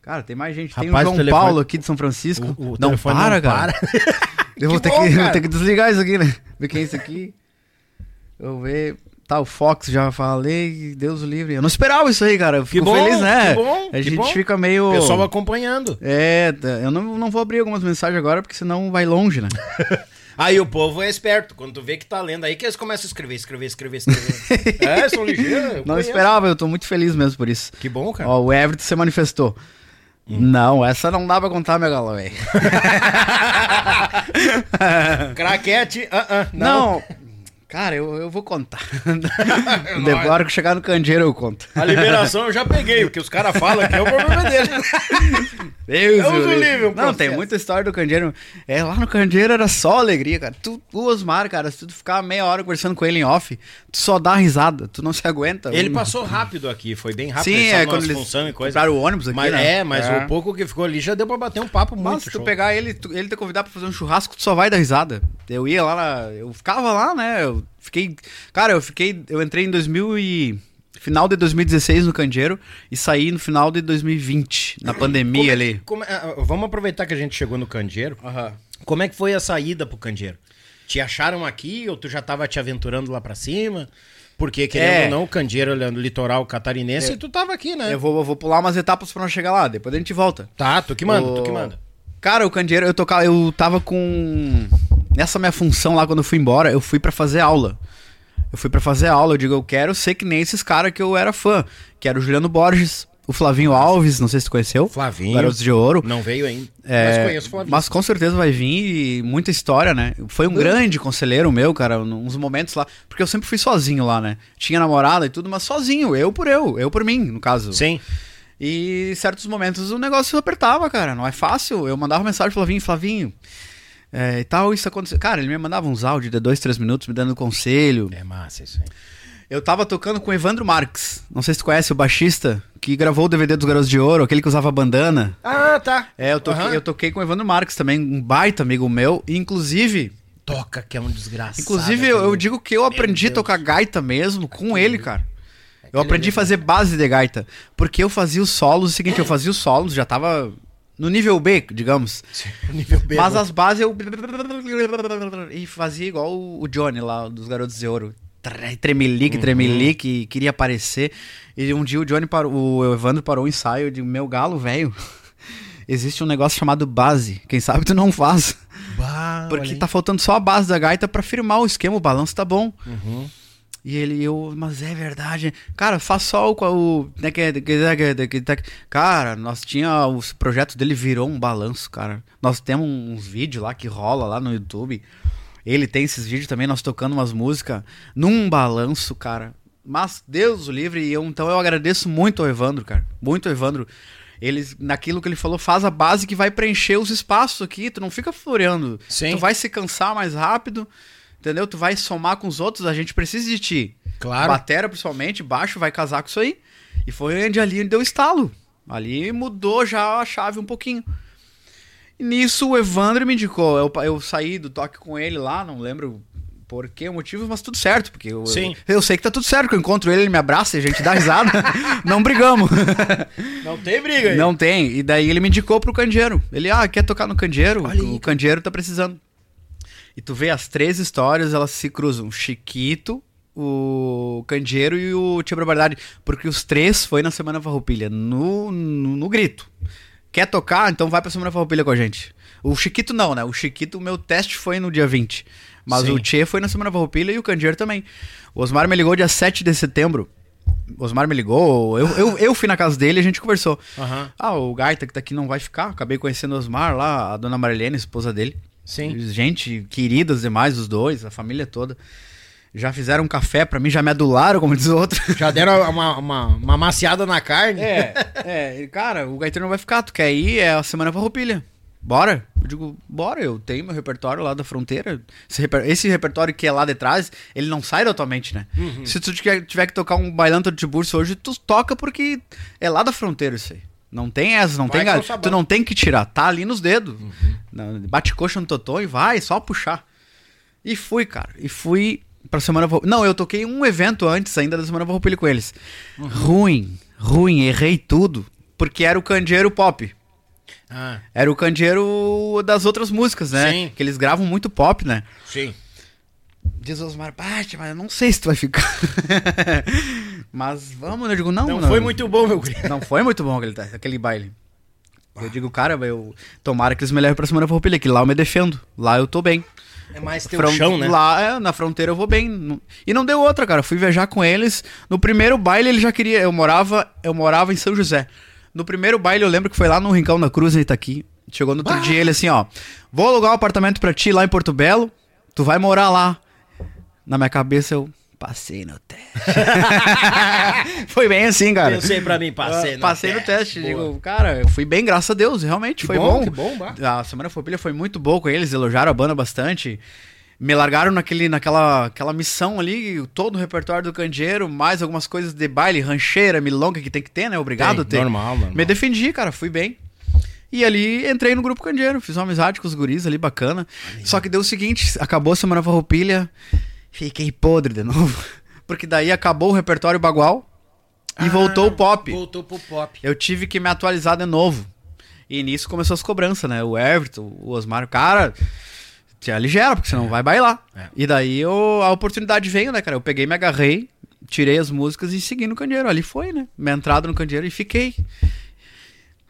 Cara, tem mais gente. tem Rapaz, o o João telefone- Paulo aqui de São Francisco. O- o não para, não cara. Eu vou Que ter, bom, que, vou cara. ter que desligar isso aqui, né? Ver quem é esse aqui. Eu vou ver. Tá, o Fox já falei, Deus o livre. Eu não esperava isso aí, cara. Eu fico bom, feliz, né? que bom, A gente bom. fica meio. Pessoal acompanhando. É, eu não, não vou abrir algumas mensagens agora, porque senão vai longe, né? Aí o povo é esperto. Quando tu vê que tá lendo aí, que eles começam a escrever, escrever, escrever, escrever. é, são ligeiros. não conheço. esperava, eu tô muito feliz mesmo por isso. Que bom, cara. Ó, o Everton se manifestou. Hum. Não, essa não dá pra contar, meu galo, velho. Craquete, ah, ah, não. Não. Cara, eu, eu vou contar. Agora que chegar no candeeiro eu conto. A liberação eu já peguei. O que os caras falam aqui é o problema dele. Deus Deus o o livre. um Não, tem muita história do candeeiro. É, lá no candeeiro era só alegria, cara. Tu, o Osmar, cara, se tu ficar meia hora conversando com ele em off, tu só dá risada, tu não se aguenta. Ele Um- passou rápido aqui, foi bem rápido. Sim, é quando eles e coisa. o ônibus aqui, mas, né? É, mas É. o pouco que ficou ali já deu pra bater um papo muito Mas se tu show. pegar ele, tu- ele te convidar pra fazer um churrasco, tu só vai dar risada. Eu ia lá, na- eu ficava lá, né? Eu fiquei, cara, eu fiquei, eu entrei em 2000 e final de 2016 no Candeeiro e saí no final de 2020, na pandemia Como é- ali. como é- ah, vamos aproveitar que a gente chegou no Candeeiro. Como é que foi a saída pro Candeeiro? Te acharam aqui ou tu já tava te aventurando lá pra cima? Porque, querendo É. ou não, o Candeeiro ele é no litoral catarinense e tu tava aqui, né? Eu vou, eu vou pular umas etapas pra não chegar lá, depois a gente volta. Tá, tu que manda, O- tu que manda. Cara, o Candeeiro, eu, tocava, eu tava com. Nessa minha função lá, quando eu fui embora, eu fui pra fazer aula. Eu fui pra fazer aula, eu digo, eu quero ser que nem esses caras que eu era fã. Que era o Juliano Borges, o Flavinho Alves, não sei se tu conheceu. Flavinho. Garotos de Ouro. Não veio ainda. É, mas conheço o Flavinho. mas com certeza vai vir e muita história, né? Foi um grande conselheiro meu, cara, uns momentos lá. Porque eu sempre fui sozinho lá, né? Tinha namorada e tudo, mas sozinho, eu por eu, eu por mim, no caso. Sim. E em certos momentos o negócio apertava, cara. Não é fácil. Eu mandava mensagem pro Flavinho, Flavinho. É, e tal, isso aconteceu. Cara, ele me mandava uns áudios de dois, três minutos me dando conselho. É massa isso aí. Eu tava tocando com o Evandro Marques. Não sei se tu conhece o baixista que gravou o DVD dos Garotos de Ouro, aquele que usava bandana. Ah, tá. É, eu toquei, Aham. eu toquei com o Evandro Marques também, um baita amigo meu. E, inclusive, Toca que é um desgraçado. inclusive eu, eu digo que eu aprendi a tocar gaita mesmo com ele, cara. Eu aprendi a fazer base de gaita. Porque eu fazia os solos, é o seguinte, eu fazia os solos, já tava no nível B, digamos. nível B. Mas as bases eu. E fazia igual o Johnny lá, dos Garotos de Ouro. Tre- Tremelique, Uhum. tremelique, queria aparecer. E um dia o Johnny parou, o Evandro parou o ensaio de meu galo, velho. Existe um negócio chamado base. Quem sabe tu não faz. Bah, Porque tá faltando só a base da gaita pra firmar o esquema, o balanço tá bom. Uhum. E ele, eu, mas é verdade. Cara, faz só o. o cara, nós tinha. O projeto dele virou um balanço, cara. Nós temos uns vídeos lá que rola lá no YouTube. Ele tem esses vídeos também, nós tocando umas músicas num balanço, cara. Mas Deus o livre, e eu, então eu agradeço muito ao Evandro, cara. Muito ao Evandro. Eles, naquilo que ele falou, faz a base que vai preencher os espaços aqui. Tu não fica floreando. Sim. Tu vai se cansar mais rápido, entendeu? Tu vai somar com os outros, a gente precisa de ti. Claro. Batera, principalmente, baixo, vai casar com isso aí. E foi onde ali deu estalo. Ali mudou já a chave um pouquinho. E nisso o Evandro me indicou. Eu, eu saí do toque com ele lá, não lembro por que motivo, mas tudo certo. Porque eu, Sim. eu, eu sei que tá tudo certo. Que eu encontro ele, ele me abraça e a gente dá risada. não brigamos. Não tem briga aí. Não tem. E daí ele me indicou pro candeeiro. Ele, ah, quer tocar no candeeiro? Olha aí, o candeeiro tá precisando. E tu vê as três histórias, elas se cruzam. Chiquito, o candeeiro e o Tia Barbaridade. Porque os três foi na Semana Farroupilha, no, no, no grito. Quer tocar? Então vai pra Semana Farroupilha com a gente. O Chiquito não, né? O Chiquito, o meu teste foi no dia 20. Mas Sim. o Tchê foi na Semana Farroupilha e o Candeeiro também. O Osmar me ligou dia 7 de setembro. O Osmar me ligou, eu, eu, eu fui na casa dele e a gente conversou. Aham. Ah, o Gaita que tá aqui não vai ficar. Acabei conhecendo o Osmar lá, a dona Marilene, esposa dele. Sim. Gente querida, os demais, os dois, a família toda. Já fizeram um café pra mim, já me adularam, como diz o outro. Já deram uma, uma, uma maciada na carne. É, é, cara, o Gaiteiro não vai ficar, tu quer ir, é a semana farroupilha. Bora? Eu digo, bora, eu tenho meu repertório lá da fronteira. Esse, reper- esse repertório que é lá de trás, ele não sai da tua mente, né? Uhum. Se tu tiver, que tocar um bailando de Tiburcio hoje, tu toca porque é lá da fronteira isso aí. Não tem essa, não Vai tem com gal- o sabão. Tu não tem que tirar, tá ali nos dedos. Uhum. Bate coxa no totô e vai, só puxar. E fui, cara. E fui pra Semana. Não, eu toquei um evento antes ainda da Semana Farroupilha com eles. Uhum. Ruim, ruim, errei tudo. Porque era o candeeiro pop. Ah, Era o candeeiro das outras músicas, né? Sim. Que eles gravam muito pop, né? sim. Diz Osmar, Bate, mas eu não sei se tu vai ficar. mas vamos, né? eu digo, não, Não, foi muito bom, meu guri. Não foi muito bom aquele, aquele baile. Eu digo, cara, eu tomara que eles me levem pra Semana Farroupilha, que lá eu me defendo. Lá eu tô bem. É mais teu Fron- chão, né? Lá, é, na fronteira eu vou bem. Não- E não deu outra, cara. Fui viajar com eles. No primeiro baile ele já queria. Eu morava, eu morava em São José. No primeiro baile eu lembro que foi lá no Rincão da Cruz, em Itaqui. Chegou no outro dia ele assim, ó. Vou alugar um apartamento pra ti lá em Porto Belo. Tu vai morar lá. Na minha cabeça eu passei no teste. foi bem assim, cara. Pensei pra mim, passei no passei no teste, boa. Digo, cara, eu fui bem, graças a Deus, realmente. Que foi bom, bom. que bom, bah. A Semana Farroupilha foi muito boa com eles, elogiaram a banda bastante. Me largaram naquele, naquela aquela missão ali, todo o repertório do candeeiro, mais algumas coisas de baile, rancheira, milonga que tem que ter, né? Obrigado, Tem, ter. normal, normal. Me defendi, cara, fui bem. E ali entrei no grupo candeeiro, fiz uma amizade com os guris ali, bacana. Só que deu o seguinte, acabou a Semana Farroupilha, fiquei podre de novo. Porque daí acabou o repertório bagual e voltou o pop. Voltou pro pop. Eu tive que me atualizar de novo. E nisso começou as cobranças, né? O Everton, o Osmar, cara, te aligera, porque senão vai bailar. É. E daí eu, a oportunidade veio, né, cara? Eu peguei, me agarrei, tirei as músicas e segui no candeeiro. Ali foi, né? Minha entrada no candeeiro e fiquei.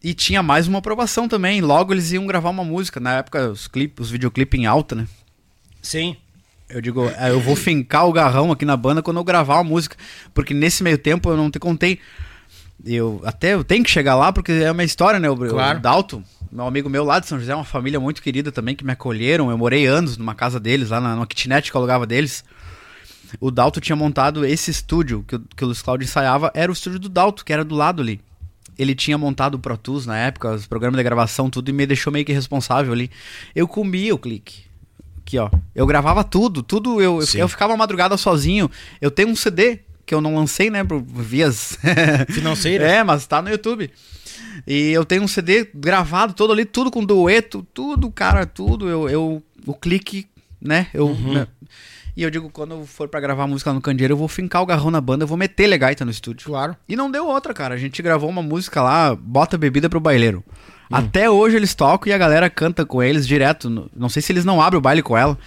E tinha mais uma aprovação também. Logo eles iam gravar uma música. Na época, os clipes, os videoclipes em alta, né? Sim. Eu digo, é, eu vou fincar o garrão aqui na banda quando eu gravar uma música. Porque nesse meio tempo eu não te contei. Eu até eu tenho que chegar lá porque é uma história, né? O, Claro. o Dalton, meu amigo meu lá de São José, uma família muito querida também que me acolheram. Eu morei anos numa casa deles, lá na, numa kitnet que eu alugava deles. O Dalton tinha montado esse estúdio que, o- que o Luiz Cláudio ensaiava, era o estúdio do Dalton, que era do lado ali. Ele tinha montado o Pro Tools na época, os programas de gravação, tudo, e me deixou meio que responsável ali. Eu comia o clique. Aqui, ó. Eu gravava tudo, tudo. Eu, eu, Sim. eu ficava madrugada sozinho. Eu tenho um CD que eu não lancei, né, por vias Financeiras. é, mas tá no YouTube. E eu tenho um CD gravado todo ali, tudo com dueto, tudo, cara, tudo. Eu, eu o clique, né? Eu, né, E eu digo, quando eu for pra gravar música no Candeeiro, eu vou fincar o garrão na banda, eu vou meter legaita no estúdio. Claro. E não deu outra, cara. A gente gravou uma música lá, Bota Bebida pro Baileiro. Até hoje eles tocam e a galera canta com eles direto. Não sei se eles não abrem o baile com ela.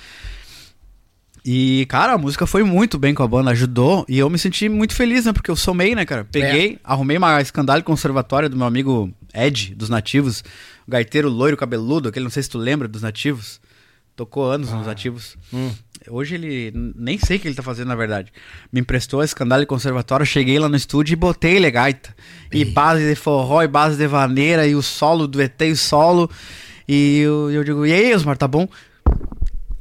E, cara, a música foi muito bem com a banda, ajudou. E eu me senti muito feliz, né? Porque eu somei, né, cara? Peguei, arrumei uma escandalho conservatória do meu amigo Ed, dos nativos. O gaiteiro loiro cabeludo, aquele, não sei se tu lembra, dos nativos. Tocou anos nos nativos. Hoje ele. Nem sei o que ele tá fazendo, na verdade. Me emprestou a escandalho conservatória, cheguei lá no estúdio e botei legaita. E base de forró, e base de vaneira, e o solo, duetei o solo. E eu, eu digo, e aí, Osmar, tá bom?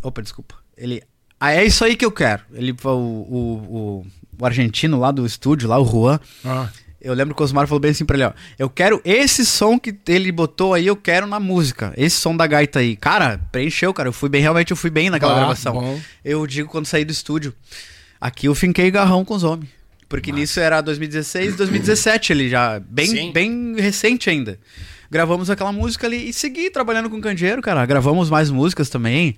Opa, desculpa. Ele. Ah, é isso aí que eu quero. Ele, o, o, o, o argentino lá do estúdio, lá o Juan. Ah. Eu lembro que o Osmar falou bem assim pra ele, ó. Eu quero esse som que ele botou aí, eu quero na música. Esse som da gaita aí. Cara, preencheu, cara. Eu fui bem, realmente eu fui bem naquela Ah, gravação. bom. Eu digo quando saí do estúdio. Aqui eu finquei garrão com os homens. Porque nisso era 2016, 2017 ele já. Sim. Bem, bem recente ainda. Gravamos aquela música ali e segui trabalhando com o Candeeiro, cara. Gravamos mais músicas também.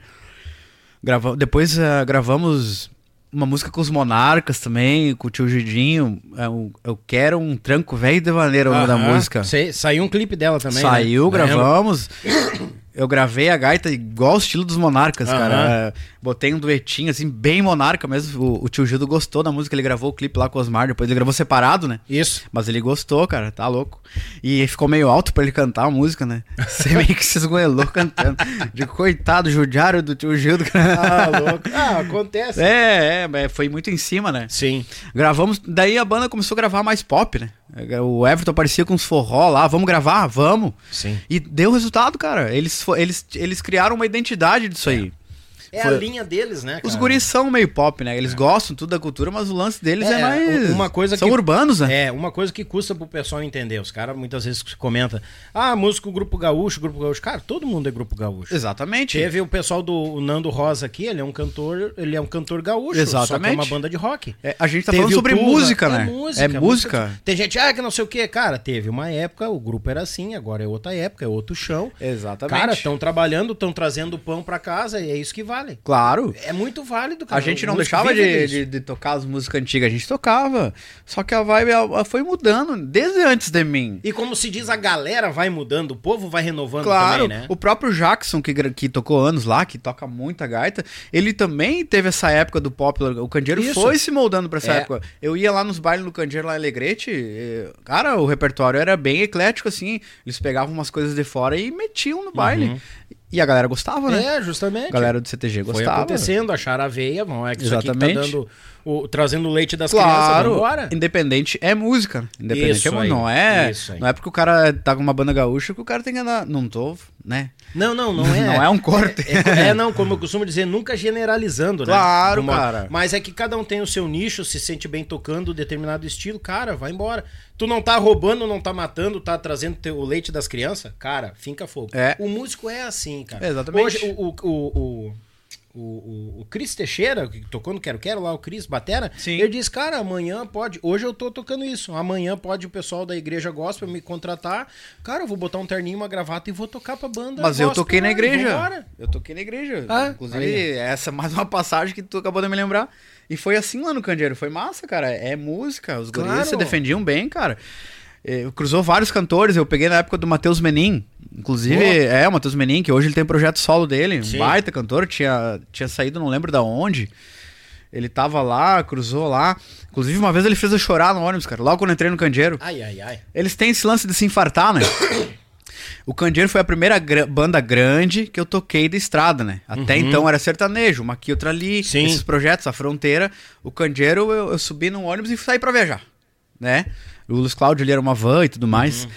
Grava... Depois eh, gravamos uma música com os Monarcas também, com o tio Gidinho. É o- Eu quero um tranco velho de maneira o nome da música. Sei- saiu um clipe dela também. né? Saiu, Lembro. gravamos. Eu gravei a gaita igual o estilo dos Monarcas, Aham. cara. Botei um duetinho, assim, bem monarca mesmo. O, o tio Gildo gostou da música, ele gravou o clipe lá com o Osmar, depois ele gravou separado, né? Isso. Mas ele gostou, cara, tá louco. E ficou meio alto pra ele cantar a música, né? Você meio que se esgoelou cantando. De coitado, judiário do tio Gildo, cara. Ah, louco. Ah, acontece. É, é, mas foi muito em cima, né? Sim. Gravamos, daí a banda começou a gravar mais pop, né? O Everton aparecia com uns forró lá, vamos gravar, vamos. Sim. E deu resultado, cara. Eles, eles, eles criaram uma identidade disso aí. É Foi- a linha deles, né, cara? Os guris são meio pop, né? Eles gostam tudo da cultura, mas o lance deles é, É, mais. uma coisa são que- urbanos, né? É, uma coisa que custa pro pessoal entender. Os caras muitas vezes comenta, ah, músico Grupo Gaúcho, Grupo Gaúcho. Cara, todo mundo é Grupo Gaúcho. Exatamente. Teve o pessoal do Nando Rosa aqui, ele é um cantor, ele é um cantor gaúcho, que é Exatamente. uma banda de rock. É, a gente tá Teve falando sobre música, né? É música. É música. Tem gente, ah, que não sei o que, cara, teve uma época, o grupo era assim, agora é outra época, é outro chão. Exatamente. Cara, estão trabalhando, estão trazendo pão pra casa e é isso que vale. Claro. É muito válido, A cara. gente O não deixava de, de, de tocar as músicas antigas, a gente tocava. Só que a vibe ela foi mudando desde antes de mim. E como se diz, a galera vai mudando, o povo vai renovando Claro, também, né? o próprio Jackson, que, que tocou anos lá, que toca muita gaita, ele também teve essa época do pop. O Candeeiro Isso. foi se moldando pra essa É. época. Eu ia lá nos bailes do Candeeiro, lá em Alegrete, e, cara, o repertório era bem eclético, assim. Eles pegavam umas coisas de fora e metiam no baile. E a galera gostava, né? É, justamente. A galera do CTG Foi gostava. acontecendo, acharam a veia, vão, é que isso aqui que tá Exatamente. dando, o, trazendo o leite das crianças, Claro, vambora. independente é música. Independente Isso é música. Não é, não é porque o cara tá com uma banda gaúcha que o cara tem que andar. Não tô, né? Não, não, não é. Não é um corte. É, é, não, como eu costumo dizer, nunca generalizando, né? Claro, Uma- cara. Mas é que cada um tem o seu nicho, se sente bem tocando determinado estilo, cara, vai embora. Tu não tá roubando, não tá matando, tá trazendo teu- o leite das crianças, cara, finca fogo. É. O músico é assim, cara. Exatamente. Hoje, o, o, o, o, o, o- o Cris Teixeira, que tocou no Quero Quero lá, o Cris Batera, Sim. ele disse, cara, amanhã pode. Hoje eu tô tocando isso. Amanhã pode o pessoal da igreja gospel me contratar. Cara, eu vou botar um terninho, uma gravata e vou tocar pra banda. Mas eu gospel toquei na lá, igreja. vambora. Eu toquei na igreja. Ah, Inclusive, aí. essa é mais uma passagem que tu acabou de me lembrar. E foi assim lá no Candeeiro. Foi massa, cara. É música. Os Claro. se defendiam bem, cara. Eh, Cruzou vários cantores. Eu peguei na época do Matheus Menin. Inclusive, Boa. é, o Matheus Menin, que hoje ele tem projeto solo dele. Um Sim. baita cantor. Tinha, tinha saído, não lembro da onde. Ele tava lá, cruzou lá. Inclusive, uma vez ele fez eu chorar no ônibus, cara. Logo quando eu entrei no Candeeiro. Ai, ai, ai. Eles têm esse lance de se infartar, né? O Candeeiro foi a primeira gra- banda grande que eu toquei da estrada, né? Até então era sertanejo, uma aqui, outra ali, Uhum. Sim. esses projetos, a fronteira. O Candeeiro, eu, eu subi num ônibus e saí pra viajar, né? O Luiz Cláudio, ele era uma van e tudo mais.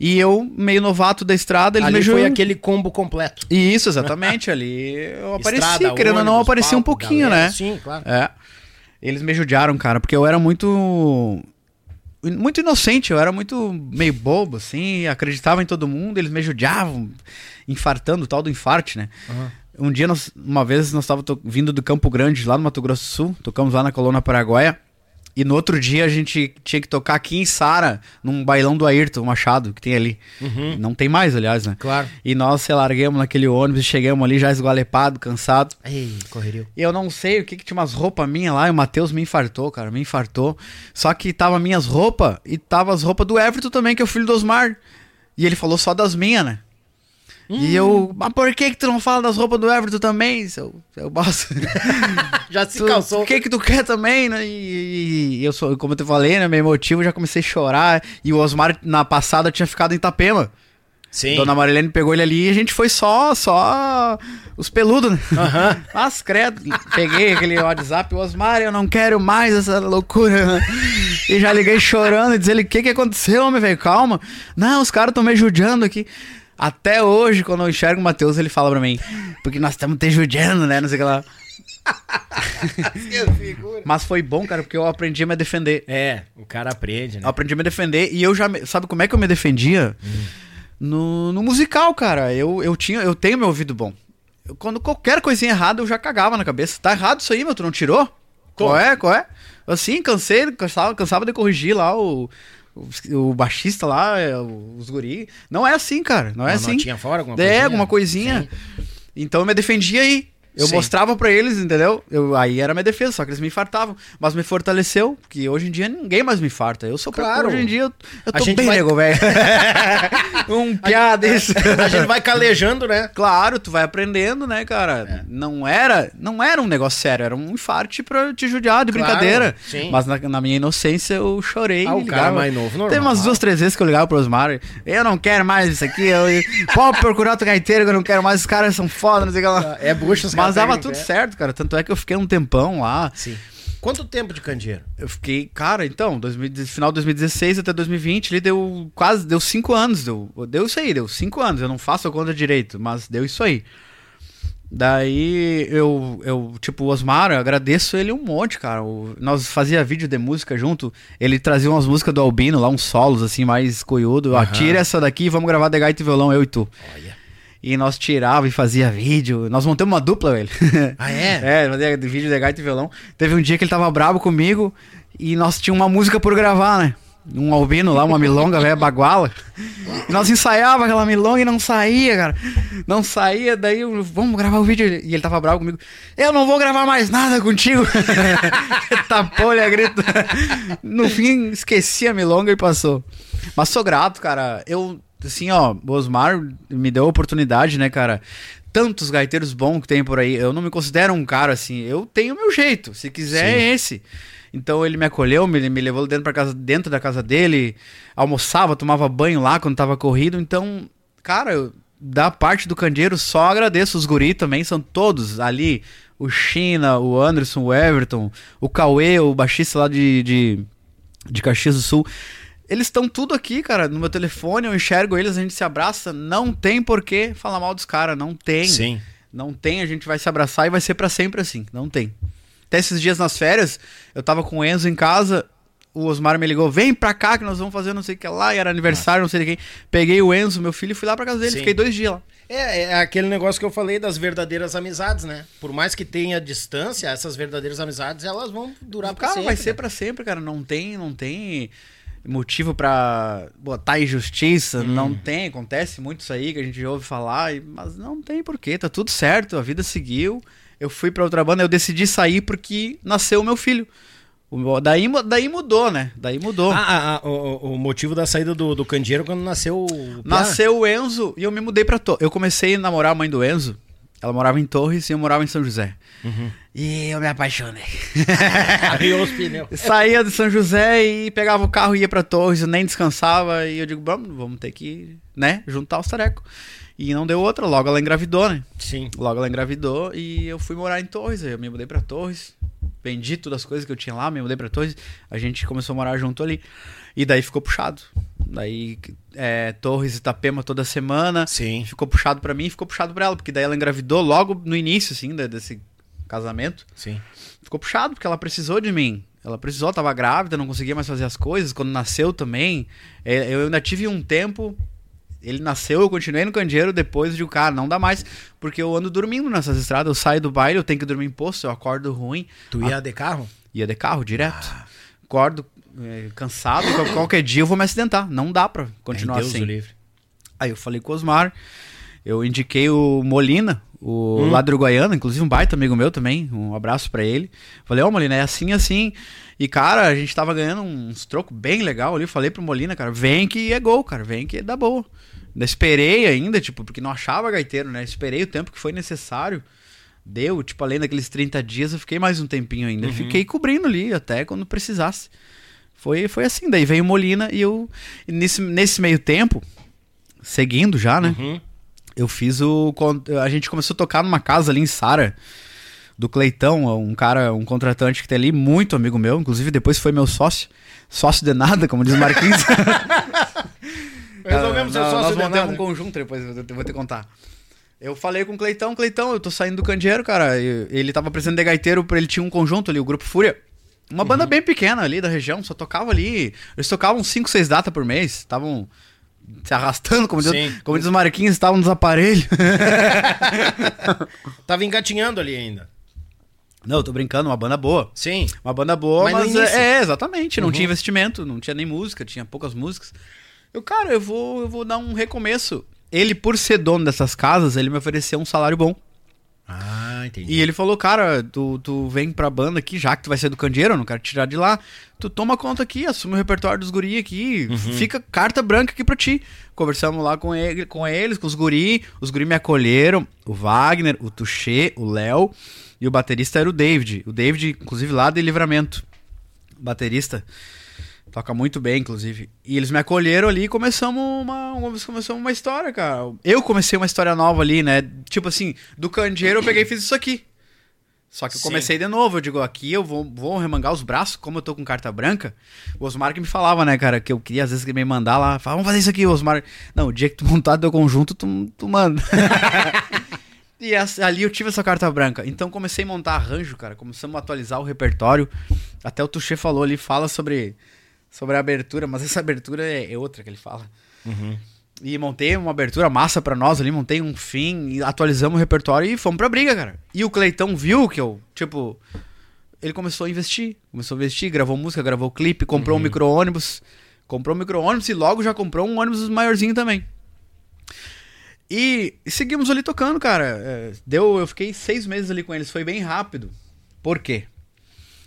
E eu, meio novato da estrada, ele Uhum. Ali me foi aquele combo completo. Isso, exatamente, ali eu apareci, Estrada, querendo ou não, apareci um pouquinho, galera. né? Sim, claro. É. Eles me judiaram, cara, porque eu era muito. Muito inocente, eu era muito meio bobo, assim, acreditava em todo mundo, eles me judiavam, infartando, o tal do infarte, né? Um dia, nós- uma vez, nós estávamos vindo do Campo Grande, lá no Mato Grosso do Sul, tocamos lá na Colônia Paraguaia, e no outro dia a gente tinha que tocar aqui em Sara, num bailão do Ayrton Machado, que tem ali. Não tem mais, aliás, né? Claro. E nós se largamos naquele ônibus chegamos ali já esgualepado, cansado. Ei, correria. E eu não sei o que que tinha umas roupas minhas lá, e o Matheus me infartou, cara, me infartou. Só que tava minhas roupas e tava as roupas do Everton também, que é o filho do Osmar. E ele falou só das minhas, né? E eu, mas por que que tu não fala das roupas do Everton também, seu, seu bosta? Já se Tu- calçou. O que que tu quer também, né? E, e- e eu sou, como eu te falei, né, meio emotivo, já comecei a chorar. E o Osmar, na passada, tinha ficado em Itapema. Sim. Dona Marilene pegou ele ali e a gente foi só, só os peludos, né? Aham. Mas credo, peguei aquele WhatsApp, Osmar, eu não quero mais essa loucura. E já liguei chorando e dizer ele, o que que aconteceu, homem, velho? Calma. Não, os caras estão me judiando aqui. Até hoje, quando eu enxergo o Matheus, ele fala pra mim, porque nós estamos te judiando, né? Não sei o que lá. Mas foi bom, cara, porque eu aprendi a me defender. É, o cara aprende, né? Eu aprendi a me defender e eu já. me- Sabe como é que eu me defendia? No, no musical, cara. Eu, eu, tinha, eu tenho meu ouvido bom. Eu- quando qualquer coisinha errada, eu já cagava na cabeça. Tá errado isso aí, meu, tu não tirou? Qual é? Qual é? Assim, cansei, cansava, cansava de corrigir lá o, o, baixista lá, é, os guri. Não é assim, cara. Não é Uma assim. notinha fora, alguma É, coisinha? alguma coisinha. Então eu me defendia aí. Eu Sim. mostrava pra eles, entendeu? Eu, aí era minha defesa, só que eles me infartavam. Mas me fortaleceu, que hoje em dia ninguém mais me infarta. Eu sou Claro. Hoje em dia eu, eu A tô gente bem, vai- nego, velho. um piada isso. A gente vai calejando, né? Claro, tu vai aprendendo, né, cara? É. Não era, não era um negócio sério, era um infarte pra te judiar de Claro, brincadeira. sim. Mas na, na minha inocência eu chorei. Ah, o cara mais novo, normal. Teve umas duas, três vezes que eu ligava pro Osmar. Eu não quero mais isso aqui. Eu, pode procurar outro gaiteiro que eu não quero mais. Os caras são foda, não sei o que lá. É bucha os Mas dava tudo certo, cara. Tanto é que eu fiquei um tempão lá. Sim. Quanto tempo de candeeiro? Eu fiquei, cara, então, 2000, final de 2016 até 2020, ele deu quase, deu cinco anos, deu, deu isso aí, deu cinco anos, eu não faço a conta direito, mas deu isso aí. Daí eu, eu tipo, o Osmar, eu agradeço ele um monte, cara. O- nós fazia vídeo de música junto, ele trazia umas músicas do Albino lá, uns solos assim, mais coiudo. Ó, tira essa daqui e vamos gravar de gaita e violão, eu e tu. E nós tirava e fazia vídeo. Nós montamos uma dupla, velho. Ah, é? É, fazia vídeo de gaita e violão. Teve um dia que ele tava bravo comigo e nós tínhamos uma música por gravar, né? Um albino lá, uma milonga, velho, baguala. E nós ensaiava aquela milonga e não saía, cara. Não saía, daí eu, vamos gravar o vídeo. E ele tava bravo comigo. Eu não vou gravar mais nada contigo. Tapou-lhe a grito. No fim, esqueci a milonga e passou. Mas sou grato, cara. Eu, assim, ó, o Osmar me deu a oportunidade, né, cara? Tantos gaiteiros bons que tem por aí. Eu não me considero um cara assim. Eu tenho o meu jeito. Se quiser, é esse. Então ele me acolheu, me, me levou dentro, pra casa, dentro da casa dele, almoçava, tomava banho lá quando tava corrido. Então, cara, eu, da parte do candeeiro, só agradeço. Os guri também são todos ali. O China, o Anderson, o Everton, o Cauê, o baixista lá de, de, de Caxias do Sul. Eles estão tudo aqui, cara, no meu telefone, eu enxergo eles, a gente se abraça. Não tem por que falar mal dos caras, não tem. Sim. Não tem, a gente vai se abraçar e vai ser pra sempre assim. Não tem. Até esses dias nas férias, eu tava com o Enzo em casa, o Osmar me ligou, vem pra cá que nós vamos fazer não sei o que lá, e era aniversário, não sei de quem. Peguei o Enzo, meu filho, e fui lá pra casa dele, Sim. fiquei dois dias lá. É, é aquele negócio que eu falei das verdadeiras amizades, né? Por mais que tenha distância, essas verdadeiras amizades, elas vão durar pra Cara, sempre. vai ser né? pra sempre, cara. Não tem, não tem motivo pra botar injustiça, Hum. não tem. Acontece muito isso aí que a gente ouve falar, mas não tem porquê, tá tudo certo, a vida seguiu. Eu fui pra outra banda, eu decidi sair porque nasceu o meu filho. O- Daí, daí mudou, né? Daí mudou. Ah, ah, ah, o, o motivo da saída do, do candeeiro quando nasceu o. Nasceu o Enzo e eu me mudei pra Torres. Eu comecei a namorar a mãe do Enzo. Ela morava em Torres e eu morava em São José. Uhum. E eu me apaixonei. Arriou os pneus. Saía de São José e pegava o carro e ia pra Torres, eu nem descansava. E eu digo, vamos, vamos ter que, né, juntar os tarecos. E não deu outra, logo ela engravidou, né? Sim. Logo ela engravidou e eu fui morar em Torres. Eu me mudei pra Torres, vendi todas as coisas que eu tinha lá, me mudei pra Torres. A gente começou a morar junto ali. E daí ficou puxado. Daí é, Torres e Itapema toda semana. Sim. Ficou puxado pra mim e ficou puxado pra ela, porque daí ela engravidou logo no início, assim, desse casamento. Sim. Ficou puxado, porque ela precisou de mim. Ela precisou, tava grávida, não conseguia mais fazer as coisas. Quando nasceu também, é, eu ainda tive um tempo. Ele nasceu, eu continuei no candeeiro, depois de cara, não dá mais, porque eu ando dormindo nessas estradas, eu saio do baile, eu tenho que dormir em posto, eu acordo ruim, Tu ia de carro? ia de carro direto. Acordo é, cansado, qual- qualquer dia eu vou me acidentar, não dá pra continuar Deus assim. o livre. Aí eu falei com o Osmar, eu indiquei o Molina, o lá do Uruguaiana, inclusive um baita amigo meu também, um abraço pra ele. Falei, ó Molina, é assim, assim. E cara, a gente tava ganhando uns trocos bem legal ali, falei pro Molina, cara, vem que é gol, cara, vem que dá boa. Ainda esperei ainda, tipo, porque não achava gaiteiro, né? Esperei o tempo que foi necessário. Deu, tipo, além daqueles 30 dias, eu fiquei mais um tempinho ainda. Fiquei cobrindo ali até quando precisasse. Foi, foi assim, daí veio o Molina e eu. nesse, nesse meio tempo, seguindo já, né? Uhum. Eu fiz o. A gente começou a tocar numa casa ali em Sara, do Cleitão, um cara, um contratante que tem ali, muito amigo meu, inclusive depois foi meu sócio. Sócio de nada, como diz o Marquinhos. Resolvemos ser sócio Nós de nada. um conjunto depois, eu vou te- contar. Eu falei com o Cleitão, Cleitão, eu tô saindo do candeeiro, cara. Ele tava apresentando de gaiteiro, ele tinha um conjunto ali, o Grupo Fúria. Uma banda bem pequena ali da região, só tocava ali. Eles tocavam 5, 6 datas por mês. Estavam se arrastando, como diz, como diz os Marquinhos, estavam nos aparelhos. Tava engatinhando ali ainda. Não, eu tô brincando, uma banda boa. Sim. Uma banda boa, Mas mas, é, é, exatamente, não tinha investimento, não tinha nem música, tinha poucas músicas. Eu, cara, eu vou, eu vou dar um recomeço. Ele, por ser dono dessas casas, ele me ofereceu um salário bom. Ah, entendi. E ele falou, cara, tu, tu vem pra banda aqui, já que tu vai ser do candeeiro, eu não quero tirar de lá. Tu toma conta aqui, assume o repertório dos guri aqui, fica carta branca aqui pra ti. Conversamos lá com, ele, com eles, com os guri, os guri me acolheram, o Wagner, o Tuxê, o Léo, e o baterista era o David. O David, inclusive, lá de Livramento. Baterista. Toca muito bem, inclusive. E eles me acolheram ali e começamos uma, uma- começamos uma história, cara. Eu comecei uma história nova ali, né? Tipo assim, do candeeiro eu peguei e fiz isso aqui. Só que eu Sim. comecei de novo. Eu digo, aqui eu vou, vou remangar os braços, como eu tô com carta branca. O Osmar que me falava, né, cara, que eu queria às vezes que me mandar lá. Falava, vamos fazer isso aqui, Osmar. Não, o dia que tu montar teu conjunto, tu, tu manda. E ali eu tive essa carta branca. Então comecei a montar arranjo, cara. Começamos a atualizar o repertório. Até o Tuxê falou ali, fala sobre, sobre a abertura, mas essa abertura é, é outra que ele fala. E montei uma abertura massa pra nós ali, montei um fim, e atualizamos o repertório e fomos pra briga, cara. E o Cleitão viu que eu, tipo, ele começou a investir. Começou a investir, gravou música, gravou clipe, comprou um micro-ônibus. Comprou um micro-ônibus e logo já comprou um ônibus maiorzinho também. E seguimos ali tocando, cara. É, Deu, eu fiquei seis meses ali com eles, foi bem rápido. Por quê?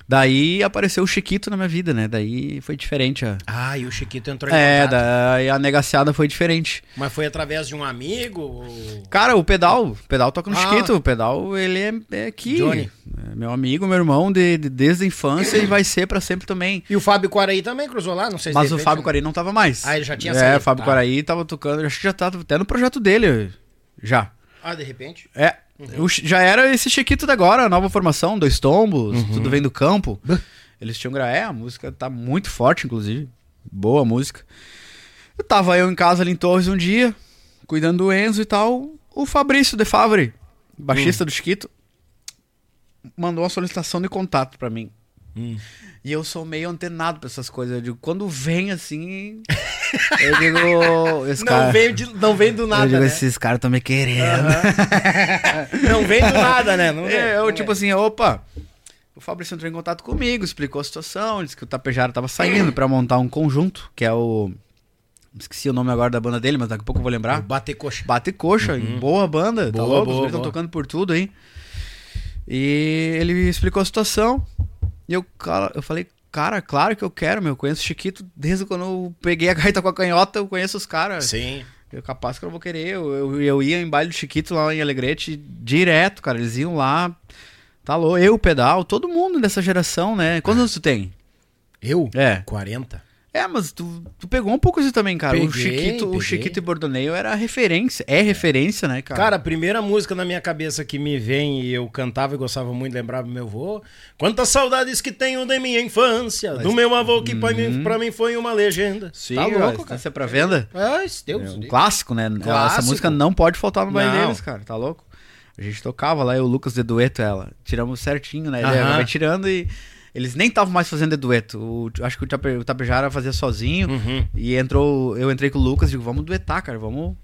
Daí apareceu o Chiquito na minha vida, né? Daí foi diferente a. Ah, e o Chiquito entrou em É, contato. daí a negaciada foi diferente. Mas foi através de um amigo? ou- Cara, o pedal, o pedal toca no Ah. Chiquito, o pedal ele é, é aqui. Johnny. É meu amigo, meu irmão de, de- desde a infância e vai ser pra sempre também. E o Fábio Quaraí também cruzou lá? Não sei se Mas o Fábio Quaraí não tava mais. Ah, ele já tinha É, saído, o Fábio tá. Quaraí tava tocando, acho que já tava até no projeto dele, já. Ah, de repente? É. Uhum. Já era esse Chiquito da agora, a nova formação, dois tombos, Uhum. tudo vem do campo. Eles tinham gra... É, a música tá muito forte, inclusive. Boa música. Eu tava eu em casa ali em Torres um dia, cuidando do Enzo e tal. O Fabrício de Favre, baixista Hum. do Chiquito, mandou uma solicitação de contato pra mim. Hum. E eu sou meio antenado pra essas coisas. Eu digo, quando vem assim. eu digo. Esse Não, cara, veio de- não vem do eu nada, digo, né? esses caras estão me querendo. Não vem do nada, né? Não vem, É, eu, não tipo assim, opa. O Fabrício entrou em contato comigo, explicou a situação, disse que o Tapejara tava saindo pra montar um conjunto, que é o. Esqueci o nome agora da banda dele, mas daqui a pouco eu vou lembrar. Bater coxa. Bate Coxa, boa banda, tá Boa, louco? boa, Os estão tocando por tudo aí. E ele explicou a situação. E eu, cara, eu falei, cara, claro que eu quero, meu. Eu conheço o Chiquito desde quando eu peguei a gaita com a canhota, eu conheço os caras. Sim. Eu capaz que eu não vou querer. Eu, eu, eu ia em baile do Chiquito lá em Alegrete direto, cara. Eles iam lá. Tá louco. Eu, pedal, todo mundo dessa geração, né? Quantos anos tu tem? Eu? É. 40. É, mas tu, tu pegou um pouco isso também, cara. o Peguei, Chiquito, o peguei. Chiquito e Bordoneio era referência. É referência, né, cara? Cara, a primeira música na minha cabeça que me vem e eu cantava e gostava muito, lembrava do meu avô. Quantas saudades que tenho da minha infância, do meu avô que pra, mim, pra mim foi uma legenda. Sim, tá louco, cara. Isso é pra venda? Ai, Deus. É um clássico, né? Essa Clássico. música não pode faltar no baile deles, cara. Tá louco? A gente tocava lá, eu e o Lucas de dueto ela. Tiramos certinho, né? Ele vai tirando e. Eles nem estavam mais fazendo dueto. O- acho que o, Tape, o Tapejara fazia sozinho. Uhum. E entrou. Eu entrei com o Lucas e digo, vamos duetar, cara. Vamos.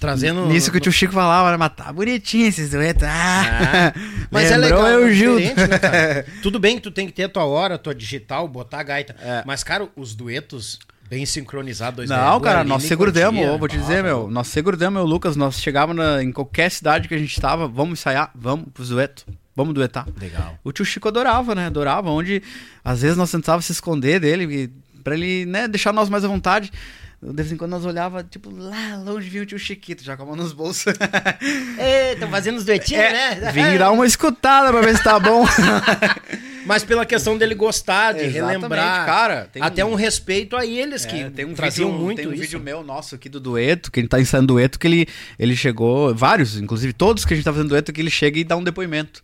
Trazendo. Nisso que o tio Chico falava? Mas tá bonitinho esses duetos. Ah, Mas é legal, eu, é né? Tudo bem que tu tem que ter a tua hora, a tua digital, botar a gaita. É. Mas, cara, os duetos bem sincronizados. dois Não, cara, ali, nós seguramos, vou te dizer, Ah, meu. Nós seguramos, meu, Lucas. Nós chegávamos na- em qualquer cidade que a gente tava, vamos ensaiar, vamos pros dueto. Vamos duetar. Legal. O tio Chico adorava, né? Adorava, onde às vezes nós tentávamos se esconder dele, pra ele, né, deixar nós mais à vontade. De vez em quando nós olhava, tipo, lá longe vinha o tio Chiquito, já com a mão nos bolsos. Estão fazendo os duetinhos, né? Vim dar uma escutada pra ver se tá bom. Mas pela questão dele gostar, de Exatamente, relembrar. cara, tem até um- um respeito a eles que É, tem um traziam vídeo, muito tem um isso. vídeo meu nosso aqui do dueto, que ele tá ensaiando dueto, que ele, ele chegou, vários, inclusive todos que a gente tá fazendo dueto, que ele chega e dá um depoimento.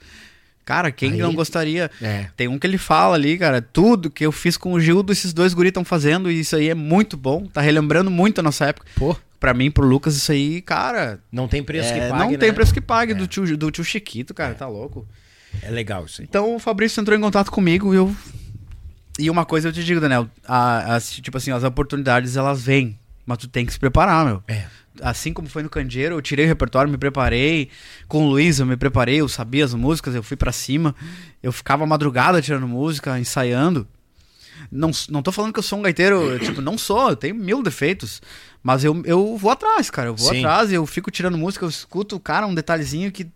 Cara, quem Aí- não gostaria? É. Tem um que ele fala ali, cara, tudo que eu fiz com o Gildo, esses dois guris estão fazendo, e isso aí é muito bom, tá relembrando muito a nossa época. Pô. pra mim, pro Lucas, isso aí, cara. Não tem preço é, que pague, não tem né? preço que pague do, tio, do tio Chiquito, cara, tá louco. É legal isso aí. Então o Fabrício entrou em contato comigo e eu. E uma coisa eu te digo, Daniel, a- as, tipo assim, as oportunidades elas vêm, mas tu tem que se preparar, meu. É. Assim como foi no Candeeiro, eu tirei o repertório, me preparei. Com o Luiz, eu me preparei, eu sabia as músicas, eu fui pra cima. Eu ficava madrugada tirando música, ensaiando. Não, não tô falando que eu sou um gaiteiro, eu, tipo, não sou, eu tenho mil defeitos. Mas eu, eu vou atrás, cara. Eu vou Sim. atrás, eu fico tirando música, eu escuto, cara, um detalhezinho que.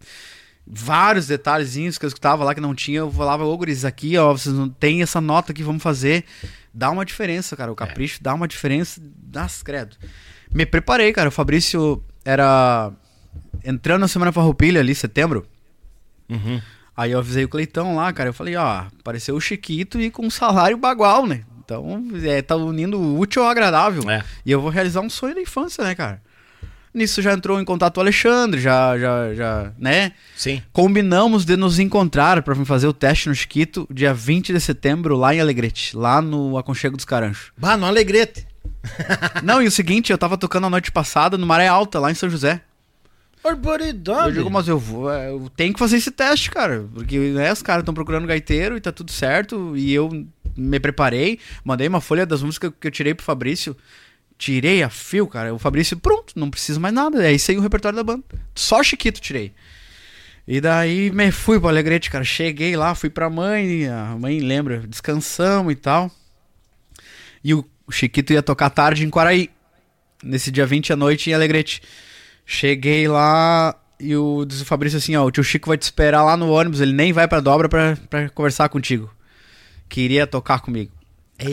Vários detalhezinhos que eu escutava lá que não tinha, eu falava, ô Guris, aqui, ó, vocês não tem essa nota aqui, vamos fazer. Dá uma diferença, cara. O capricho dá uma diferença. Das credo. Me preparei, cara. O Fabrício era. Entrando na Semana Farroupilha ali, setembro. Aí eu avisei o Cleitão lá, cara. Eu falei, ó, apareceu o Chiquito e com um salário bagual, né? Então, é, tá unindo o útil ao agradável. É. E eu vou realizar um sonho da infância, né, cara? Nisso já entrou em contato o Alexandre, já, já, já, né? Sim. Combinamos de nos encontrar pra vir fazer o teste no Chiquito, dia 20 de setembro, lá em Alegrete, lá no Aconchego dos Caranchos. Bah, no Alegrete. Não, e o seguinte, eu tava tocando a noite passada no Maré Alta, lá em São José. Barbaridade. Eu digo, mas eu vou, é, eu tenho que fazer esse teste, cara. Porque né, os caras estão procurando gaiteiro e tá tudo certo. E eu me preparei, mandei uma folha das músicas que eu tirei pro Fabrício. Tirei a fio, cara. O Fabrício, pronto, não preciso mais nada. É isso aí o repertório da banda. Só Chiquito tirei. E daí me fui pro Alegrete, cara. Cheguei lá, fui pra mãe, a mãe lembra, descansamos e tal. E o Chiquito ia tocar tarde em Quaraí. Nesse dia 20 à noite em Alegrete. Cheguei lá e o, diz o Fabrício assim, ó, o tio Chico vai te esperar lá no ônibus, ele nem vai pra dobra pra, pra conversar contigo. Queria tocar comigo.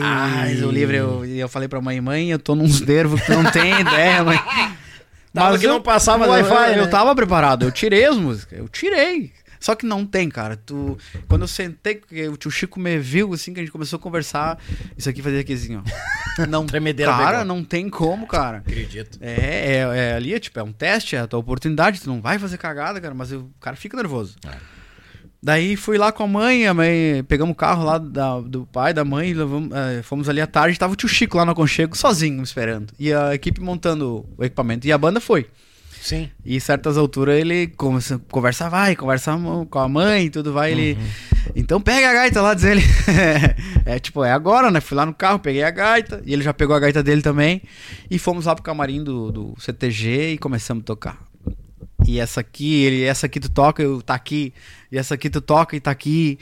Ah, mas o livre, eu, eu falei pra mãe, mãe, eu tô nos nervos que tu não tem ideia, mãe. Tava que eu- não passava eu- Wi-Fi, Eu, né? tava preparado, eu tirei as músicas, eu tirei. Só que não tem, cara. Tu, quando eu sentei, que o tio Chico me viu, assim, que a gente começou a conversar, isso aqui fazia aqui assim, ó. Não, Tremedeira cara, pegou. não tem como, cara. Acredito. É, é, é ali, é, tipo, é um teste, é a tua oportunidade, tu não vai fazer cagada, cara, mas o cara fica nervoso. Daí fui lá com a mãe, a mãe, pegamos o carro lá da- do pai, da mãe, levamos, eh, fomos ali à tarde, tava o tio Chico lá no aconchego, sozinho, me esperando. E a equipe montando o equipamento. E a banda foi. Sim. E em certas alturas ele começa, conversa vai, conversa com a mãe, tudo vai, ele... Então pega a gaita lá, diz ele. é tipo, é agora, né? Fui lá no carro, peguei a gaita, e ele já pegou a gaita dele também. E fomos lá pro camarim do, do CTG e começamos a tocar. E essa aqui, ele, essa aqui tu toca, eu tá aqui. E essa aqui tu toca e tá aqui.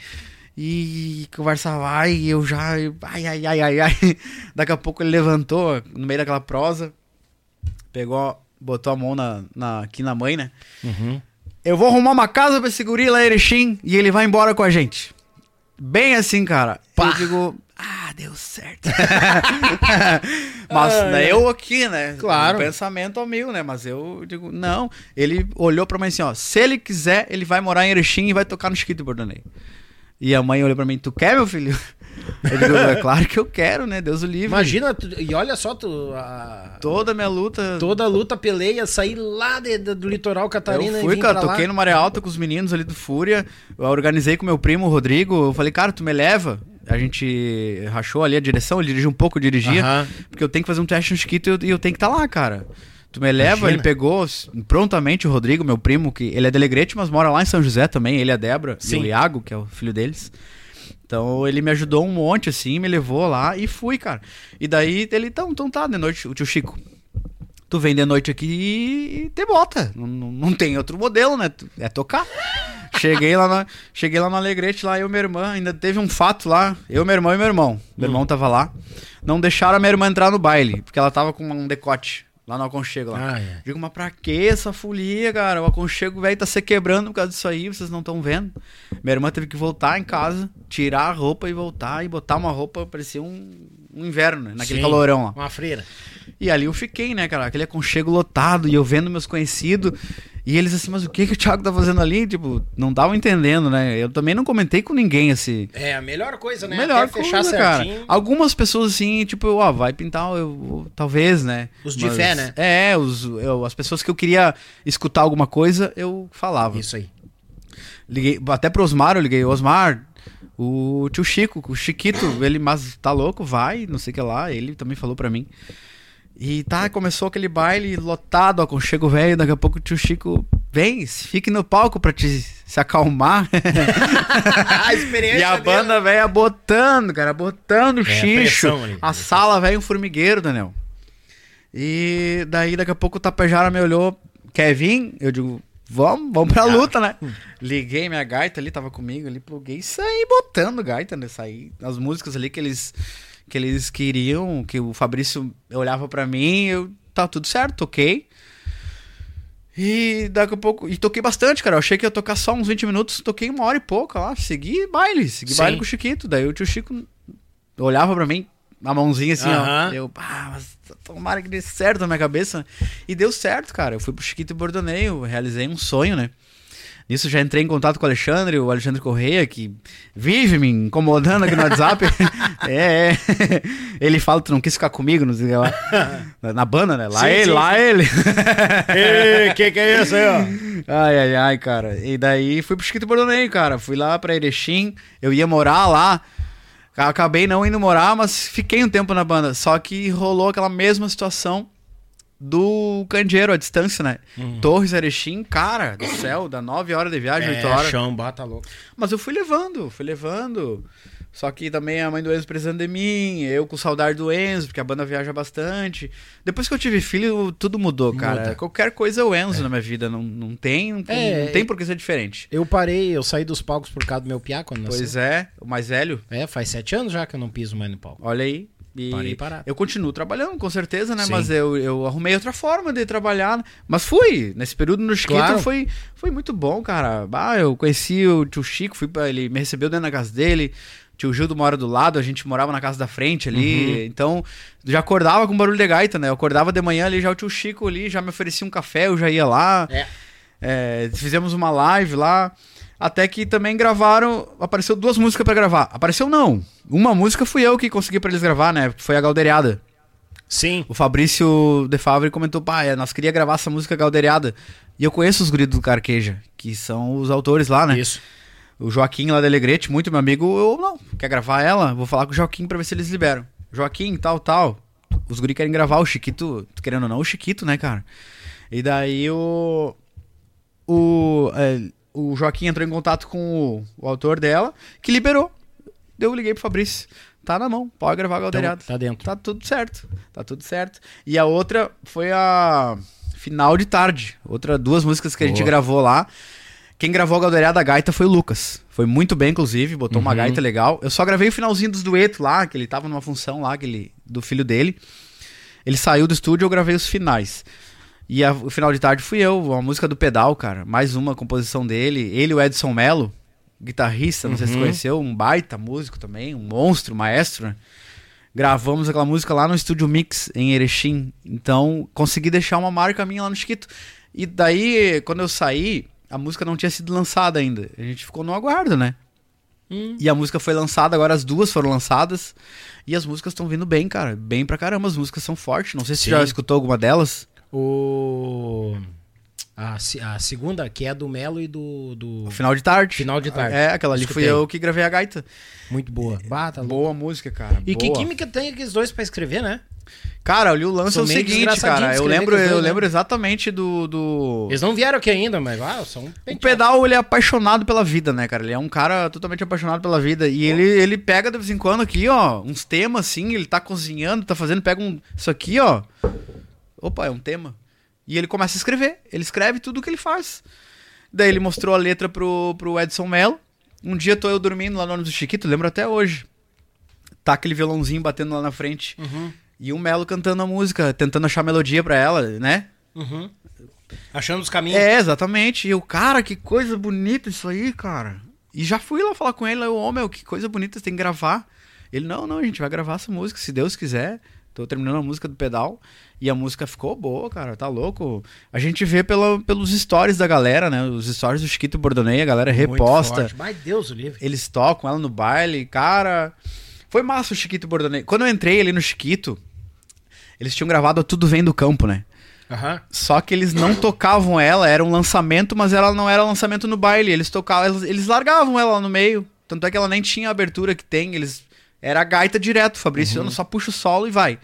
E conversa vai, e eu já. Ai, ai, ai, ai, ai. Daqui a pouco ele levantou no meio daquela prosa, pegou, botou a mão na, na- aqui na mãe, né? Eu vou arrumar uma casa pra esse guri lá Erechim e ele vai embora com a gente. Bem assim, cara. Eu digo, ah, deu certo. Mas né, eu aqui, né? Claro. Um pensamento mil, né? Mas eu digo, não. Ele olhou pra mim assim, ó. Se ele quiser, ele vai morar em Erechim e vai tocar no Chiquito Bordanei. E a mãe olhou pra mim, tu quer, meu filho? Eu digo, é claro que eu quero, né? Deus o livre. Imagina, tu- e olha só, tu, a- Toda a minha luta. toda a luta peleia, sair lá de- de- do litoral Catarina Eu e fui, cara, pra lá. toquei no Maré Alta com os meninos ali do Fúria. Eu organizei com meu primo, o Rodrigo. Eu falei, cara, tu me leva. A gente rachou ali a direção, ele dirigiu um pouco, eu dirigia. Porque eu tenho que fazer um teste no Chiquito e eu, e eu tenho que estar lá, cara. Tu me leva, Imagina. ele pegou prontamente o Rodrigo, meu primo, que ele é delegrete, mas mora lá em São José também. Ele e a Débora, e Sim. o Iago, que é o filho deles. Então ele me ajudou um monte, assim, me levou lá e fui, cara. E daí ele, então, então tá, de noite, o tio Chico. Tu vem de noite aqui e te bota. Não, não, tem outro modelo, né? É tocar. cheguei lá na, cheguei lá no Alegrete, lá eu e minha irmã. Ainda teve um fato lá. Eu, meu irmão e meu irmão. Meu irmão tava lá. Não deixaram a minha irmã entrar no baile, porque ela tava com um decote lá no aconchego lá. Ah, é. Digo, mas pra que essa folia, cara? O aconchego velho tá se quebrando por causa disso aí, vocês não estão vendo. Minha irmã teve que voltar em casa, tirar a roupa e voltar e botar uma roupa, parecia um, um inverno, né? Naquele Sim, calorão lá. Uma freira. E ali eu fiquei, né, cara? Aquele aconchego lotado e eu vendo meus conhecidos. E eles assim, mas o que, que o Thiago tá fazendo ali? Tipo, não estavam entendendo, né? Eu também não comentei com ninguém, assim. É a melhor coisa, né? Melhor Até fechar coisa, cara. certinho. Algumas pessoas assim, tipo, ó, vai pintar, eu, talvez, né? Os de fé, né? É, os, eu- as pessoas que eu queria escutar alguma coisa, eu falava. Isso aí. Liguei, até pro Osmar, eu liguei, Osmar, o tio Chico, o Chiquito, ele, mas tá louco, vai, não sei o que lá, ele também falou pra mim. E tá, começou aquele baile lotado, aconchego velho, daqui a pouco o tio Chico vem, fique no palco pra te se acalmar. a experiência e a banda velha botando, cara, botando xixo. pressão ali, a pressão. sala velho um formigueiro, Daniel. E daí daqui a pouco o Tapejara me olhou, quer vir? Eu digo, vamos, vamos pra luta, né? Liguei minha gaita ali, tava comigo ali, pluguei e saí botando gaita, né? Saí as músicas ali que eles que eles queriam, que o Fabrício olhava pra mim, eu tá tudo certo, toquei. E daqui a pouco. E toquei bastante, cara. Eu achei que ia tocar só uns 20 minutos, toquei uma hora e pouca lá. Segui baile, segui Sim. baile com o Chiquito. Daí o tio Chico olhava pra mim, a mãozinha assim, Aham. ó. Eu, ah, mas tomara que dê certo na minha cabeça. E deu certo, cara. Eu fui pro Chiquito e Bordonei, eu realizei um sonho, né? Nisso já entrei em contato com o Alexandre, o Alexandre Correia, que vive me incomodando aqui no WhatsApp. é, é. Ele fala, tu não quis ficar comigo, não sei lá. Na, na banda, né? Lá Sim, ele, sim, lá ele. Ei, que que é isso aí, ó? Ai, ai, ai, cara. E daí fui pro Chiquito Bordonei, cara. Fui lá pra Erechim. Eu ia morar lá. Acabei não indo morar, mas fiquei um tempo na banda. Só que rolou aquela mesma situação do Candeeiro, a distância, né? Torres, Erechim, cara do céu, dá 9 horas de viagem, 8 É, horas. chão, bata louco. Mas eu fui levando, fui levando. Só que também a mãe do Enzo precisando de mim, eu com saudade do Enzo, porque a banda viaja bastante. Depois que eu tive filho, tudo mudou, cara. Muda. Qualquer coisa é o Enzo na minha vida, não, não tem, não, É, não tem por que ser diferente. Eu parei, eu saí dos palcos por causa do meu piá quando Pois nasceu. é, o mais velho, É, faz sete anos já que eu não piso mais no palco. olha aí. E Parei parado. eu continuo trabalhando, com certeza, né? Sim. Mas eu, eu arrumei outra forma de trabalhar. Mas fui, nesse período no Chiquito Claro. foi, foi muito bom, cara. Ah, eu conheci o tio Chico, fui pra, ele me recebeu dentro da casa dele. Tio Gildo mora do lado, a gente morava na casa da frente ali. Uhum. Então, já acordava com barulho de gaita, né? Eu acordava de manhã ali, já o tio Chico ali já me oferecia um café, eu já ia lá. É. É, fizemos uma live lá. Até que também gravaram. Apareceu duas músicas pra gravar. Apareceu não. Uma música fui eu que consegui pra eles gravar, né? Foi a Galderiada. Sim. O Fabrício De Favre comentou: pá, é, nós queria gravar essa música Galderiada. E eu conheço os guris do Carqueja, que são os autores lá, né? Isso. O Joaquim lá da Alegrete, muito meu amigo, eu não, quer gravar ela? Vou falar com o Joaquim pra ver se eles liberam. Joaquim, tal, tal. Os guri querem gravar o Chiquito, tu querendo ou não, o Chiquito, né, cara? E daí o. O, é, o Joaquim entrou em contato com o, o autor dela, que liberou. Eu liguei pro Fabrício. Tá na mão, pode gravar a Galderiada. tá dentro. Tá tudo certo. Tá tudo certo. E a outra foi a Final de Tarde. Outra duas músicas que a gente Boa. gravou lá. Quem gravou a Galderiada da Gaita foi o Lucas. Foi muito bem, inclusive, botou uma Uhum. gaita legal. Eu só gravei o finalzinho dos duetos lá, que ele tava numa função lá, aquele, do filho dele. Ele saiu do estúdio, eu gravei os finais. E a- o final de tarde fui eu, a música do Pedal, cara. Mais uma composição dele. Ele e o Edson Mello, guitarrista, não sei se você Uhum. conheceu, um baita músico também, um monstro, maestro, né? Gravamos aquela música lá no Estúdio Mix, em Erechim. Então, consegui deixar uma marca minha lá no Chiquito. E daí, quando eu saí, a música não tinha sido lançada ainda. A gente ficou no aguardo, né? Hum. E a música foi lançada, agora as duas foram lançadas. E as músicas estão vindo bem, cara. Bem pra caramba, as músicas são fortes. Não sei se você já escutou alguma delas. O. A, a segunda, que é do Melo e do. do... Final de tarde. Final de tarde. É, aquela ali fui eu que gravei a gaita. Muito boa. Bata, louco. Boa música, cara. E que boa. química tem aqueles dois pra escrever, né? Cara, ali o lance São é o seguinte, cara. Eu lembro, os eu dois, né? lembro exatamente do. do... Eles não vieram aqui ainda, mas ah, são O Pedal, ele é apaixonado pela vida, né, cara? Ele é um cara totalmente apaixonado pela vida. E ele, ele pega de vez em quando aqui, ó, uns temas assim, ele tá cozinhando, tá fazendo, pega um. Isso aqui, ó. Opa, é um tema. E ele começa a escrever. Ele escreve tudo o que ele faz. Daí ele mostrou a letra pro, pro Edson Mello. Um dia tô eu dormindo lá no ônibus do Chiquito, lembro até hoje. Tá aquele violãozinho batendo lá na frente. Uhum. E o Melo cantando a música, tentando achar melodia pra ela, né? Uhum. Achando os caminhos. É, exatamente. E eu, cara, que coisa bonita isso aí, cara. E já fui lá falar com ele, eu, ô meu, que coisa bonita, você tem que gravar. Ele, não, não, a gente vai gravar essa música, se Deus quiser. Tô terminando a música do pedal. E a música ficou boa, cara, tá louco. A gente vê pela, pelos stories da galera, né? Os stories do Chiquito Bordonei, a galera Muito reposta. forte. Mas Deus o livre. Eles tocam ela no baile, cara. Foi massa o Chiquito Bordonei. Quando eu entrei ali no Chiquito, eles tinham gravado Tudo Vem do Campo, né? Aham. Só que eles não tocavam ela, era um lançamento, mas ela não era lançamento no baile. Eles tocavam, eles, eles largavam ela no meio. Tanto é que ela nem tinha a abertura que tem. Eles era a gaita direto, Fabrício. Uhum. só puxa o solo e vai.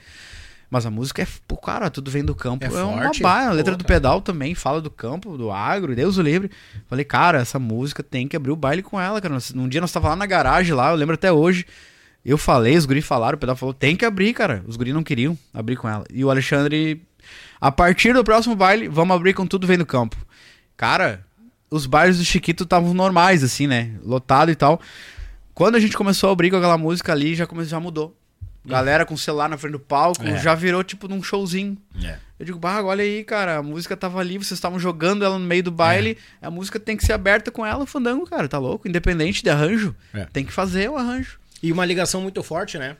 Mas a música é, pô, cara, tudo vem do campo. É É, uma forte. baia. A letra Pô, do pedal também fala do campo, do agro, Deus o livre. Falei, cara, essa música tem que abrir o baile com ela, cara. Num dia nós tava lá na garagem lá, eu lembro até hoje. Eu falei, os guri falaram, o pedal falou, tem que abrir, cara. Os guri não queriam abrir com ela. E o Alexandre, a partir do próximo baile, vamos abrir com tudo vem do campo. Cara, os bailes do Chiquito estavam normais, assim, né? Lotado e tal. Quando a gente começou a abrir com aquela música ali, já, come... já mudou. Galera com o celular na frente do palco, É. já virou tipo num showzinho. É. Eu digo, bah, olha aí, cara, a música tava ali, vocês estavam jogando ela no meio do baile, a música tem que ser aberta com ela, o fandango, cara, tá louco? Independente de arranjo, É. tem que fazer o arranjo. E uma ligação muito forte, né?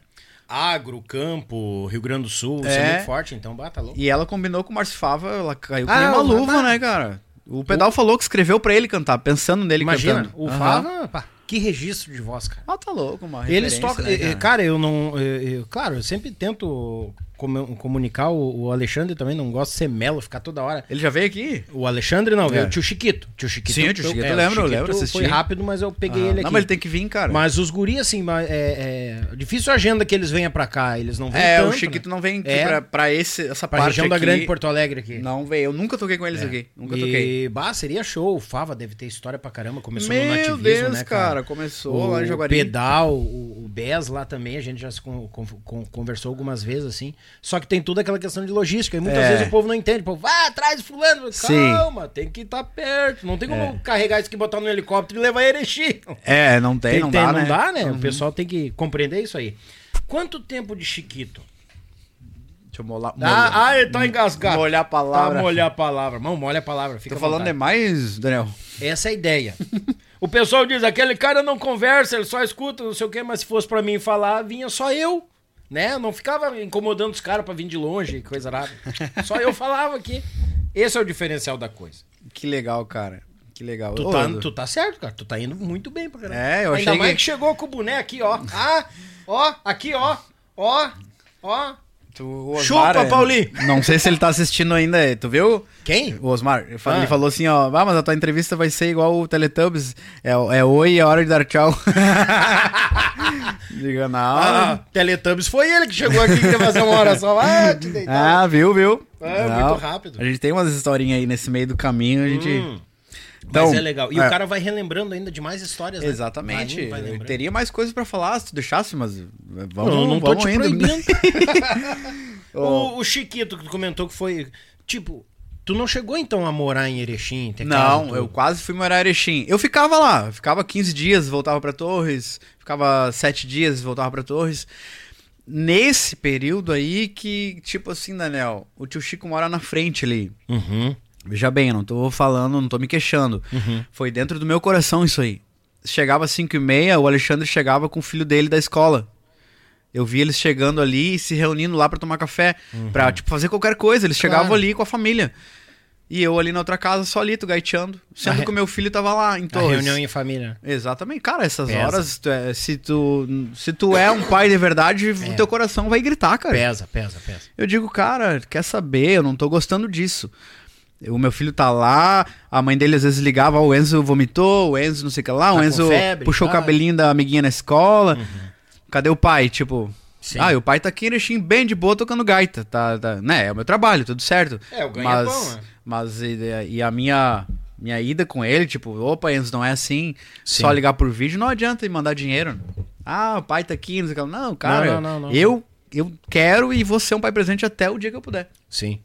Agro, campo, Rio Grande do Sul, isso é É. muito forte, então bata louco. E ela combinou com o Márcio Fava, ela caiu com Ah, uma o- luva, né, cara? O pedal falou que escreveu pra ele cantar, pensando nele Imagina, cantando. o. Fava, pá, que registro de voz, cara. Ah, tá louco, uma Eles tocam. né, eh, cara, eu não. eh, eh, claro, eu sempre tento comunicar. O, o Alexandre também não gosta de ser melo, ficar toda hora. Ele já veio aqui? O Alexandre não, É. o tio Chiquito. Tio Chiquito. Sim, o tio Chiquito é, eu lembro, o eu lembro, assisti. Foi rápido, mas eu peguei Ah, ele aqui. Não, mas ele tem que vir, cara. Mas os guris, assim, é, é difícil a agenda que eles venham pra cá. Eles não vêm é, tanto, o Chiquito né? não vem É. pra, pra esse, essa Pra parte região da aqui. Grande Porto Alegre aqui. Não veio, eu nunca toquei com eles aqui, nunca toquei. E, bah, seria show. O Fava deve ter história pra caramba. Começou no Meu nativismo, Deus, né, cara, começou lá em o Jaguari. pedal, o, o BES lá também, a gente já se con- con- con- conversou algumas vezes, assim. Só que tem toda aquela questão de logística. E muitas É. vezes o povo não entende. O povo, vai atrás fulano. Sim. Calma, tem que estar perto. Não tem como carregar isso aqui, botar no helicóptero e levar a Erechim. É, não tem, Tem- não tem- dá, não né? dá, né? O pessoal tem que compreender isso aí. Quanto tempo de Chiquito? Deixa eu molar. Ah, ah, ele tá engasgado. molhar a palavra. Tá molhar a palavra. Mão, molha a palavra. Fica Tô falando demais, Daniel. Essa é a ideia. o pessoal diz, aquele cara não conversa, ele só escuta, não sei o quê, mas se fosse pra mim falar, vinha só eu. Né? Não ficava incomodando os caras pra vir de longe, coisa nada. Só eu falava aqui. Esse é o diferencial da coisa. Que legal, cara. Que legal. Tu Ô, tá, Edu, tu tá certo, cara. Tu tá indo muito bem pra caramba. É, eu Ainda achei mais que- que chegou com o boné aqui, ó. Ah, ó, aqui, ó. Ó, ó. Tu- o Chupa, é- Paulinho. Não sei se ele tá assistindo ainda. Tu viu? Quem? O Osmar, ele fa- Ah. ele falou assim, ó, ah, mas a tua entrevista vai ser igual o Teletubbies, é, é oi, é hora de dar tchau. Diga, não. Ah, Teletubbies foi ele que chegou aqui e quer fazer uma hora só. Ah, te deitar. Ah, viu, viu? É, Não. muito rápido. A gente tem umas historinhas aí nesse meio do caminho, a gente... Hum. Então, Mas é legal. E é. o cara vai relembrando ainda de mais histórias, né? Exatamente. Vai indo, vai Eu teria mais coisas pra falar se tu deixasse, mas vamos, não, não tô vamos te indo. proibindo. O, o Chiquito que tu comentou que foi. Tipo, tu não chegou então a morar em Erechim? Não, eu quase fui morar em Erechim. Eu ficava lá, ficava 15 dias, voltava pra Torres, ficava 7 dias, voltava pra Torres. Nesse período aí que, tipo assim, Daniel, o tio Chico mora na frente ali. Uhum. Veja bem, eu não tô falando, não tô me queixando. Foi dentro do meu coração isso aí. Chegava às 5 e meia, o Alexandre chegava com o filho dele da escola. Eu vi eles chegando ali e se reunindo lá pra tomar café, pra tipo, fazer qualquer coisa. Eles chegavam Claro. ali com a família. E eu ali na outra casa, solito, gaiteando. Sendo re- que o meu filho tava lá em A reunião em família. Exatamente. Cara, essas Pesa. horas, tu é- se, tu, se tu é um pai de verdade, o teu coração vai gritar, cara. Pesa, pesa, pesa. Eu digo, cara, quer saber? Eu não tô gostando disso. O meu filho tá lá, a mãe dele às vezes ligava, o Enzo vomitou, o Enzo não sei o que lá, Tá o Enzo febre, puxou tá. o cabelinho da amiguinha na escola. Cadê o pai? Tipo, Sim. ah, e o pai tá aqui em Erechim bem de boa tocando gaita, tá, tá, né, é o meu trabalho, tudo certo. É, o ganho mas, é bom, né? Mas e, e a minha minha ida com ele, tipo, opa, Enzo, não é assim, Sim. só ligar por vídeo, não adianta e mandar dinheiro. Ah, o pai tá aqui, não sei o que. Não, cara, não, não, não. eu eu quero e vou ser um pai presente até o dia que eu puder. Sim.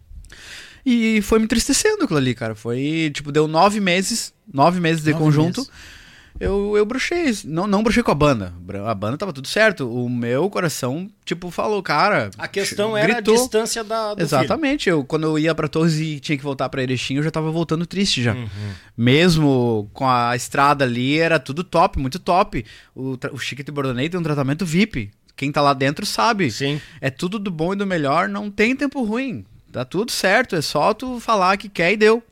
E foi me entristecendo aquilo ali, cara. Foi, tipo, deu nove meses, nove meses de Nove conjunto. meses. Eu, eu bruxei. Não, não bruxei com a banda. A banda tava tudo certo. O meu coração, tipo, falou, cara. A questão era gritou. a distância da, do Exatamente. Eu, quando eu ia pra Torres e tinha que voltar pra Erechim, eu já tava voltando triste já. Uhum. Mesmo com a estrada ali, era tudo top, muito top. O, o Chiquito e Bordonei tem um tratamento VIP. Quem tá lá dentro sabe. filho. Sim. É tudo do bom e do melhor, não tem tempo ruim. Tá tudo certo, é só tu falar que quer e deu.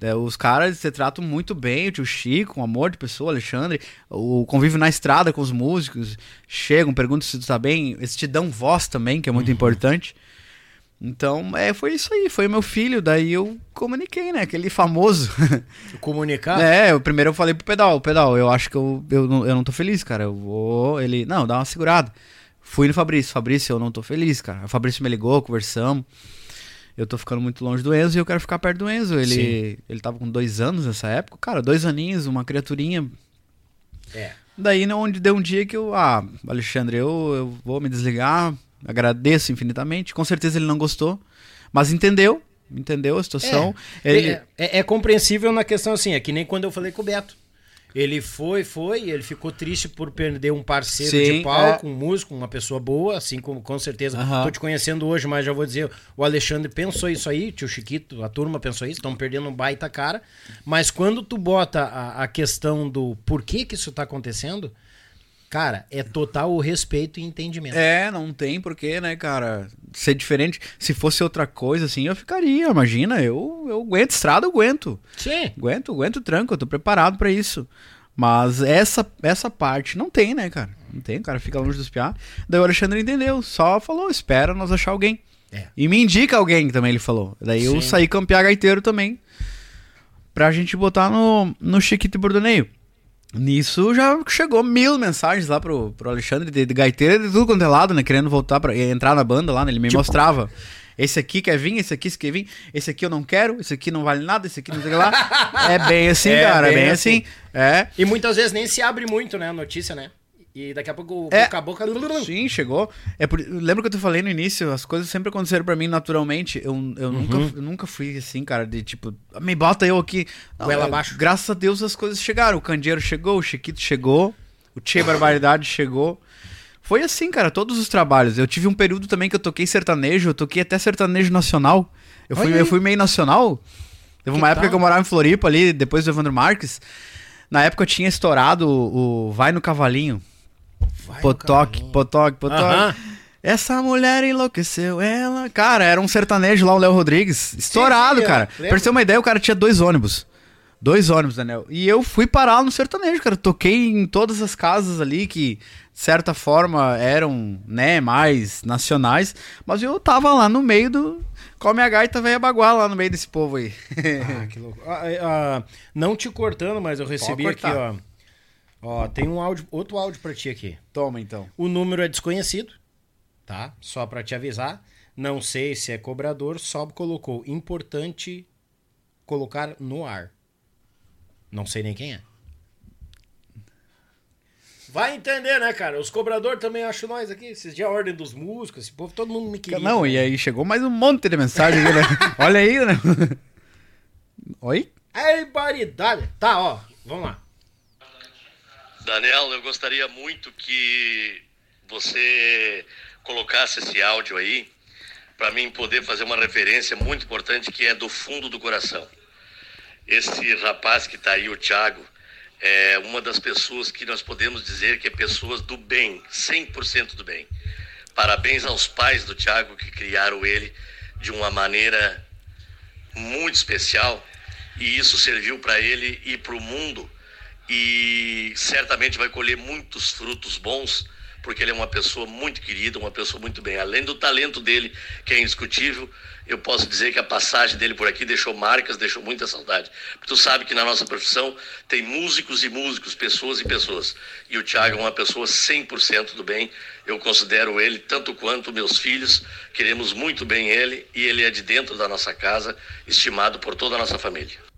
É, os caras se tratam muito bem, o tio Chico, um amor de pessoa, Alexandre, o convívio na estrada com os músicos, chegam, perguntam se tu tá bem, eles te dão voz também, que é muito importante. Então, é, foi isso aí, foi meu filho, daí eu comuniquei, né, aquele famoso. Comunicar? É, o primeiro eu falei pro pedal, pedal, eu acho que eu, eu, não, eu não tô feliz, cara. Eu vou. Ele, não, dá uma segurada. Fui no Fabrício. Fabrício, eu não tô feliz, cara. O Fabrício me ligou, conversamos. Eu tô ficando muito longe do Enzo e eu quero ficar perto do Enzo. Ele, ele tava com dois anos nessa época. Cara, dois aninhos, uma criaturinha. É. Daí, né, onde deu um dia que eu, ah, Alexandre, eu, eu vou me desligar, agradeço infinitamente. Com certeza ele não gostou, mas entendeu, entendeu a situação. Ele, É, é- é compreensível na questão assim, é que nem quando eu falei com o Beto. Ele foi, foi, ele ficou triste por perder um parceiro Sim, de palco, é. um músico, uma pessoa boa, assim como com certeza. Aham. Tô te conhecendo hoje, mas já vou dizer, o Alexandre pensou isso aí, tio Chiquito, a turma pensou isso, estão perdendo um baita cara. Mas quando tu bota a, a questão do porquê que isso tá acontecendo, cara, é total o respeito e entendimento. É, não tem porquê, né, cara? Ser diferente. Se fosse outra coisa, assim, eu ficaria. Imagina, eu, eu aguento estrada, eu aguento. Sim. Aguento, aguento tranco, eu tô preparado pra isso. Mas essa, essa parte não tem, né, cara? Não tem, o cara fica longe dos piá. Daí o Alexandre entendeu, só falou, espera nós achar alguém. É. E me indica alguém também, ele falou. Daí eu Sim. saí campear gaiteiro também. Pra gente botar no, no Chiquito e Bordoneio. Nisso já chegou mil mensagens lá pro, pro Alexandre de, de gaiteiro de tudo quanto é lado, né? Querendo voltar pra entrar na banda lá, né? Ele me mostrava. Esse aqui quer vir, esse aqui quer vir, esse aqui eu não quero, esse aqui não vale nada, esse aqui não sei o que lá. É bem assim, É cara, é bem bem assim. É. E muitas vezes nem se abre muito, né, a notícia, né? E daqui a pouco o É. boca a boca. Sim, chegou. É por... Lembra que eu te falei no início? As coisas sempre aconteceram pra mim naturalmente. Eu, eu, nunca, eu nunca fui assim, cara, de tipo, me bota eu aqui. Goela é, abaixo. Graças a Deus as coisas chegaram. O Candeeiro chegou, o Chiquito chegou, o Tchê Barbaridade chegou. Foi assim, cara, todos os trabalhos. Eu tive um período também que eu toquei sertanejo, eu toquei até sertanejo nacional. Eu fui, aí. eu fui meio nacional. Teve uma Que época tal? que eu morava em Floripa ali, depois do Evandro Marques. Na época eu tinha estourado o, o Vai no Cavalinho. Potoque, Potoque, Potoque. Aham. Essa mulher enlouqueceu ela. Cara, era um sertanejo lá, o Léo Rodrigues. Estourado, sim, cara. lembro. Pra você ter uma ideia, o cara tinha dois ônibus. Dois ônibus, Daniel. E eu fui parar no sertanejo, cara. Toquei em todas as casas ali que, de certa forma, eram, né, mais nacionais. Mas eu tava lá no meio do. Come a gaita velha bagual lá no meio desse povo aí. Ah, que louco. Ah, ah, não te cortando, mas eu recebi aqui, ó. Ó, tem um áudio, outro áudio pra ti aqui. Toma então. O número é desconhecido, tá? Só pra te avisar. Não sei se é cobrador, só colocou importante colocar no ar. Não sei nem quem é. Vai entender, né, cara? Os cobradores também acham nós aqui. Esses dias a ordem dos músicos, esse povo, todo mundo me queria. Não, e aí chegou mais um monte de mensagem né? Olha aí, né? Oi? É baridade. Tá, ó, vamos lá. Daniel, eu gostaria muito que você colocasse esse áudio aí para mim poder fazer uma referência muito importante que é do fundo do coração. Esse rapaz que está aí, o Thiago, é uma das pessoas que nós podemos dizer que é pessoas do bem, 100% do bem. Parabéns aos pais do Thiago que criaram ele de uma maneira muito especial e isso serviu para ele e para o mundo e certamente vai colher muitos frutos bons porque ele é uma pessoa muito querida, uma pessoa muito bem. Além do talento dele, que é indiscutível, eu posso dizer que a passagem dele por aqui deixou marcas, deixou muita saudade. Tu sabe que na nossa profissão tem músicos e músicos, pessoas e pessoas. E o Thiago é uma pessoa 100% do bem. Eu considero ele tanto quanto meus filhos. Queremos muito bem ele e ele é de dentro da nossa casa, estimado por toda a nossa família.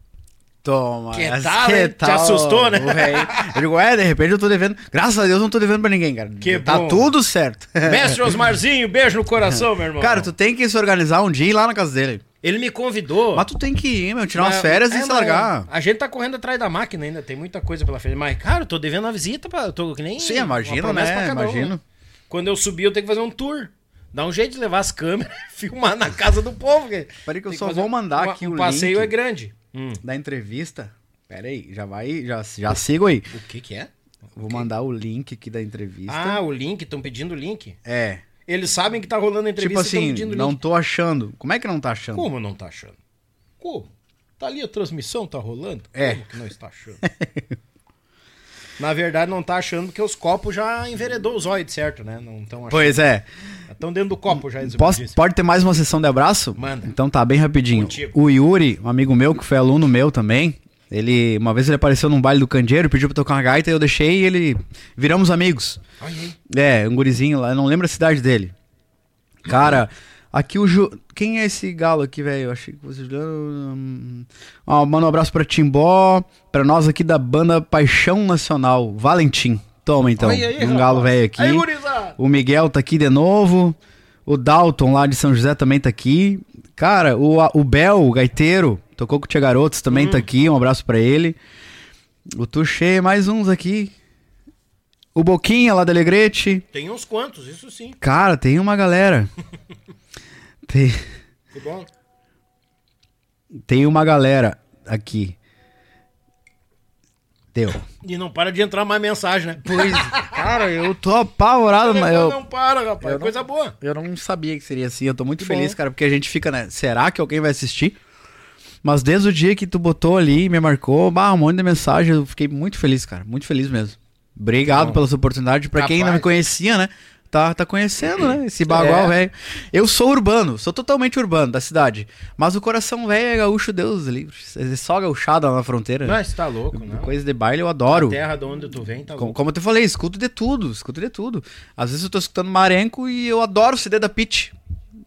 Toma. Que mas tal, hein? Te assustou, né? Eu digo, é, de repente eu tô devendo. Graças a Deus eu não tô devendo pra ninguém, cara. Que tá bom. tudo certo. Mestre Osmarzinho, beijo no coração, meu irmão. Cara, tu tem que se organizar um dia e ir lá na casa dele. Ele me convidou. Mas tu tem que ir, meu, tirar umas Mas- férias é, e se mas largar. A gente tá correndo atrás da máquina ainda, tem muita coisa pela frente. Mas, cara, eu tô devendo uma visita pra. Eu tô que nem. Sim, uma promessa né? um, Imagino. né? Quando eu subir, eu tenho que fazer um tour. Dá um jeito de levar as câmeras filmar na casa do povo. que- Peraí que eu só vou mandar um- aqui o o passeio link. é grande. Hum. Da entrevista. Pera aí, já vai, já, já sigo aí. O que que é? Vou mandar o link aqui da entrevista. Ah, o link, estão pedindo o link. É. Eles sabem que tá rolando a entrevista Tipo assim, não link. tô achando. Como é que não tá achando? Como não tá achando? Como? Tá ali a transmissão, tá rolando? É. Como que não está achando? Na verdade, não tá achando porque os copos já enveredou os olhos, certo, né? Não achando. Pois é. Estão dentro do copo já, Posso, pode ter mais uma sessão de abraço? Manda. Então tá, bem rapidinho. Contigo. O Yuri, um amigo meu, que foi aluno meu também, Ele, uma vez ele apareceu num baile do Candeeiro, pediu pra tocar uma gaita, eu deixei e ele. Viramos amigos. É, um gurizinho lá, eu não lembro a cidade dele. Cara, aqui o Ju. Quem é esse galo aqui, velho? Eu achei que vocês. Hum, Ó, manda um abraço pra Timbó, pra nós aqui da banda Paixão Nacional, Valentim. Toma então, aí, um galo velho aqui. Aí. O Miguel tá aqui de novo. O Dalton lá de São José também tá aqui. Cara, o, o Bel, o gaiteiro, tocou com o Tia Garotos, também tá aqui. Um abraço pra ele. O Tuxê, mais uns aqui. O Boquinha lá da Alegrete. Tem uns quantos, isso sim. Cara, tem uma galera. tem, tem uma galera aqui. Deu. E não para de entrar mais mensagem, né? Pois, cara, eu tô apavorado, mas eu, Não para, rapaz. eu não- Coisa boa. Eu não sabia que seria assim. Eu tô muito Que feliz, bom. cara, porque a gente fica, né? Será que alguém vai assistir? Mas desde o dia que tu botou ali, me marcou, bah, um monte de mensagem, eu fiquei muito feliz, cara. Muito feliz mesmo. Obrigado Bom. pela sua oportunidade. Pra quem não me conhecia, né? Tá, tá conhecendo, né? Esse bagual, É. velho. Eu sou urbano, sou totalmente urbano da cidade. Mas o coração velho é gaúcho, Deus livre. É só gauchada lá na fronteira. Mas tá louco, não. Coisa de baile eu adoro. A terra de onde tu vem tá Como, louco. como eu te falei, escuto de tudo, escuto de tudo. Às vezes eu tô escutando Marenco e eu adoro o CD da Pitty.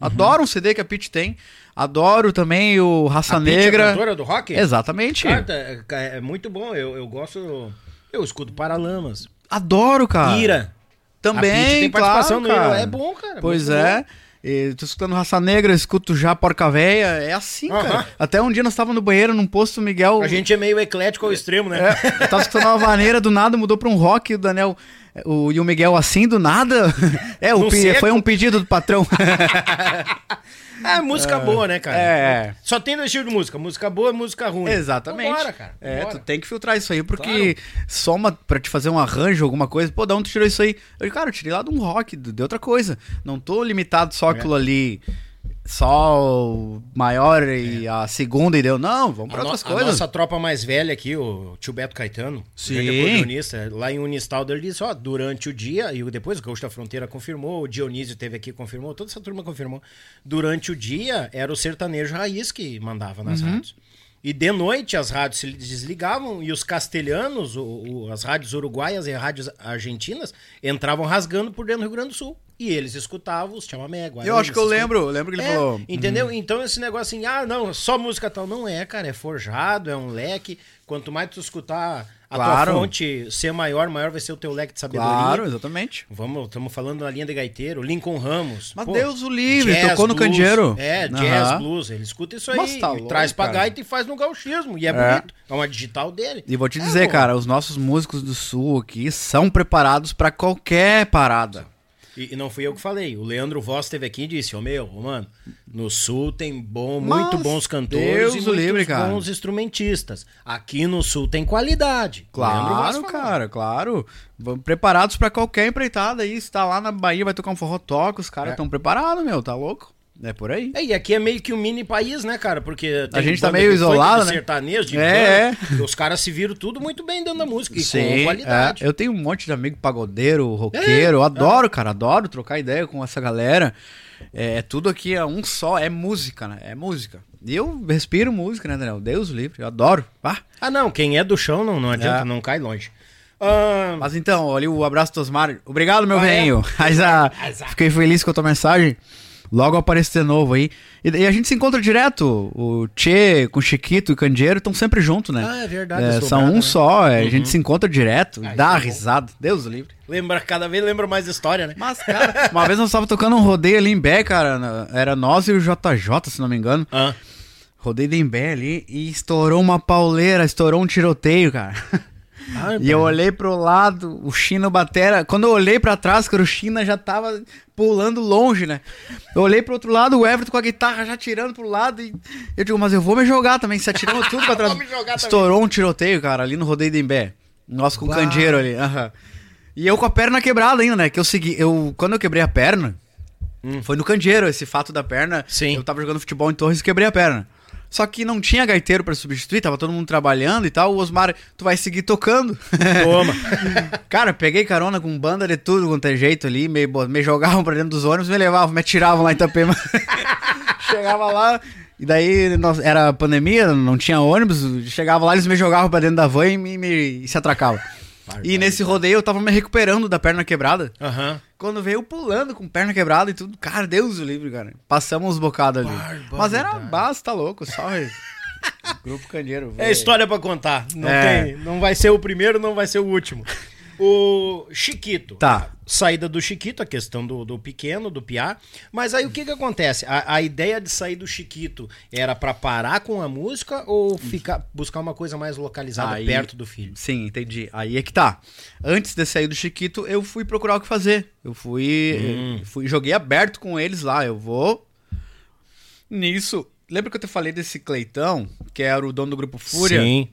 Adoro um CD que a Pitty tem. Adoro também o Raça A Pitty é Negra. cantora do rock? Exatamente. Cara, é, é muito bom. Eu, eu gosto. Eu escuto Paralamas. Adoro, cara. Ira. Também, A Pitty tem participação claro, no Ira. cara. É bom, cara. Pois é. E tô escutando Raça Negra, escuto já Porca Véia. É assim, cara. Até um dia nós tava no banheiro, num posto, o Miguel. A gente é meio eclético ao extremo, né? É, eu tava escutando uma vaneira, do nada mudou pra um rock, o Daniel. O, e o Miguel assim, do nada. É, o foi um pedido do patrão. É música boa, né, cara? É. Só tem dois tipos de música. Música boa e música ruim. Exatamente. Vambora, cara. É, vambora. tu tem que filtrar isso aí, porque soma pra te fazer um arranjo, alguma coisa, pô, da onde tu tirou isso aí? Eu, cara, eu tirei lá de um rock, de de outra coisa. Não tô limitado só aquilo ali, só o maior e a segunda e deu. Não, vamos pra A, no- outras a coisas. nossa tropa mais velha aqui, o tio Beto Caetano, Sim. acordeonista, lá em Unistaldo, ele disse, ó, durante o dia, e depois o Gaúcho da Fronteira confirmou, o Dionísio teve aqui confirmou, toda essa turma confirmou, durante o dia era o sertanejo raiz que mandava nas Uhum. rádios. E de noite as rádios se desligavam e os castelhanos, o- o- as rádios uruguaias e rádios argentinas, entravam rasgando por dentro do Rio Grande do Sul. E eles escutavam os chamamé, Eu acho que eu lembro, eu lembro que ele é, falou. Uhum. Entendeu? Então esse negócio assim, ah, não, só música tal. Não é, cara, é forjado, é um leque. Quanto mais tu escutar a Claro. tua fonte ser maior, maior vai ser o teu leque de sabedoria. Claro, exatamente. Vamos, estamos falando na linha de gaiteiro, Lincoln Ramos. Mas Pô, Deus o livre, jazz, tocou no blues, candeeiro. É, jazz, blues. Ele escuta isso aí, Mas tá louco, traz pra cara. gaita e faz no gauchismo. E é, É. bonito. É uma digital dele. E vou te É, dizer, pô. cara, os nossos músicos do Sul aqui são preparados pra qualquer parada. E, e não fui eu que falei. O Leandro Voss esteve aqui e disse: Ô meu, ô, mano, no sul tem bom, muito bons cantores Deus e muitos livre, cara. bons instrumentistas. Aqui no sul tem qualidade. Claro, cara, claro. Preparados pra qualquer empreitada aí. Se tá lá na Bahia, vai tocar um forró, toca, os caras É. estão preparados, meu, tá louco? É por aí. É, e aqui é meio que um mini país, né, cara? Porque tem gente tá meio funk, isolado, de né? sertanejo, de É, banda, e Os caras se viram tudo muito bem dentro da música e com Sim, qualidade. é. eu tenho um monte de amigo pagodeiro, roqueiro, eu adoro, cara, adoro trocar ideia com essa galera. É, tudo aqui é um só, é música, né? É música. E eu respiro música, né, Daniel? Deus livre, eu adoro. Ah. Ah, não, quem é do chão não, não adianta, É. não cai longe. Mas então, ali o abraço do Osmar. Obrigado, meu Ah, é? velho. Mas, ah, fiquei feliz com a tua mensagem. Logo aparece de novo aí. E, e a gente se encontra direto. O Tchê com o Chiquito e o Candeeiro estão sempre juntos, né? Ah, é verdade, É, são um né? só. é, A gente se encontra direto. Ah, dá é risada. Deus livre. lembra, cada vez lembra mais história, né? Mas, cara, uma vez nós tava tocando um rodeio ali em Bé, cara. na- Era nós e o JJ, se não me engano. Ah. Rodeio de Embé ali e estourou uma pauleira, estourou um tiroteio, cara. Ai, E eu olhei pro lado, o China batera. Quando eu olhei pra trás, cara, o China já tava pulando longe, né? Eu olhei pro outro lado, o Everton com a guitarra já tirando pro lado. E eu digo, mas eu vou me jogar também. Se atiramos tudo pra trás. Jogar também. Estourou um tiroteio, cara, ali no rodeio de Embé. Nós com o candeeiro ali. aham. E eu com a perna quebrada ainda, né? Que eu segui. Eu, quando eu quebrei a perna, foi no candeeiro esse fato da perna. Hum. Sim. Eu tava jogando futebol em Torres e quebrei a perna. Só que não tinha gaiteiro pra substituir, tava todo mundo trabalhando e tal. O Osmar, tu vai seguir tocando. Toma. Cara, peguei carona com banda de tudo quanto é jeito ali, me, me jogavam pra dentro dos ônibus, me levavam, me atiravam lá em Itapema. Chegava lá, E daí nós, era pandemia, não tinha ônibus, chegava lá, eles me jogavam pra dentro da van e, me, me- e se atracavam. E nesse rodeio eu tava me recuperando da perna quebrada. Aham. Quando veio pulando com perna quebrada e tudo, cara, Deus o livre, cara. Passamos uns bocados ali. Mas era basta, louco, só grupo candeiro. É história pra contar. Não, É. tem, não vai ser o primeiro, não vai ser o último. O Chiquito. Tá. Saída do Chiquito, a questão do, do pequeno, do piá. Mas aí o que que acontece? A, a ideia de sair do Chiquito era pra parar com a música ou ficar, buscar uma coisa mais localizada Aí- perto do filho? Sim, entendi. Aí é que tá. Antes de sair do Chiquito, eu fui procurar o que fazer. Eu fui, Hum. eu fui joguei aberto com eles lá. Eu vou nisso. Lembra que eu te falei desse Cleitão, que era o dono do grupo Fúria? Sim.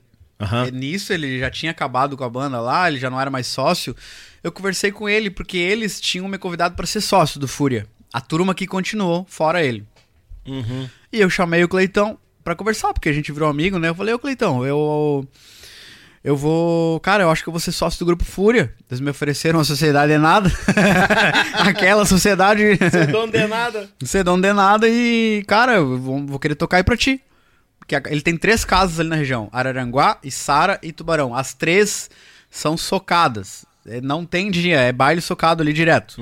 E nisso ele já tinha acabado com a banda lá, ele já não era mais sócio. Eu conversei com ele porque eles tinham me convidado para ser sócio do Fúria. A turma que continuou, fora ele. Uhum. E eu chamei o Cleitão pra conversar, porque a gente virou amigo, né? Eu falei, ô Cleitão, eu. Eu vou. Cara, eu acho que eu vou ser sócio do grupo Fúria. Eles me ofereceram uma sociedade de nada. Aquela sociedade. Não de nada. Você não de nada e, cara, eu vou, vou querer tocar aí pra ti. A- ele tem três casas ali na região: Araranguá, Içara e Tubarão. As três são socadas. É, Não tem dia, é baile socado ali direto.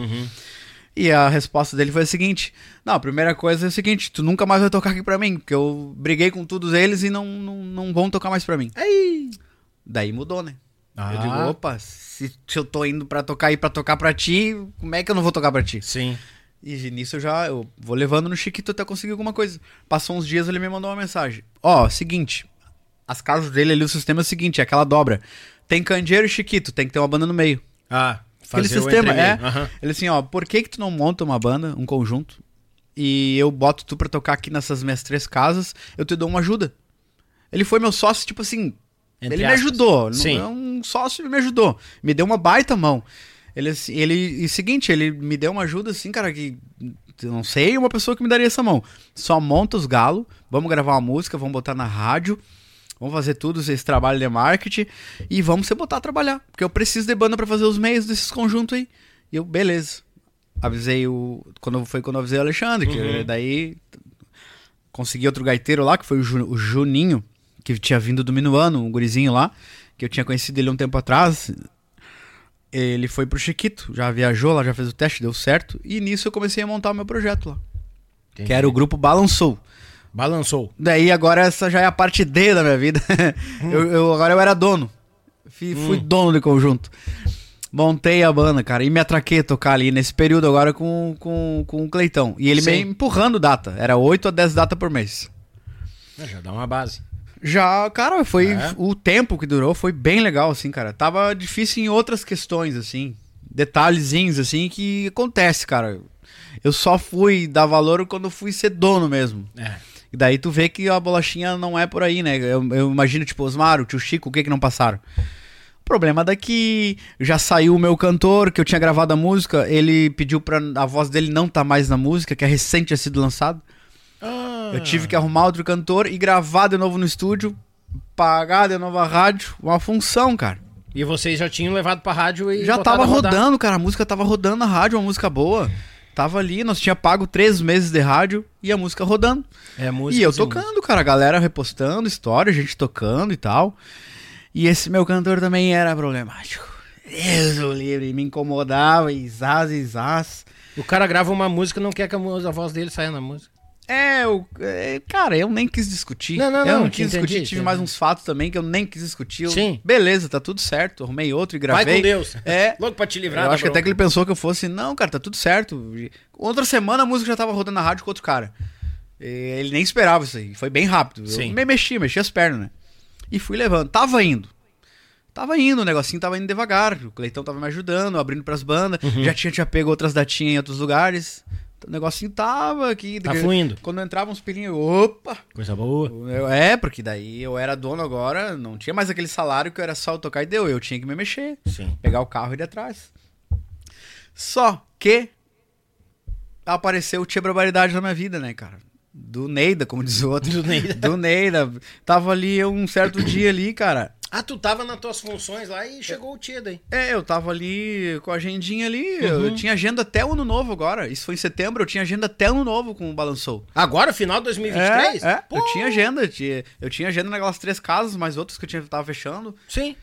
E a resposta dele foi a seguinte: Não, a primeira coisa é o seguinte, tu nunca mais vai tocar aqui pra mim, porque eu briguei com todos eles e não, não, não vão tocar mais pra mim. Daí mudou, né? Ah. Eu digo, opa, se, se eu tô indo pra tocar aí pra tocar pra ti, como é que eu não vou tocar pra ti? Sim. E nisso eu já eu vou levando no Chiquito até conseguir alguma coisa. Passou uns dias ele me mandou uma mensagem. Ó, seguinte, as casas dele ali, o sistema é o seguinte, é aquela dobra. Tem candeeiro e Chiquito, tem que ter uma banda no meio. Ah, Aquele fazer o sistema, é. Aham. Ele assim, ó, por que que tu não monta uma banda, um conjunto, e eu boto tu pra tocar aqui nessas minhas três casas, eu te dou uma ajuda. Ele foi meu sócio, tipo assim, Entre ele me aspas. ajudou. não Sim. É um sócio, me ajudou. Me deu uma baita mão. Ele, ele, e seguinte, ele me deu uma ajuda assim, cara, que eu não sei uma pessoa que me daria essa mão. Só monta os galos, vamos gravar uma música, vamos botar na rádio, vamos fazer tudo esse trabalho de marketing e vamos se botar a trabalhar. Porque eu preciso de banda pra fazer os meios desses conjuntos aí. E eu, beleza. Avisei o. Quando, foi quando eu avisei o Alexandre, que daí consegui outro gaiteiro lá, que foi o Juninho, que tinha vindo do Minuano, um gurizinho lá, que eu tinha conhecido ele um tempo atrás. Ele foi pro Chiquito, já viajou lá, já fez o teste, deu certo. E nisso eu comecei a montar o meu projeto lá. Que era o grupo Balançou. Balançou. Daí agora essa já é a parte D da minha vida. eu, eu- agora eu era dono. Fui, fui dono do conjunto. Montei a banda, cara, e me atraquei a tocar ali nesse período agora com, com, com o Cleitão. E ele Sim. me empurrando data. Era 8 a 10 data por mês. Ah, Já dá uma base. Já, cara, foi É? o tempo que durou foi bem legal, assim, cara. Tava difícil em outras questões, assim, detalhezinhos, assim, que acontece, cara. Eu só fui dar valor quando fui ser dono mesmo. É. E daí tu vê que a bolachinha não é por aí, né? Eu, eu imagino, tipo, Osmar, o tio Chico, o que que não passaram? O problema daqui, já saiu o meu cantor, que eu tinha gravado a música, ele pediu pra a voz dele não tá mais na música, que é recente, tinha sido lançado. Ah, Eu tive que arrumar outro cantor e gravar de novo no estúdio, pagar de novo a rádio, uma função, cara. E vocês já tinham levado pra rádio e Já tava rodando, cara, a música tava rodando na rádio, uma música boa. Tava ali, nós tinha pago três meses de rádio e a música rodando. É música. E eu tocando, cara, a galera repostando história, a gente tocando e tal. E esse meu cantor também era problemático. Deus o livre, me incomodava, e zaz, e zaz. O cara grava uma música e não quer que a voz dele saia na música. É, eu, é, cara, eu nem quis discutir. Não, não, eu não, não te quis entendi, discutir. Tive entendi. mais uns fatos também que eu nem quis discutir. Eu- Sim. Beleza, tá tudo certo. Arrumei outro e gravei. Vai com Deus. É. Louco pra te livrar Eu da acho que até que ele pensou que eu fosse, não, cara, tá tudo certo. Outra semana a música já tava rodando na rádio com outro cara. Ele nem esperava isso aí. Foi bem rápido. Sim. Eu me mexi, mexi as pernas, né? E fui levando. Tava indo. Tava indo, o negocinho tava indo devagar. O Cleitão tava me ajudando, abrindo pras bandas. Uhum. Já tinha, tinha pego outras datinhas em outros lugares. O negocinho tava aqui. Tá fluindo. Quando entrava uns pilinhos, opa! Coisa boa. Eu- é, porque daí eu era dono agora, não tinha mais aquele salário que eu era só eu tocar e deu. Eu tinha que me mexer. Sim. Pegar o carro e ir atrás. Só que apareceu o Tia Barbaridade na minha vida, né, cara? Do Neida, como diz o outro. Do Neida. Do Neida. Tava ali um certo dia ali, cara. Ah, tu tava nas tuas funções lá e chegou o Tia daí. É, eu tava ali com a agendinha ali. Eu tinha agenda até o ano novo agora. Isso foi em setembro, eu tinha agenda até o ano novo com o Balançou. Agora, final de 2023? É, é, Pô, eu tinha agenda. Tinha, eu tinha agenda naquelas três casas, mais outras que eu tinha, tava fechando. Sim.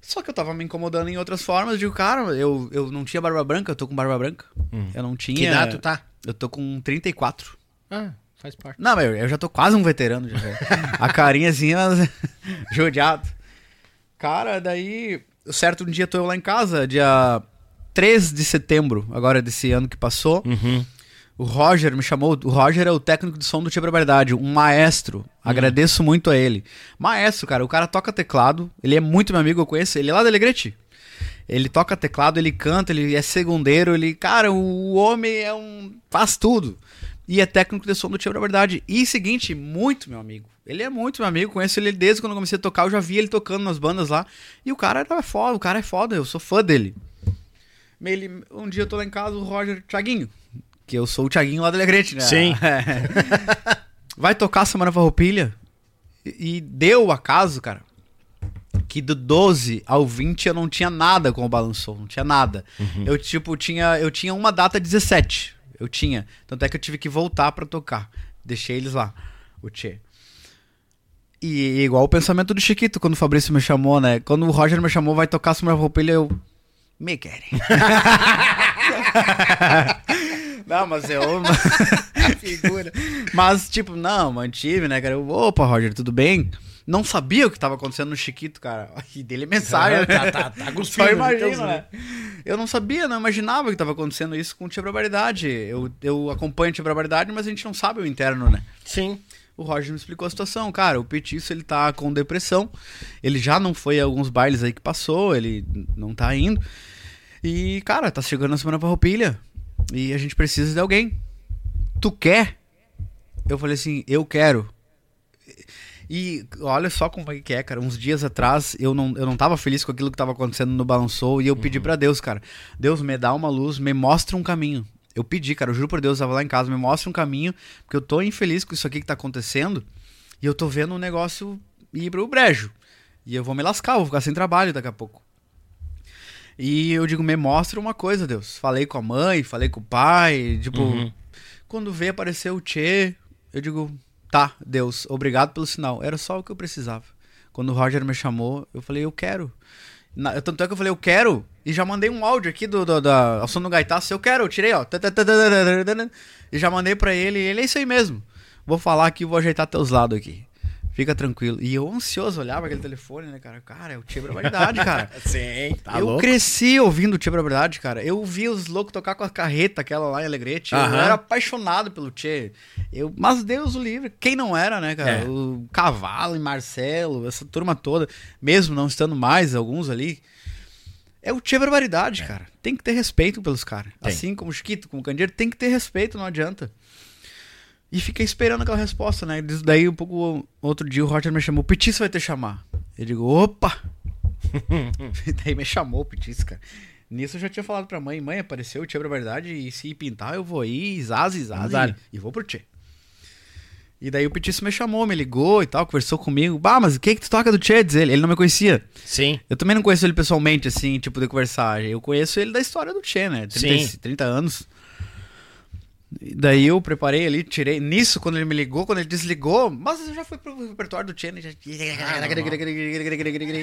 Só que eu tava me incomodando em outras formas. Eu digo, cara, eu, eu não tinha barba branca, eu tô com barba branca. Eu não tinha. Que idade tu tá? Eu tô com 34. Ah, faz parte. Não, mas eu, eu já tô quase um veterano. Já, a carinha assim, mas... judiado. Cara, daí, certo um dia tô eu lá em casa, dia 3 de setembro, agora desse ano que passou. O Roger me chamou. O Roger é o técnico de som do Tia Barbaridade, um maestro. Agradeço muito a ele. Maestro, cara, o cara toca teclado. Ele é muito meu amigo, eu conheço. Ele é lá da Alegrete. Ele toca teclado, ele canta, ele é segundeiro, ele. Cara, o homem é um. faz tudo. E é técnico de som do Tia Barbaridade. E seguinte, muito meu amigo. Ele é muito meu amigo, conheço ele desde quando eu comecei a tocar, eu já vi ele tocando nas bandas lá. E o cara é foda, o cara é foda, eu sou fã dele. Ele, um dia eu tô lá em casa, o Roger Thiaguinho, que eu sou o Thiaguinho lá do Alegrete, né? Sim. Vai tocar Semana Farroupilha? E, e deu o acaso, cara, que do 12 ao 20 eu não tinha nada com o Balançou, não tinha nada. Eu, tipo, tinha, eu tinha uma data 17, eu tinha. Tanto é que eu tive que voltar pra tocar. Deixei eles lá, o Tchê. E igual o pensamento do Chiquito, quando o Fabrício me chamou, né? Quando o Roger me chamou, vai tocar Semana Farroupilha, eu... Me querem. Não, mas eu. Figura. Mas, tipo, não, mantive, né, cara? Eu, opa, Roger, tudo bem? Não sabia o que tava acontecendo no Chiquito, cara. E dele mensagem. Tá, tá, tá Só cuspindo, imagina, então, né? Eu não sabia, não imaginava que tava acontecendo isso com o Tia Barbaridade. Eu, eu acompanho o Tia Barbaridade, mas a gente não sabe o interno, né? Sim. O Roger me explicou a situação. Cara, o Petiço, ele tá com depressão. Ele já não foi a alguns bailes aí que passou, ele não tá indo. E, cara, tá chegando a Semana Farroupilha. E a gente precisa de alguém. Tu quer? Eu falei assim, eu quero. E olha só como é que é, cara. Uns dias atrás eu não, eu não tava feliz com aquilo que tava acontecendo no Balançou. E eu pedi pra Deus, cara. Deus, me dá uma luz, me mostra um caminho. Eu pedi, cara, eu juro por Deus, eu tava lá em casa, me mostra um caminho, porque eu tô infeliz com isso aqui que tá acontecendo. E eu tô vendo um negócio ir pro brejo. E eu vou me lascar, vou ficar sem trabalho daqui a pouco. E eu digo, me mostra uma coisa, Deus. Falei com a mãe, falei com o pai, tipo, quando veio aparecer o Tchê, eu digo, tá, Deus, obrigado pelo sinal. Era só o que eu precisava. Quando o Roger me chamou, eu falei, eu quero. Na- tanto é que eu falei, eu quero, e já mandei um áudio aqui do, do, da, som do gaitaço, eu quero, eu tirei, ó. E já mandei pra ele, ele é isso aí mesmo. Vou falar aqui, vou ajeitar teus lados aqui. Fica tranquilo. E eu ansioso, olhava aquele telefone, né, cara? Cara, é o Tia Barbaridade, cara. Sim, tá eu louco. cresci ouvindo o Tia Barbaridade, cara. Eu vi os loucos tocar com a carreta, aquela lá em Alegrete. Eu era apaixonado pelo Tchê. Eu, mas Deus o livre. Quem não era, né, cara? É. O Cavalo e Marcelo, essa turma toda. Mesmo não estando mais, alguns ali. É o Tia Barbaridade, cara. Tem que ter respeito pelos caras. Assim como o Chiquito, como o Candeiro, tem que ter respeito, não adianta. E fiquei esperando aquela resposta, né? Daí, um pouco outro dia, o Roger me chamou. Petiço vai te chamar. Eu digo, opa! Daí me chamou o Petiço, cara. Nisso eu já tinha falado pra mãe: mãe, apareceu o Tia Barbaridade e se pintar eu vou ir, zaze, zaze, Azar. e, e vou pro Tchê. E daí o Petiço me chamou, me ligou e tal, conversou comigo. Bah, mas o que que tu toca do Tchê? Diz ele. Ele não me conhecia. Sim. Eu também não conheço ele pessoalmente, assim, tipo, de conversar. Eu conheço ele da história do Tchê, né? 30, Sim. 30 anos. Daí eu preparei ali, tirei. Nisso, quando ele me ligou, quando ele desligou, mas eu já fui pro repertório do né? Já...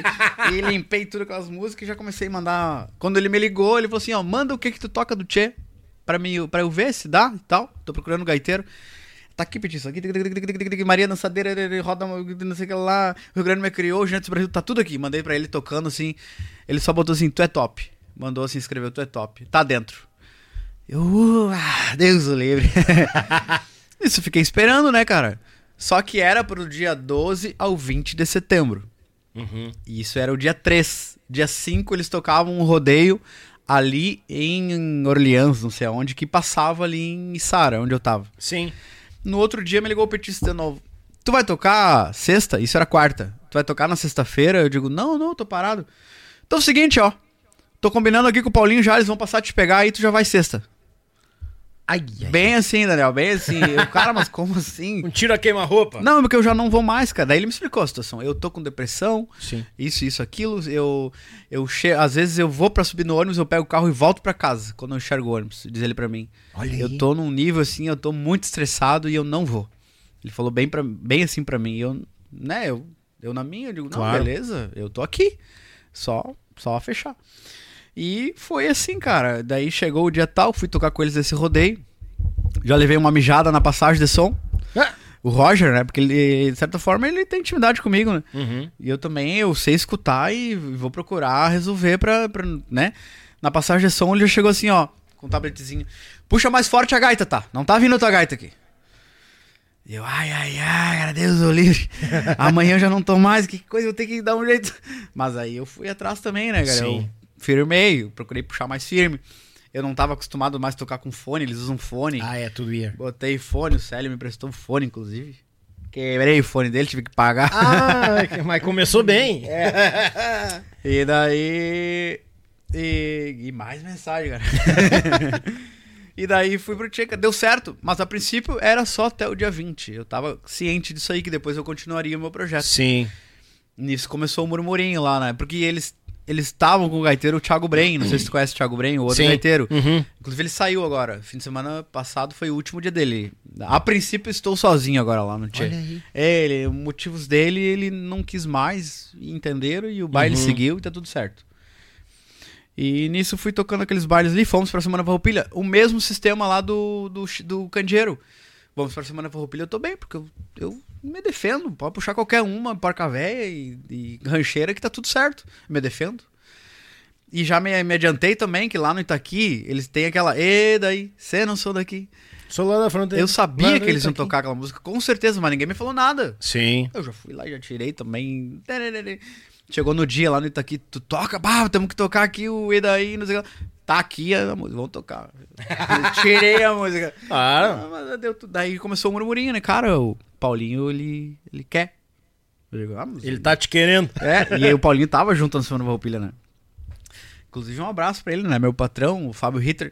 e limpei tudo aquelas músicas e já comecei a mandar. Quando ele me ligou, ele falou assim: ó, manda o que que tu toca do Tchê pra, mim, pra eu ver se dá e tal. Tô procurando o gaiteiro. Tá aqui, Petiço, aqui, Maria Dançadeira, roda, não sei o que lá, Rio Grande me criou, Gigantes do Brasil, tá tudo aqui. Mandei pra ele tocando assim, ele só botou assim, tu é top. Mandou assim, escreveu, tu é top. Tá dentro. Eu, uh, ah, Deus o livre. Isso, fiquei esperando, né, cara? Só que era pro dia 12 ao 20 de setembro. E isso era o dia 3. Dia 5 eles tocavam um rodeio ali em Orleans, não sei aonde, que passava ali em Içara, onde eu tava. Sim. No outro dia me ligou o petista de novo. Tu vai tocar sexta? Isso era quarta. Tu vai tocar na sexta-feira? Eu digo, não, não, tô parado. Então é o seguinte, ó. Tô combinando aqui com o Paulinho já, eles vão passar a te pegar aí tu já vai sexta. Ai, ai. Bem assim, Daniel, bem assim. Eu, cara, mas como assim? Um tiro a queima-roupa. Não, porque eu já não vou mais, cara. Daí ele me explicou a situação. Eu tô com depressão, Sim. isso, isso, aquilo. Eu, eu che... Às vezes eu vou pra subir no ônibus, eu pego o carro e volto pra casa quando eu enxergo o ônibus, diz ele pra mim. Olha aí. Eu tô num nível assim, eu tô muito estressado e eu não vou. Ele falou bem, pra, bem assim pra mim. E eu, né, eu, eu na minha, eu digo, não, Claro. beleza, eu tô aqui. Só, só fechar. E foi assim, cara. Daí chegou o dia tal, fui tocar com eles nesse rodeio. Já levei uma mijada na passagem de som. Ah. O Roger, né? Porque ele, de certa forma, ele tem intimidade comigo, né? Uhum. E eu também, eu sei escutar e vou procurar resolver pra, pra, né? Na passagem de som ele já chegou assim, ó, com um tabletezinho. Puxa mais forte a gaita, tá? Não tá vindo a tua gaita aqui. E eu, ai, ai, ai, cara, Deus o livre. Amanhã eu já não tô mais, que coisa, eu tenho que dar um jeito. Mas aí eu fui atrás também, né, cara? Sim. Eu firmei, procurei puxar mais firme. Eu não tava acostumado mais a tocar com fone, eles usam fone. Ah, é, tudo ia. Botei fone, o Célio me emprestou um fone, inclusive. Quebrei o fone dele, tive que pagar. Ah, mas começou bem. E daí. E, e mais mensagem, cara. e daí fui pro Tcheca, deu certo, mas a princípio era só até o dia 20. Eu tava ciente disso aí, que depois eu continuaria o meu projeto. Sim. Nisso começou o murmurinho lá, né? Porque eles eles estavam com o gaiteiro o Thiago Bren, não sei se tu conhece o Thiago Bren, o outro Sim. gaiteiro. Uhum. Inclusive ele saiu agora, fim de semana passado foi o último dia dele. A princípio estou sozinho agora lá no Tchê. É, ele, motivos dele, ele não quis mais, entenderam, e o baile Uhum. seguiu e tá tudo certo. E nisso fui tocando aqueles bailes ali, fomos pra Semana Farroupilha, o mesmo sistema lá do, do, do Candeeiro. Vamos pra Semana Farroupilha, eu tô bem, porque eu, eu me defendo, pode puxar qualquer uma, porca véia e, e rancheira que tá tudo certo, me defendo. E já me, me adiantei também que lá no Itaqui, eles têm aquela, e daí, cê não sou daqui. Sou lá da fronteira. Eu sabia Lá que eles iam tocar aquela música, com certeza, mas ninguém me falou nada. Sim. Eu já fui lá e já tirei também. Chegou no dia lá no Itaqui, tu toca, bah, temos que tocar aqui o E daí, não sei o que. lá. Tá aqui a música, vamos tocar. Eu tirei a música. Claro. Ah, mas deu tudo. Daí começou o murmurinho, né? Cara, o Paulinho, ele, ele quer. Eu digo, ah, mas Ele tá te querendo. é, e aí o Paulinho tava junto na Semana Farroupilha, né? Inclusive, um abraço pra ele, né? Meu patrão, o Fábio Ritter.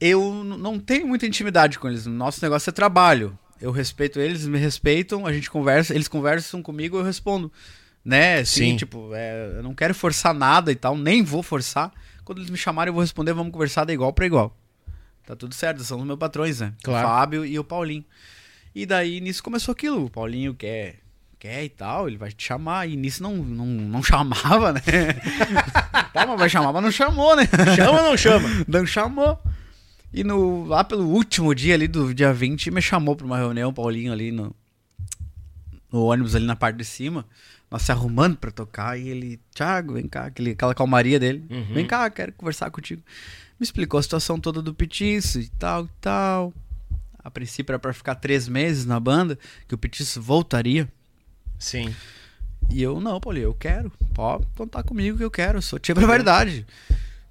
Eu não tenho muita intimidade com eles. Nosso negócio é trabalho. Eu respeito eles, me respeitam, a gente conversa, eles conversam comigo, eu respondo. Né? Assim, Sim. tipo, é, eu não quero forçar nada e tal, nem vou forçar. Quando eles me chamarem, eu vou responder, vamos conversar de igual pra igual. Tá tudo certo, são os meus patrões, né? Claro. O Fábio e o Paulinho. E daí nisso começou aquilo. O Paulinho quer, quer e tal, ele vai te chamar. E nisso não, não, não chamava, né? tá, mas vai chamar, mas não chamou, né? Chama ou não chama? Não chamou. E no, lá pelo último dia ali do dia 20, me chamou pra uma reunião, o Paulinho ali no, no ônibus ali na parte de cima. Nós se arrumando pra tocar. E ele, Thiago, vem cá, aquele, aquela calmaria dele. Vem cá, quero conversar contigo. Me explicou a situação toda do Petiço e tal e tal. A princípio era pra ficar três meses na banda, que o Petiço voltaria. Sim. E eu, não, Paulinho, eu quero. Pode contar comigo que eu quero. Eu sou Tia Verdade.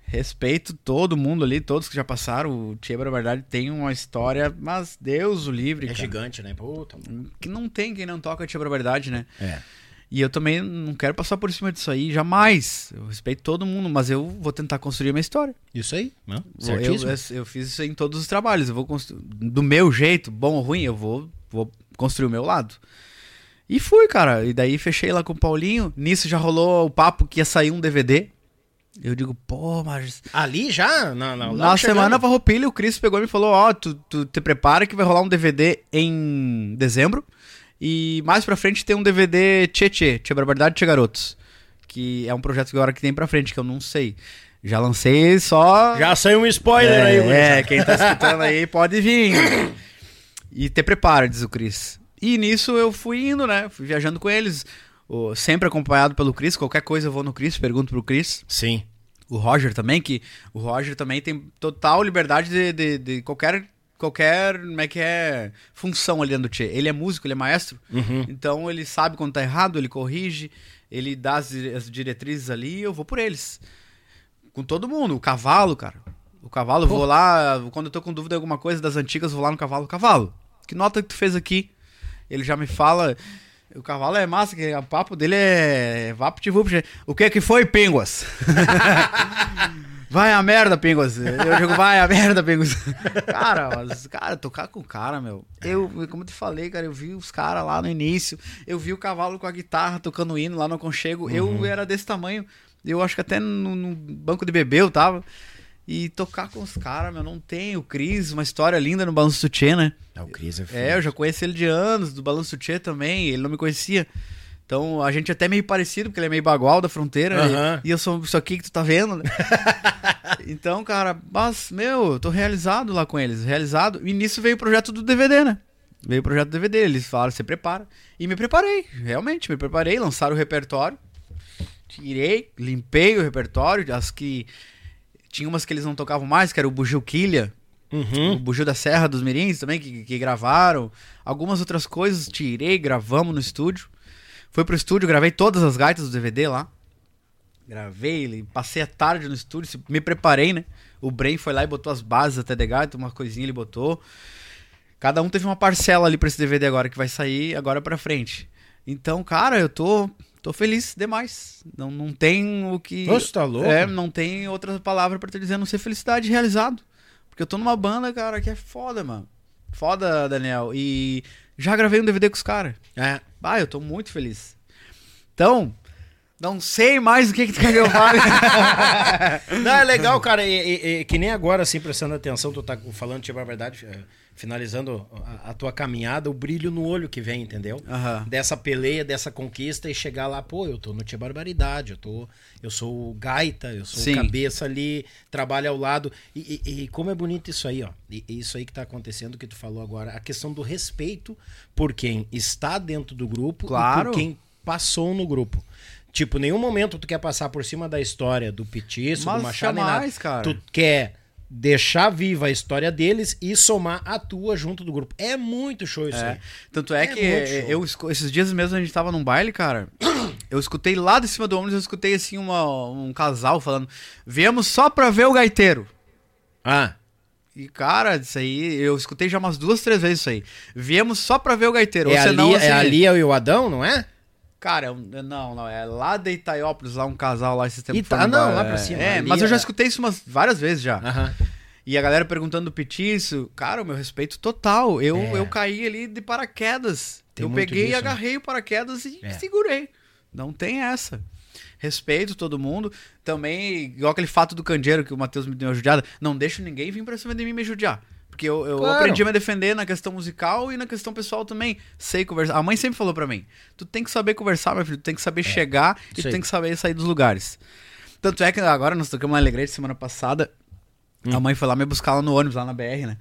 Respeito todo mundo ali, todos que já passaram. O Tia Verdade tem uma história, mas Deus o livre. É cara. gigante, né? Puta. Que não tem quem não toca Tia Verdade, né? É. E eu também não quero passar por cima disso aí, jamais. Eu respeito todo mundo, mas eu vou tentar construir minha história. Isso aí. Não? Eu, eu, eu fiz isso em todos os trabalhos. Eu vou constru... do meu jeito, bom ou ruim, eu vou, vou construir o meu lado. E fui, cara. E daí fechei lá com o Paulinho. Nisso já rolou o papo que ia sair um DVD. Eu digo, pô, mas. Ali já? Na, na, Na semana Farroupilha, o Cris pegou e me falou: Ó, tu, tu te prepara que vai rolar um DVD em dezembro. E mais pra frente tem um DVD Tchê Tchê, Tchê Barbaridade Tchê Garotos. Que é um projeto que agora que tem pra frente, que eu não sei. Já lancei só. Já saiu um spoiler aí, É, gurizada. é, quem tá escutando aí pode vir. E te prepara, diz o Cris. E nisso eu fui indo, né? Fui viajando com eles. o- sempre acompanhado pelo Cris. Qualquer coisa eu vou no Cris, pergunto pro Cris. Sim. O Roger também, que o Roger também tem total liberdade de, de, de qualquer. Qualquer, como é que é, função ali dentro do Tchê. Ele é músico, ele é maestro, então ele sabe quando tá errado, ele corrige, ele dá as, as diretrizes ali e eu vou por eles com todo mundo. O cavalo, cara. O cavalo, eu vou lá, quando eu tô com dúvida de alguma coisa das antigas, vou lá no cavalo. Cavalo, que nota que tu fez aqui? Ele já me fala. O cavalo é massa, que o papo dele é vapt vupt. O que que foi, Pinguas? vai a merda, Pingos. Eu digo, vai a merda, Pingos. Cara, mas, cara, tocar com o cara, meu. Eu, como eu te falei, cara, eu vi os caras lá no início. Eu vi o cavalo com a guitarra tocando hino lá no aconchego. Eu era desse tamanho. Eu acho que até no, no banco de bebê eu tava. E tocar com os caras, meu, não tem. O Cris, uma história linda no Balanço Sutiã, né? Ah, o Cris é É, eu já conheci ele de anos, do Balanço Sutiã também, ele não me conhecia. Então a gente é até meio parecido, porque ele é meio bagual da fronteira, Aham. e, e eu sou isso aqui que tu tá vendo, né? então, cara, mas, meu, eu tô realizado lá com eles, realizado. E nisso veio o projeto do DVD, né? Veio o projeto do DVD, eles falaram, você prepara. E me preparei, realmente, me preparei, lançaram o repertório, tirei, limpei o repertório, as que. Tinha umas que eles não tocavam mais, que era o Bugio Quilha, o Bugio da Serra dos Mirins também, que, que gravaram. Algumas outras coisas, tirei, gravamos no estúdio. Fui pro estúdio, gravei todas as gaitas do DVD lá. Gravei, ele- passei a tarde no estúdio, me preparei, né? O Brain foi lá e botou as bases até de gaita, uma coisinha ele botou. Cada um teve uma parcela ali pra esse DVD agora que vai sair agora pra frente. Então, cara, eu tô tô feliz demais. Não, não tem o que Nossa, tá louco? É, não tem outra palavra pra te dizer a não ser felicidade realizado. Porque eu tô numa banda, cara, que é foda, mano. Foda, Daniel. E já gravei um DVD com os caras. É. Ah, eu tô muito feliz. Então, não sei mais o que, que tu que eu. Não, é legal, cara. E, e- e que nem agora, assim, prestando atenção, tu tá falando, tipo, a verdade, é, finalizando a, a tua caminhada, o brilho no olho que vem, entendeu? Aham. Dessa peleia, dessa conquista e chegar lá, pô, eu tô no Tia Barbaridade, eu tô. Eu sou o gaita, eu sou Sim. o cabeça ali, trabalho ao lado. E, e- e como é bonito isso aí, ó. E, isso aí que tá acontecendo, que tu falou agora. A questão do respeito por quem está dentro do grupo Claro. e por quem passou no grupo. Tipo, nenhum momento tu quer passar por cima da história do Petiço, Mas do Machado, nem jamais, nada. cara. Tu quer deixar viva a história deles e somar a tua junto do grupo. É muito show isso É. aí. Tanto é, É que eu esses dias mesmo a gente tava num baile, cara. Eu escutei lá de cima do ônibus, eu escutei assim uma- um casal falando: "Viemos só pra ver o gaiteiro". Ah, E cara, isso aí, eu escutei já umas duas, três vezes isso aí. Viemos só pra ver o gaiteiro. é Ou ali, senão, assim, é ali é o Adão, não é? Cara, não, não, é lá de Itaiópolis, lá um casal lá esses tempos. Ita- ah, não, lá pra cima, É, ali mas eu já é- escutei isso umas várias vezes já. Aham. E a galera perguntando do petiço, cara, o meu respeito total. Eu, É. eu caí ali de paraquedas. Tem eu peguei e disso, né? agarrei o paraquedas e É. segurei. Não tem essa. Respeito todo mundo. Também, igual aquele fato do candeeiro que o Matheus me deu uma judiada, não deixo ninguém vir pra cima de mim me judiar. Porque eu, eu Claro. aprendi a me defender na questão musical e na questão pessoal também. Sei conversar. A mãe sempre falou pra mim: tu tem que saber conversar, meu filho, tu tem que saber chegar e isso tu tem que saber sair dos lugares. Tanto é que agora nós tocamos uma alegrete semana passada. A mãe foi lá me buscar lá no ônibus, lá na BR, né?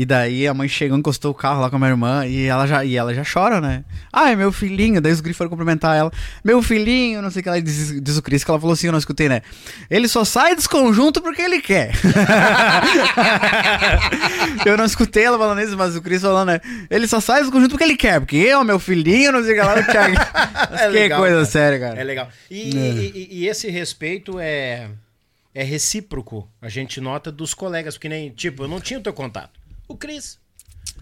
E daí a mãe chegou, encostou o carro lá com a minha irmã e ela já, e ela já chora, né? Ai, meu filhinho. Daí os gringos foram cumprimentar ela. Meu filhinho, não sei o que ela diz, diz o Cris, que ela falou assim, eu não escutei, né? Ele só sai dos conjuntos porque ele quer. eu não escutei ela falando isso, mas o Cris falando, né? Ele só sai dos conjuntos porque ele quer. Porque eu, meu filhinho, não sei o que lá, o Thiago. Mas que legal, coisa cara. séria, cara. É legal. E, e- e- e esse respeito é, é recíproco. A gente nota dos colegas, porque nem, tipo, eu não tinha o teu contato. O Cris.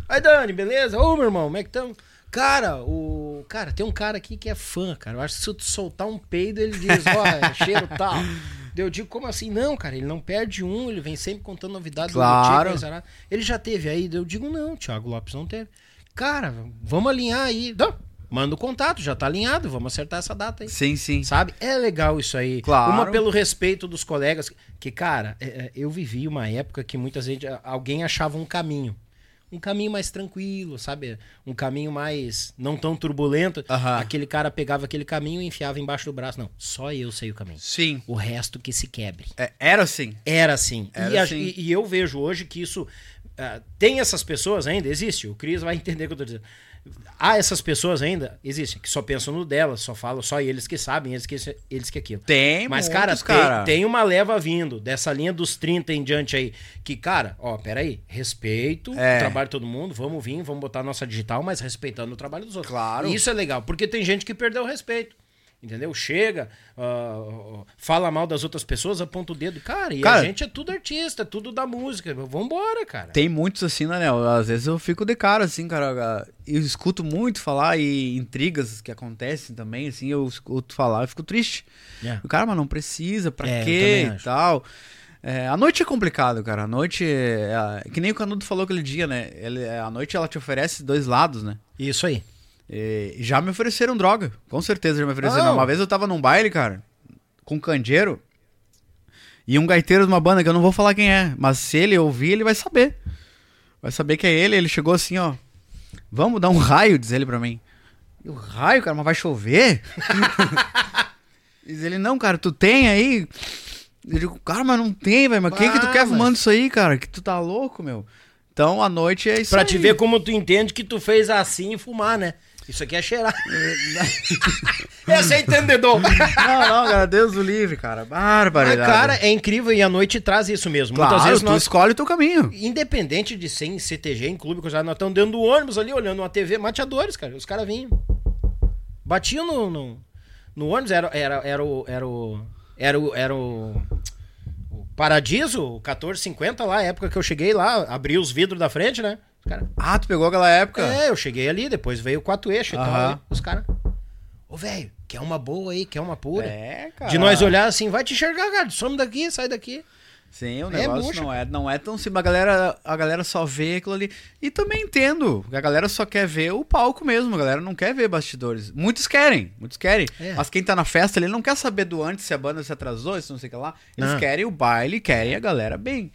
Aí, Dani, beleza? Ô, meu irmão, como é que tamo? Cara, o. Cara, tem um cara aqui que é fã, cara. Eu acho que se eu soltar um peido, ele diz, ó, é cheiro tal. Eu digo, como assim? Não, cara, ele não perde um, ele vem sempre contando novidades Claro. do Tico, Ele já teve aí? Eu digo, não, Thiago Lopes não teve. Cara, vamos alinhar aí. Não, manda o contato, já tá alinhado, vamos acertar essa data aí. Sim, sim. Sabe? É legal isso aí. Claro. Uma pelo respeito dos colegas. Que, cara, é, é, eu vivi uma época que muitas vezes alguém achava um caminho. Um caminho mais tranquilo, sabe? Um caminho mais não tão turbulento. Aquele cara pegava aquele caminho e enfiava embaixo do braço. Não, só eu sei o caminho. Sim. O resto que se quebre. É, era assim. Era assim. Era e, assim. e- e eu vejo hoje que isso. ah, tem essas pessoas ainda? Existe. O Cris vai entender o que eu tô dizendo. Há essas pessoas ainda? Existem. Que só pensam no delas, só falam, só eles que sabem, eles que, eles que aquilo. Tem Mas, muitos, cara, cara. Tem, tem uma leva vindo dessa linha dos 30 em diante aí. Que, cara, ó, peraí. Respeito É. o trabalho de todo mundo. Vamos vir, vamos botar nossa digital, mas respeitando o trabalho dos outros. Claro. E isso é legal, porque tem gente que perdeu o respeito. Entendeu? Chega, ah, fala mal das outras pessoas, aponta o dedo. Cara, e Cara- a gente é tudo artista, tudo da música. Vambora, cara. Tem muitos assim, né? Às vezes eu fico de cara, assim, cara. Eu escuto muito falar e intrigas que acontecem também, assim, eu escuto falar e fico triste. É. O cara, mas não precisa, pra É, quê e tal. É, a noite é complicado, cara. A noite é, é- que nem o Canudo falou aquele dia, né? Ele, a noite ela te oferece dois lados, né? Isso aí. E já me ofereceram droga, com certeza já me ofereceram. Não. Uma vez eu tava num baile, cara, com um candeeiro e um gaiteiro de uma banda que eu não vou falar quem é, mas se ele ouvir, ele vai saber. Vai saber que é ele. Ele chegou assim, ó. Vamos dar um raio, diz ele pra mim. E o raio, cara, mas vai chover? diz ele, não, cara, tu tem aí? Eu digo, cara, mas não tem, velho. Mas quem que tu Ah, quer mas- fumando isso aí, cara? Que tu tá louco, meu. Então a noite é isso Pra aí. te ver como tu entende que tu fez assim e fumar, né? Isso aqui é cheirar. Esse é entendedor. Não, não, cara, Deus o livre, cara. Mas, Barbaridade. cara, é incrível e a noite traz isso mesmo. Claro, Muitas vezes tu nós, escolhe o teu caminho. independente de ser em CTG, em clube, nós estamos dentro do ônibus ali, olhando uma TV, mateadores, cara. Os caras vinham. Batiam no, no, no ônibus, era, era, era o. Era o. Era o. Era o, Paradiso, o 1450 lá, época que eu cheguei lá, abri os vidros da frente, né? Os caras. Ah, tu pegou aquela época? É, eu cheguei ali, depois veio o quatro eixo e tal. Aham. ali, Os caras. Ô, velho, quer uma boa aí, quer uma pura? É, cara. De nós olhar assim, vai te enxergar, cara. Some daqui, sai daqui. Sim, o É negócio bucha, não, é, não é tão simples. A galera, a galera só vê aquilo ali. E também entendo. A galera só quer ver o palco mesmo. A galera não quer ver bastidores. Muitos querem, muitos querem. É. Mas quem tá na festa, ele não quer saber do antes, se a banda se atrasou, se não sei o que lá. Eles Não. querem o baile, querem a galera bem.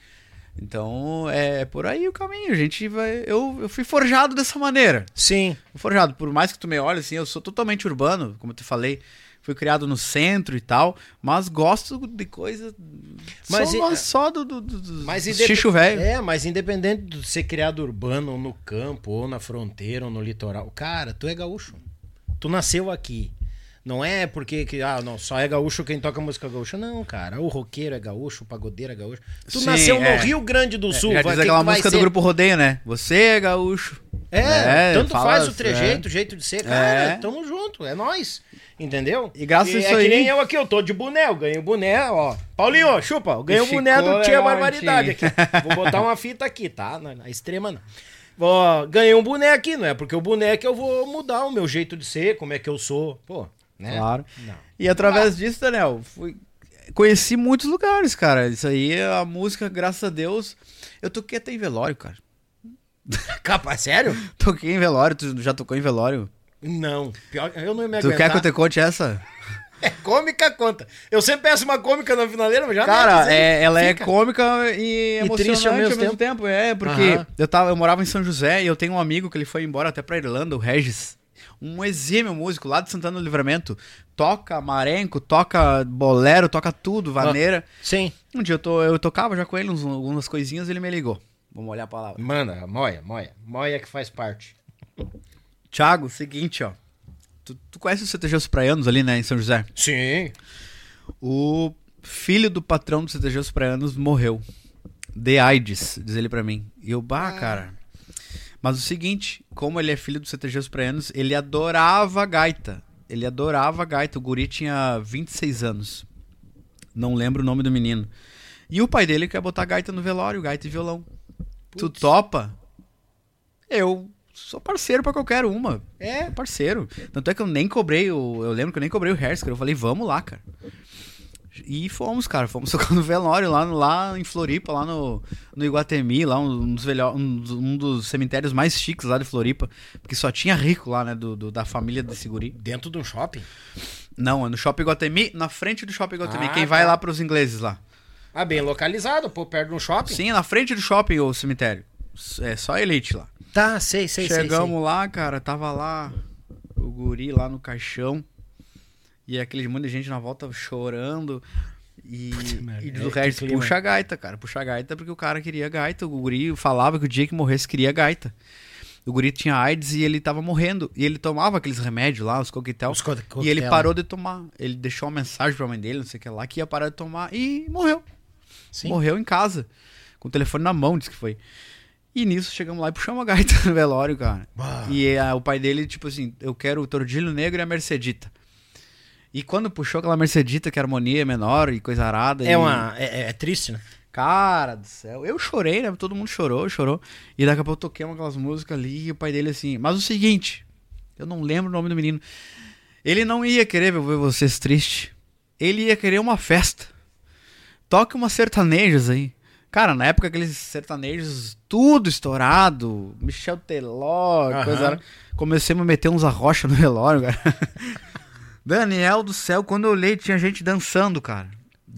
Então, é por aí o caminho. A gente vai. Eu, eu fui forjado dessa maneira. Sim. Forjado, por mais que tu me olhe assim, eu sou totalmente urbano, como eu te falei. Fui criado no centro e tal, mas gosto de coisa Mas só, e- só do, do, do, do Mas do indep- xixo velho. É, mas independente de ser criado urbano, ou no campo, ou na fronteira, ou no litoral. Cara, tu é gaúcho. Tu nasceu aqui. Não é porque que, ah, não, só é gaúcho quem toca música gaúcha. Não, cara. O roqueiro é gaúcho, o pagodeiro é gaúcho. Tu Sim, nasceu no é. Rio Grande do Sul. Já vai- diz aquela que música do grupo Rodeio, né? Você é gaúcho. É, É, tanto faz o trejeito, o jeito de ser. Cara, É. tamo junto, é nós. Entendeu? E graças a isso É que aí- nem eu aqui, eu tô de boné, eu ganhei o boné, ó. Paulinho, chupa, eu ganhei o boné do Tia Barbaridade aqui. Vou botar uma fita aqui, tá? Na, na extrema não. Ó, ganhei um boné aqui, não é porque o é que eu vou mudar o meu jeito de ser, como é que eu sou. Pô, né? Claro. Não. E através disso, Daniel, fui... conheci muitos lugares, cara. Isso aí, a música, graças a Deus. Eu toquei até em velório, cara. Capa, sério? Toquei em velório, tu já tocou em velório? Não. Pior, eu não ia me Tu aguentar. quer que eu te conte essa? É cômica, conta. Eu sempre peço uma cômica na finaleira, mas já Cara, avisei. é- ela Fica. é cômica e emocionante triste ao mesmo tempo. É, porque Aham. eu, tava, eu morava em São José e eu tenho um amigo que ele foi embora até pra Irlanda, o Regis. Um exímio músico lá de Santana do Livramento. Toca marenco, toca bolero, toca tudo, vaneira. Sim. Um dia eu, to, eu tocava já com ele uns- algumas coisinhas ele me ligou. Vamos olhar a palavra. Manda, moia, moia. Moia que faz parte. Thiago, seguinte, ó. Tu, tu conhece o CTG Os Praianos ali, né, em São José? Sim. O filho do patrão do CTG Os Praianos morreu. De AIDS, diz ele pra mim. E eu, bah, cara. Mas o seguinte, como ele é filho do CTG Os Praianos, ele adorava gaita. Ele adorava gaita. O guri tinha 26 anos. Não lembro o nome do menino. E o pai dele quer botar gaita no velório, gaita e violão. Tu topa? Eu sou parceiro pra qualquer uma. É, parceiro. Tanto é que eu nem cobrei o. Eu lembro que eu nem cobrei o Hersker. Eu falei, vamos lá, cara. E fomos, cara. Fomos tocar no velório lá, no- lá em Floripa, lá no, no Iguatemi, lá um dos, velho, um, um dos cemitérios mais chiques lá de Floripa. Porque só tinha rico lá, né? Do, do- da família desse guri. Dentro de um shopping? Não, é no Shopping Iguatemi, na frente do Shopping Iguatemi. Ah, Quem vai tá. lá pros ingleses lá. Ah, bem localizado, pô, perto de um shopping? Sim, na frente do shopping o cemitério. É só elite lá. Tá, sei, sei, sei. Chegamos lá, cara, tava lá o guri lá no caixão. E aquele monte de gente na volta chorando. E, merda, e é, do que resto, puxa a gaita, cara. Puxa a gaita porque o cara queria gaita. O guri falava que o dia que morresse queria gaita. O guri tinha AIDS e ele tava morrendo. E ele tomava aqueles remédios lá, os coquetel. Os co- E ele parou de tomar. Ele deixou uma mensagem pra mãe dele, não sei o que lá, que ia parar de tomar. E morreu. Sim. Morreu em casa. Com o telefone na mão, disse que foi. E nisso chegamos lá e puxamos a gaita no velório, cara. Bah. E ah, o pai dele, tipo assim, eu quero o Tordilho Negro e a Mercedita. E quando puxou aquela Mercedita, que a harmonia é menor e coisa arada. É e- uma. É, é triste, né? Cara do céu, eu chorei, né? Todo mundo chorou, chorou. E daqui a pouco eu toquei uma aquelas músicas ali e o pai dele assim. Mas o seguinte, eu não lembro o nome do menino. Ele não ia querer ver vocês tristes. Ele ia querer uma festa. Toque umas sertanejas aí. Cara, na época aqueles sertanejos tudo estourado, Michel Teló, Aham. coisa. Comecei a me meter uns arrocha no relógio, cara. Daniel do céu, quando eu olhei tinha gente dançando, cara.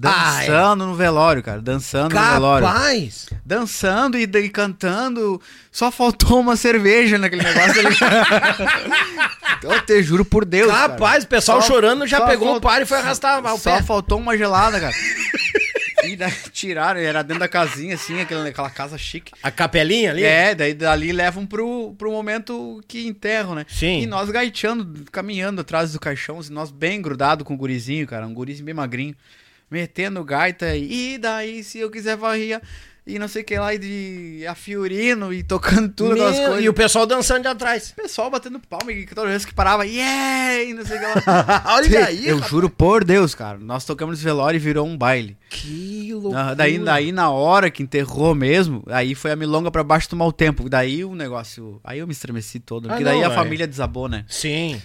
Ah, é? Dançando no velório, cara. Dançando no velório. Capaz! Dançando e, e cantando. Só faltou uma cerveja naquele negócio ali. eu te juro por Deus. cara. Capaz, o pessoal Só- chorando já só pegou falt- o par e foi arrastar o Só pé. faltou uma gelada, cara. E daí tiraram, era dentro da casinha, assim, aquela, aquela casa chique. A capelinha ali? É, daí dali levam pro, pro momento que enterram, né? Sim. E nós gaiteando, caminhando atrás do caixão, assim, nós bem grudado com o gurizinho, cara, um gurizinho bem magrinho, metendo gaita e, e daí se eu quiser varria e não sei o que lá, e de a Fiorino e tocando tudo Meu, aquelas coisas. E o pessoal dançando de atrás. O pessoal batendo palma e toda vez que parava, yeah! E não sei o que lá. Olha aí, Eu rapaz. juro por Deus, cara. Nós tocamos esse velório e virou um baile. Que loucura. Ah, daí, daí, na hora que enterrou mesmo, aí foi a milonga pra baixo tomar o tempo. Daí o negócio. Aí eu me estremeci todo. Porque Ah, daí não, a é. família desabou, né? Sim.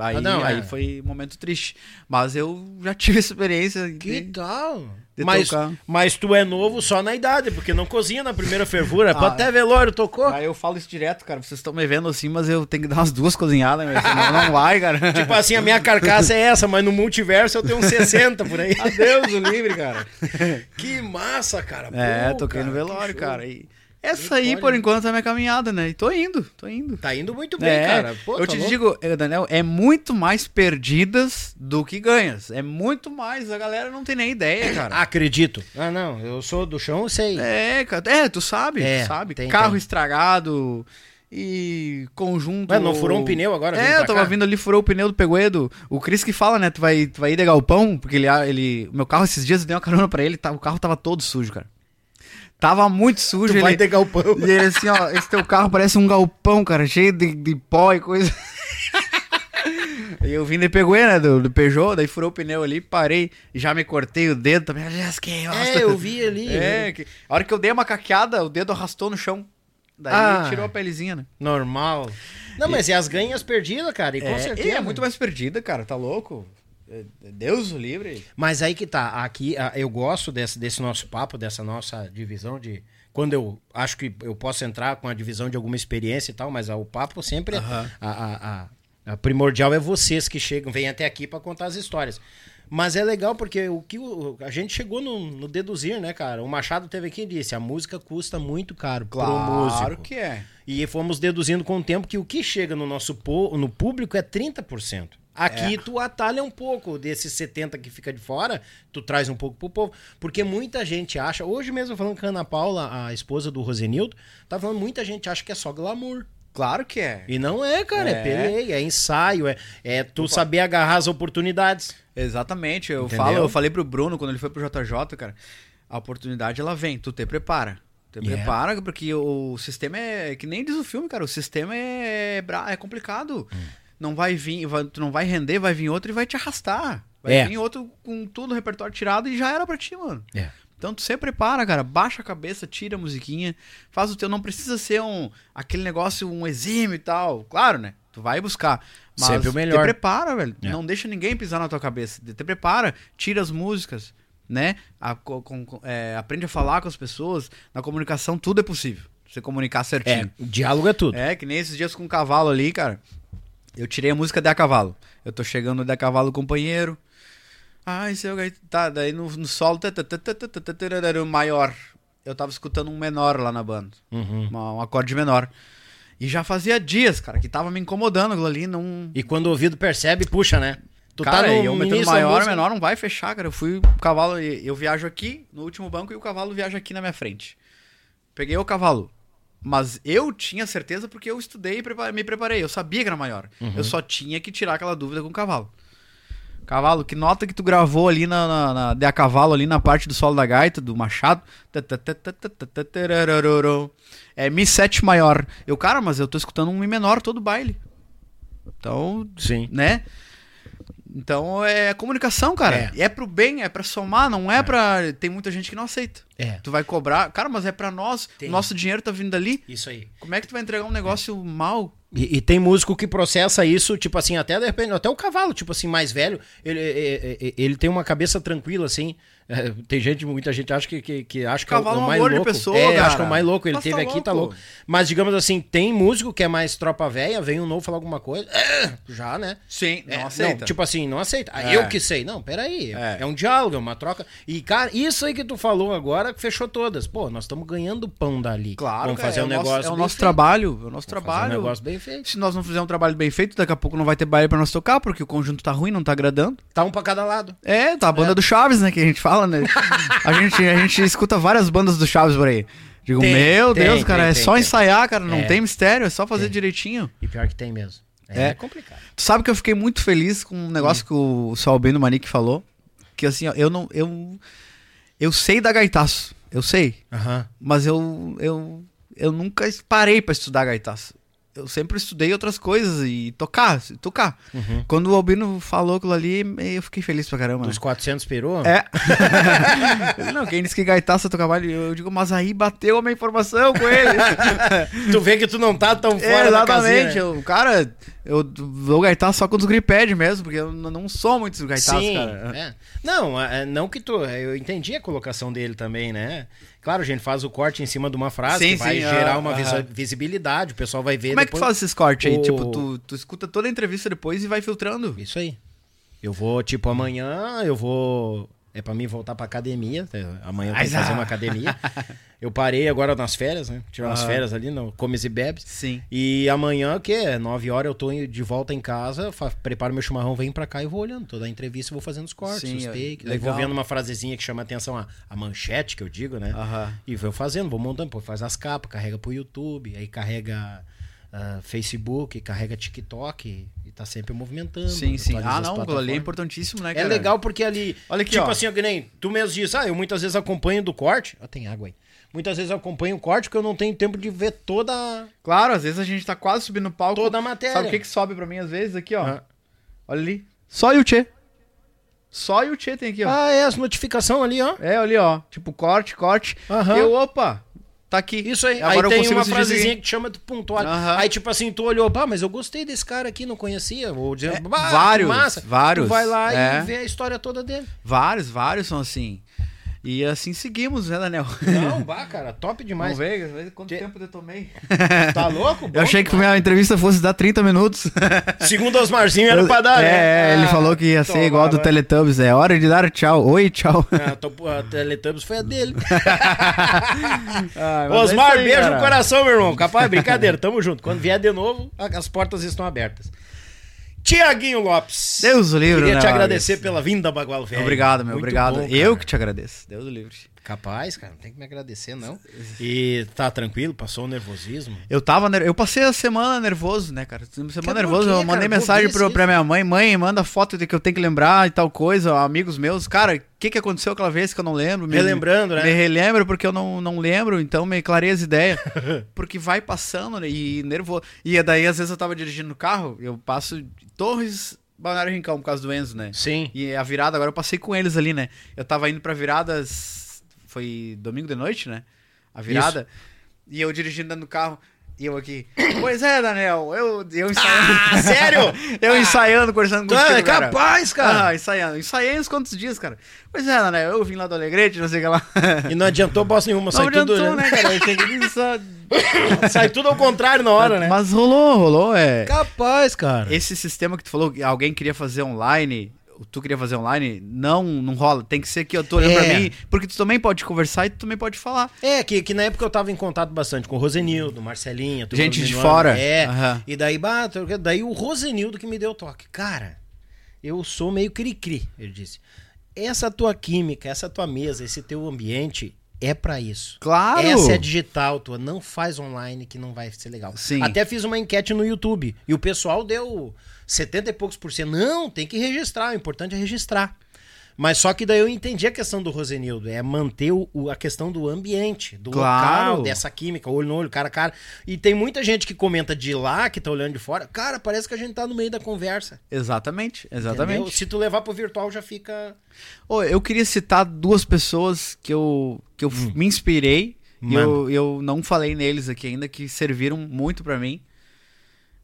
Aí, Ah, não, aí é. foi um momento triste. Mas eu já tive experiência. Que de- tal? de Mas, tocar. mas tu é novo só na idade, porque não cozinha na primeira fervura. Ah. Até velório, tocou. Aí eu falo isso direto, cara. Vocês estão me vendo assim, mas eu tenho que dar umas duas cozinhadas, senão não vai, cara. Tipo assim, a minha carcaça é essa, mas no multiverso eu tenho uns 60 por aí. Adeus, o livre, cara. Que massa, cara. É, Pô, toquei cara, no velório, cara. E essa aí, por enquanto, é a minha caminhada, né? E tô indo, tô indo. Tá indo muito bem, É, cara. Pô, eu tá te louco. digo, eh, Daniel, é muito mais perdidas do que ganhas. É muito mais. A galera não tem nem ideia, cara. Acredito. Ah, não. Eu sou do chão, eu sei. É, cara. É, tu sabe, É, tu sabe. tem, Carro tem. estragado e conjunto. Ué, não furou um pneu agora? É, eu tava cá? vindo ali, furou o pneu do Peguedo. O Cris que fala, né? Tu vai, tu vai ir de galpão, porque ele, ele. Meu carro esses dias eu dei uma carona pra ele, tá, o carro tava todo sujo, cara. Tava muito sujo. Tu ele, vai ter galpão. E ele assim, ó, esse teu carro parece um galpão, cara, cheio de, de pó e coisa. E eu vim de Peguê, né, do, do Peugeot, daí furou o pneu ali, parei, já me cortei o dedo também. Jasquei, É, eu vi ali. É, que, a hora que eu dei uma caqueada, o dedo arrastou no chão. Daí Ah. tirou a pelezinha, né? Normal. Não, mas e as ganhas perdidas, cara? E com é, certeza. e é muito mais perdida, cara, tá louco? Deus o livre. Mas aí que tá, aqui ah, eu gosto desse, desse nosso papo, dessa nossa divisão de. Quando eu acho que eu posso entrar com a divisão de alguma experiência e tal, mas ah, o papo sempre. é- Aham. A, a, a- a primordial é vocês que chegam, vêm até aqui pra contar as histórias. Mas é legal porque o que o- a gente chegou no, no deduzir, né, cara? O Machado teve aqui e disse: a música custa muito caro pro músico. que é. E fomos deduzindo com o tempo que o que chega no nosso no público é 30%. Aqui tu atalha um pouco desses 70 que fica de fora, tu traz um pouco pro povo, porque muita gente acha, hoje mesmo falando com a Ana Paula, a esposa do Rosenildo, tá falando muita gente acha que é só glamour. Claro que é. E não é, cara, é, É. peleia, é ensaio, é, é tu saber agarrar as oportunidades. Exatamente. Eu Entendeu? falo, eu falei pro Bruno quando ele foi pro JJ, cara. A oportunidade ela vem, tu te prepara. Te Yeah. prepara, porque o sistema é. Que nem diz o filme, cara. O sistema é, é complicado. Hum. Não vai vir, vai- tu não vai render, vai vir outro e vai te arrastar. Vai É. vir outro com tudo o repertório tirado e já era pra ti, mano. É. Então tu se prepara, cara. Baixa a cabeça, tira a musiquinha, faz o teu. Não precisa ser um aquele negócio, um exímio e tal. Claro, né? Tu vai buscar. Mas Sempre o melhor. te prepara, velho. É. Não deixa ninguém pisar na tua cabeça. Te prepara, tira as músicas, né? A- co- com- é, aprende a falar com as pessoas. Na comunicação tudo é possível. Você comunicar É, certinho. diálogo é tudo. É, que nem esses dias com o cavalo ali, cara. Eu tirei a música da Cavalo. Eu tô chegando da Cavalo companheiro. Ai, seu gaitão. Tá, daí no, no solo. Maior. Eu tava escutando um menor lá na banda. Uhum. Um, um acorde menor. E já fazia dias, cara, que tava me incomodando aquilo ali. Não... E quando o ouvido percebe, puxa, né? Tu cara, tá no eu metendo maior, menor, não vai fechar, cara. Eu fui, o cavalo, eu viajo aqui no último banco e o cavalo viaja aqui na minha frente. Peguei o cavalo. Mas eu tinha certeza porque eu estudei e me preparei. Eu sabia que era maior. Eu só tinha que tirar aquela dúvida com o cavalo. Cavalo, que nota que tu gravou ali na, na, na- de a cavalo ali na parte do solo da gaita, do machado. É Mi 7 maior. Eu, cara, mas eu tô escutando um Mi menor todo baile. Então, Sim. né? Então é comunicação, cara. É. É, é pro bem, é pra somar, não é, pra. Tem muita gente que não aceita. É. Tu vai cobrar. Cara, mas é pra nós. Tem. Nosso dinheiro tá vindo dali. Isso aí. Como é que tu vai entregar um negócio mal? E, e tem músico que processa isso, tipo assim, até de repente, até o cavalo, tipo assim, mais velho, ele, ele, ele- ele tem uma cabeça tranquila, assim. É, tem gente, muita gente acha que, que, que acha que é o- Cavalo é é o mais amor de louco. pessoa, é, cara. acho que é o mais louco. Ele Mas teve tá aqui, tá louco. louco. Mas digamos assim, tem músico que é mais tropa velha, vem um novo falar alguma coisa, é, já, né? Sim, É, não aceita. tipo assim, não aceita. Ah, É. Eu que sei. Não, peraí. É. É. um diálogo, é uma troca. E, cara, isso aí que tu falou agora fechou todas. Pô, nós estamos ganhando pão dali. Claro, Vamos cara, fazer é um o nosso- negócio. É o nosso trabalho. É o nosso Vamos fazer trabalho. Um negócio bem feito. Se nós não fizermos um trabalho bem feito, daqui a pouco não vai ter baile pra nós tocar, porque o conjunto tá ruim, não tá agradando. Tá um pra cada lado. É, tá a banda do Chaves, né? Que a gente fala, né? a, gente, a gente escuta várias bandas do Chaves por aí. Digo, Tem, meu tem, Deus, cara, tem, é tem, só ensaiar, cara, não É. tem mistério, é só fazer Tem. direitinho. E pior que tem mesmo. É, É. complicado. Tu sabe que eu fiquei muito feliz com um negócio que o seu Albino Manique falou. Que assim, ó, eu não. Eu, eu sei da gaitaço. Eu sei. Aham. Mas eu, eu, eu nunca parei pra estudar gaitaço. Eu sempre estudei outras coisas e tocar, tocar. Quando o Albino falou aquilo ali, eu fiquei feliz pra caramba. né? Dos 400 peru? É. Não, quem disse que gaitaço é tocar baile? Eu digo, mas aí bateu a minha informação com ele. Tu vê que tu não tá tão fora é, da exatamente. casinha, né? eu, cara, eu dou gaitaço só quando os griped mesmo, porque eu não sou muito dos gaitaços, Sim, cara. é. Não, é, não que tu. Eu entendi a colocação dele também, né? Claro, a gente faz o corte em cima de uma frase Sim, que vai sim, gerar ah, uma visi- visibilidade, o pessoal vai ver. Como é que faz esses cortes aí? o- Tipo, tu, tu escuta toda a entrevista depois e vai filtrando. Isso aí. Eu vou, tipo, amanhã eu vou. É pra mim voltar pra academia. é, Amanhã eu tenho que fazer uma academia. Eu parei agora nas férias, né? Tirar umas Ah. férias ali, no Comes e Bebes. Sim. E amanhã, que é 9 horas, eu tô de volta em casa, preparo meu chimarrão, venho pra cá e vou olhando. Toda a entrevista eu vou fazendo os cortes, Sim, os é, takes. Aí vou vendo uma frasezinha que chama atenção, a, a manchete que eu digo, né? Aham. E vou fazendo, vou montando, pô, faz as capas, carrega pro YouTube, aí carrega ah, Facebook, carrega TikTok tá sempre movimentando. Sim, sim. Ah, não, ali é importantíssimo, né, É cara? legal porque ali, Olha aqui, tipo ó. assim, ó, que nem tu mesmo diz, ah, eu muitas vezes acompanho do corte, ah, tem água aí. Muitas vezes eu acompanho o corte porque eu não tenho tempo de ver toda Claro, às vezes a gente tá quase subindo no palco. toda a matéria. Sabe o que que sobe pra mim às vezes? Aqui, ó. Olha ali. Só o Tchê. Só o Tchê tem aqui, ó. Ah, é, as notificações ali, ó. É, ali, ó. Tipo, corte, corte. Aham. Eu, opa, tá aqui. Isso aí. Agora aí tem uma frasezinha que chama de pontual. Aham. Aí, tipo assim, tu olhou, pá, mas eu gostei desse cara aqui, não conhecia. Ou dizendo, É, "Bah, que vários, massa." vários, Tu vai lá é. e vê a história toda dele. Vários, vários são assim. E assim seguimos, né, Daniel? Não, bah, cara, top demais. Vamos ver quanto Te- tempo eu tomei. Tá louco? Eu achei que minha entrevista fosse dar 30 minutos. Segundo Osmarzinho era pra dar, é, né? é, ele Ah, falou que ia ser toma, igual do vai. Teletubbies. É hora de dar tchau. Oi, tchau. Ah, tô- a Teletubbies foi a dele. Ah, é Osmar, aí, beijo cara. no coração, meu irmão. Capaz, brincadeira, tamo junto. Quando vier de novo, a- as portas estão abertas. Tiaguinho Lopes. Deus o livre, Queria né, te Vargas? agradecer pela vinda, Bagual Velho. Obrigado, meu. Muito obrigado. bom, eu que te agradeço. Deus o livre. Capaz, cara, não tem que me agradecer, não. E tá tranquilo? Passou o nervosismo? Eu tava ner- eu passei a semana nervoso, né, cara? Semana Quebrou nervoso, o quê, eu mandei cara? mensagem pro, pra minha mãe, mãe, manda foto de que eu tenho que lembrar e tal coisa, amigos meus. Cara, o que que aconteceu aquela vez que eu não lembro? Me- Relembrando, né? Me relembro porque eu não, não lembro, então me clarei as ideias. porque vai passando né, e nervoso. E daí, às vezes, eu tava dirigindo no carro, eu passo de Torres, Balneário Rincão, por causa do Enzo, né? Sim. E a virada, agora eu passei com eles ali, né? Eu tava indo pra viradas. Foi domingo de noite, né? A virada. E eu dirigindo dentro do carro. E eu aqui. Pois é, Daniel. Eu, eu ensaiando. Ah, sério? eu ensaiando, conversando Tu contigo. é capaz, cara. Ah, ensaiando. Ensaiei uns quantos dias, cara. Pois é, Daniel. Eu vim lá do Alegrete, não sei o que lá. E não adiantou bosta nenhuma, Não sai tudo... adiantou, né, cara? Só... sai tudo ao contrário na hora, né? Mas rolou, rolou. É. Capaz, cara. Esse sistema que tu falou, que alguém queria fazer online, tu queria fazer online, não, não rola. Tem que ser que eu tô olhando É. pra mim, porque tu também pode conversar e tu também pode falar. É, que, que na época eu tava em contato bastante com o Rosenildo, Marcelinha, Gente de fora. É. Aham. E daí, bah, daí o Rosenildo que me deu o toque. Cara, eu sou meio cri-cri, ele disse. Essa tua química, essa tua mesa, esse teu ambiente é pra isso. Claro! Essa é digital tua, não faz online que não vai ser legal. Sim. Até fiz uma enquete no YouTube e o pessoal deu 70 e poucos por cento. Não, tem que registrar, o importante é registrar. Mas só que daí eu entendi a questão do Rosenildo, é manter o, a questão do ambiente, do Claro. local, dessa química, olho no olho, cara a cara. E tem muita gente que comenta de lá, que tá olhando de fora, cara, parece que a gente tá no meio da conversa. Exatamente, entendeu? exatamente. Se tu levar pro virtual já fica... Ô, eu queria citar duas pessoas que eu, que eu f- me inspirei e Manda. eu, eu não falei neles aqui ainda, que serviram muito pra mim.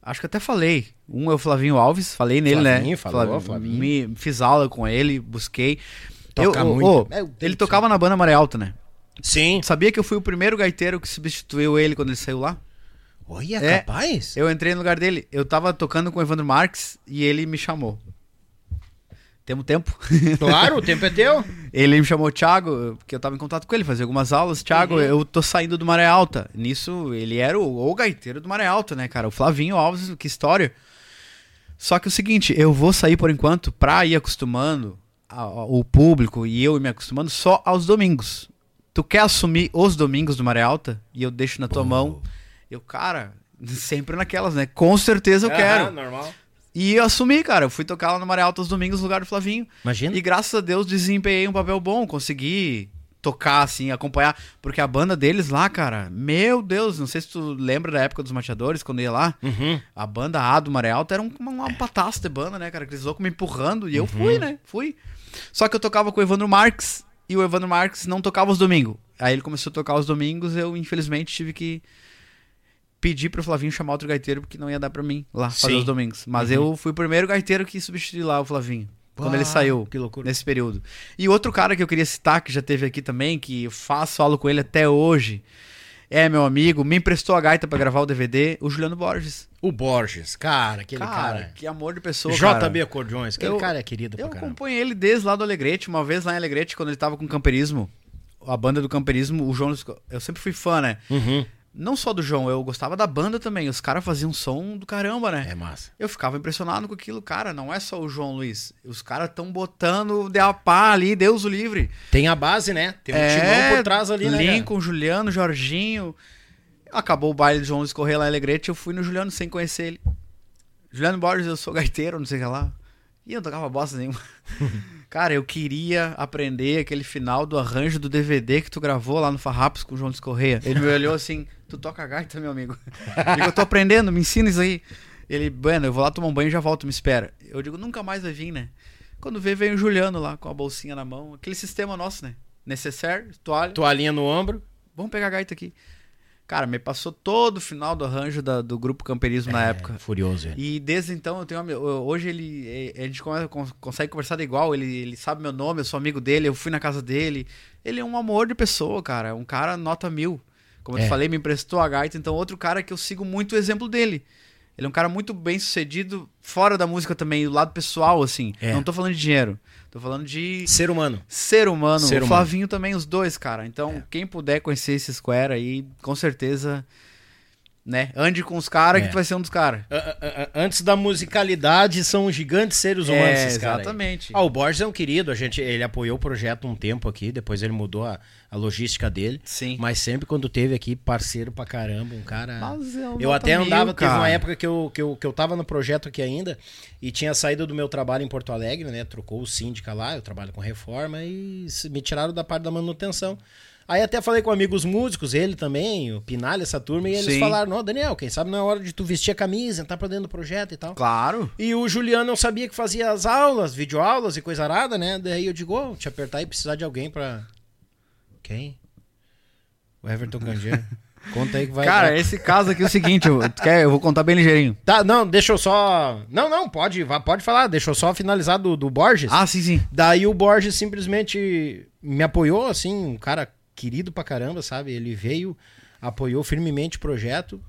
Acho que até falei. Um é o Flavinho Alves, falei nele, Flavinho, né? falou, Flav- Flavinho. Me, fiz aula com ele, busquei. Toca Eu- muito. Deus ele tocava na banda Maré Alta, né? Sim. Sabia que eu fui o primeiro gaiteiro que substituiu ele quando ele saiu lá? Olha, É. capaz? Eu entrei no lugar dele. Eu tava tocando com o Evandro Marques e ele me chamou. Temos tempo? Claro, o tempo é teu. Ele me chamou Thiago, porque eu tava em contato com ele, fazia algumas aulas. Thiago, Uhum. eu tô saindo do Maré Alta. Nisso, ele era o, o gaiteiro do Maré Alta, né, cara? O Flavinho Alves, que história. Só que é o seguinte, eu vou sair por enquanto pra ir acostumando a- a- o público e eu ir me acostumando só aos domingos. Tu quer assumir os domingos do Maré Alta? E eu deixo na tua mão. Eu, cara, sempre naquelas, né? Com certeza eu quero. Aham, normal. E eu assumi, cara. Eu fui tocar lá no Maré Alta os domingos no lugar do Flavinho. Imagina. E graças a Deus desempenhei um papel bom, consegui tocar, assim, acompanhar. Porque a banda deles lá, cara, meu Deus, não sei se tu lembra da época dos mateadores, quando eu ia lá. Uhum. A banda A do Maré Alta era um- uma, uma pataça de banda, né, cara? Aqueles loucos me empurrando. E eu fui, né? Fui. Só que eu tocava com o Evandro Marques e o Evandro Marques não tocava os domingos. Aí ele começou a tocar os domingos, eu infelizmente tive que pedir pro Flavinho chamar outro gaiteiro, porque não ia dar pra mim lá fazer Sim. os domingos. Mas eu fui o primeiro gaiteiro que substituí lá o Flavinho. Quando ele saiu. que loucura. Nesse período. E outro cara que eu queria citar, que já teve aqui também, que eu faço aula com ele até hoje, é meu amigo, me emprestou a gaita pra gravar o DVD, o Juliano Borges. O Borges, cara, aquele Cara, cara. que amor de pessoa, cara. JB Acordeões, aquele Eu- cara é querido Eu pra caramba. acompanhei ele desde lá do Alegrete, uma vez lá em Alegrete, quando ele tava com o Camperismo, a banda do Camperismo, o João, eu sempre fui fã, né? Uhum. Não só do João, eu gostava da banda também, os caras faziam som do caramba, né? É massa. Eu ficava impressionado com aquilo, cara, não é só o João Luiz, os caras tão botando de a pá ali, Deus o livre. Tem a base, né? Tem um É, timão por trás ali, né? cara? Lincoln, Juliano, Jorginho. Acabou o baile de João Luiz Correia lá em Alegrete, eu fui no Juliano sem conhecer ele. Juliano Borges, eu sou gaiteiro, não sei o que lá. E eu não tocava bosta nenhuma. Cara, eu queria aprender aquele final do arranjo do DVD que tu gravou lá no Farrapos com o João Luiz Correia. Ele me olhou assim, tu toca gaita, meu amigo. Eu digo, eu tô aprendendo, me ensina isso aí. Ele, bueno, eu vou lá tomar um banho e já volto, me espera. Eu digo, nunca mais vai vir, né? Quando vê, vem o Juliano lá com a bolsinha na mão. Aquele sistema nosso, né? Necessaire, toalha. Toalhinha no ombro. Vamos pegar a gaita aqui. Cara, me passou todo o final do arranjo da- do grupo Camperismo na época. Furioso, ele. E desde então eu tenho. Hoje ele. eh, A gente consegue conversar de igual. Ele, ele sabe meu nome, eu sou amigo dele, eu fui na casa dele. Ele é um amor de pessoa, cara. É um cara nota mil. Como eu É. te falei, me emprestou a gaita. Então, outro cara que eu sigo muito o exemplo dele. Ele é um cara muito bem sucedido fora da música também, do lado pessoal, assim. É. Não tô falando de dinheiro. Tô falando de Ser humano. ser humano. Ser o humano. Flavinho também, os dois, cara. Então, É. quem puder conhecer esse Square aí, com certeza, né? Ande com os caras É. que tu vai ser um dos caras. Antes da musicalidade, são gigantes seres humanos É, esses caras aí. exatamente. Ah, o Borges é um querido, a gente, ele apoiou o projeto um tempo aqui, depois ele mudou a, a logística dele. Sim. Mas sempre quando teve aqui, parceiro pra caramba, um cara. Mas é um eu até mil, andava, teve cara. uma época que eu, que, eu, que eu tava no projeto aqui ainda e tinha saído do meu trabalho em Porto Alegre, né? Trocou o síndica lá, eu trabalho com reforma e me tiraram da parte da manutenção. Aí até falei com amigos músicos, ele também, o Pinalha, essa turma, e eles Sim. falaram: Não, Daniel, quem sabe não é hora de tu vestir a camisa, entrar pra dentro do projeto e tal. Claro. E o Juliano eu sabia que fazia as aulas, videoaulas e coisa arada, né? Daí eu digo, ô, te apertar e precisar de alguém pra. Quem? O Everton Canjeiro. Conta aí que vai. cara, esse caso aqui é o seguinte, eu, quer, eu vou contar bem ligeirinho. Tá, não, deixa eu só. Não, não, pode, pode falar, deixa eu só finalizar do, do Borges. Ah, sim, sim. Daí o Borges simplesmente me apoiou, assim, um cara querido pra caramba, sabe? Ele veio, apoiou firmemente o projeto,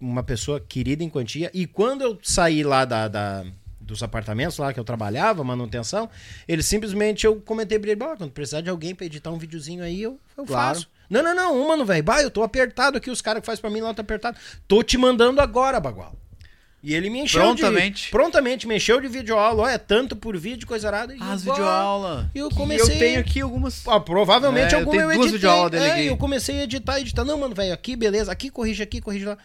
uma pessoa querida em quantia. E quando eu saí lá da, da- dos apartamentos lá que eu trabalhava, manutenção, ele simplesmente, eu comentei pra ele, "Bah, quando precisar de alguém pra editar um videozinho aí, eu, eu Claro. faço. Não, não, não, uma, mano, velho. Bah, eu tô apertado aqui, os caras que fazem pra mim lá tá apertado. Tô te mandando agora, Bagual. E ele me encheu Prontamente. de... Prontamente, me encheu de videoaula. Olha, tanto por vídeo, coisa arada. E Ah, as eu, bah, videoaula. E eu comecei... Eu tenho aqui algumas. Ah, provavelmente É, eu algum tenho eu duas editei. videoaulas dele é, aqui. eu comecei a editar, editar. Não, mano, velho, aqui, beleza. Aqui, corrige aqui, corrige lá.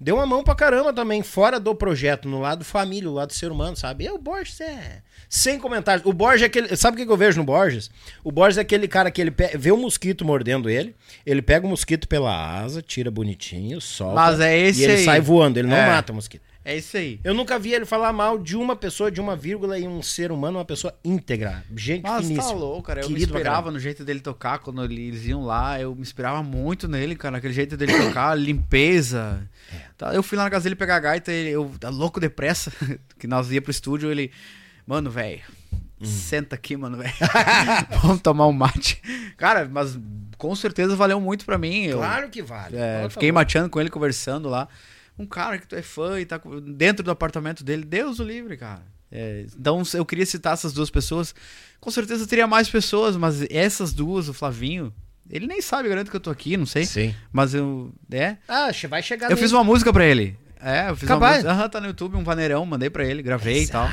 Deu uma mão pra caramba também, fora do projeto, no lado família, no lado ser humano, sabe? E o Borges é. Sem comentários. O Borges é aquele. Sabe o que eu vejo no Borges? O Borges é aquele cara que ele pe- vê o mosquito mordendo ele, ele pega o mosquito pela asa, tira bonitinho, solta. Mas é esse E ele aí. sai voando, ele não É. mata o mosquito. É isso aí. Eu nunca vi ele falar mal de uma pessoa, de uma vírgula e um ser humano, uma pessoa íntegra. Gente Mas finíssima. tá louco, cara. Eu me inspirava no jeito dele tocar quando eles iam lá. Eu me inspirava muito nele, cara. Naquele jeito dele tocar, limpeza. É. Tá, eu fui lá na casa dele pegar a gaita, ele, eu tá louco depressa, que nós ia pro estúdio, ele. Mano, velho. Hum. Senta aqui, mano, velho. Vamos tomar um mate. Cara, mas com certeza valeu muito pra mim. Eu, Claro que vale. é, fiquei favor. mateando com ele, conversando lá. Um cara que tu é fã e tá dentro do apartamento dele. Deus o livre, cara. É, então eu queria citar essas duas pessoas. Com certeza teria mais pessoas, mas essas duas, o Flavinho, ele nem sabe, garanto que eu tô aqui, não sei. Sim. Mas eu. É. Ah, vai chegar Eu fiz uma música pra ele. É, eu fiz uma Capaz. música. Aham, tá no YouTube, um vaneirão, mandei pra ele, gravei e tal.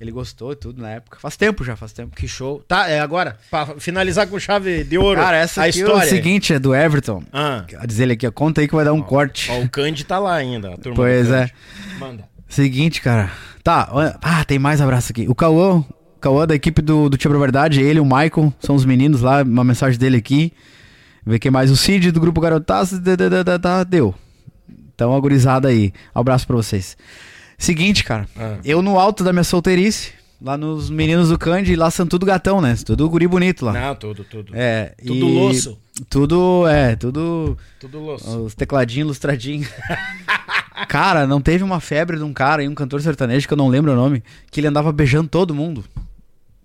Ele gostou e tudo na época. Faz tempo já, faz tempo. Que show. Tá, é agora, pra finalizar com chave de ouro. Cara, essa a história. é o seguinte, é do Everton. Ah, Diz ele aqui, ó, conta aí que vai dar um corte. ó, o Candy tá lá ainda, a turma Pois é. Manda. Seguinte, cara. Tá, ah, tem mais abraço aqui. O Cauã, Cauã da equipe do, do Tia Verdade, ele e o Michael, são os meninos lá, uma mensagem dele aqui. Vê quem mais, o Cid do Grupo dá, deu. Então, a gurizada aí. Abraço pra vocês. Seguinte, cara. Ah. Eu no alto da minha solteirice, lá nos meninos do Candy, lá são tudo gatão, né? Tudo guri bonito lá. Não, tudo, tudo. É. Tudo e- louço. Tudo, é, tudo... Tudo louço. Os tecladinhos ilustradinhos. cara, não teve uma febre de um cara aí, um cantor sertanejo, que eu não lembro o nome, que ele andava beijando todo mundo.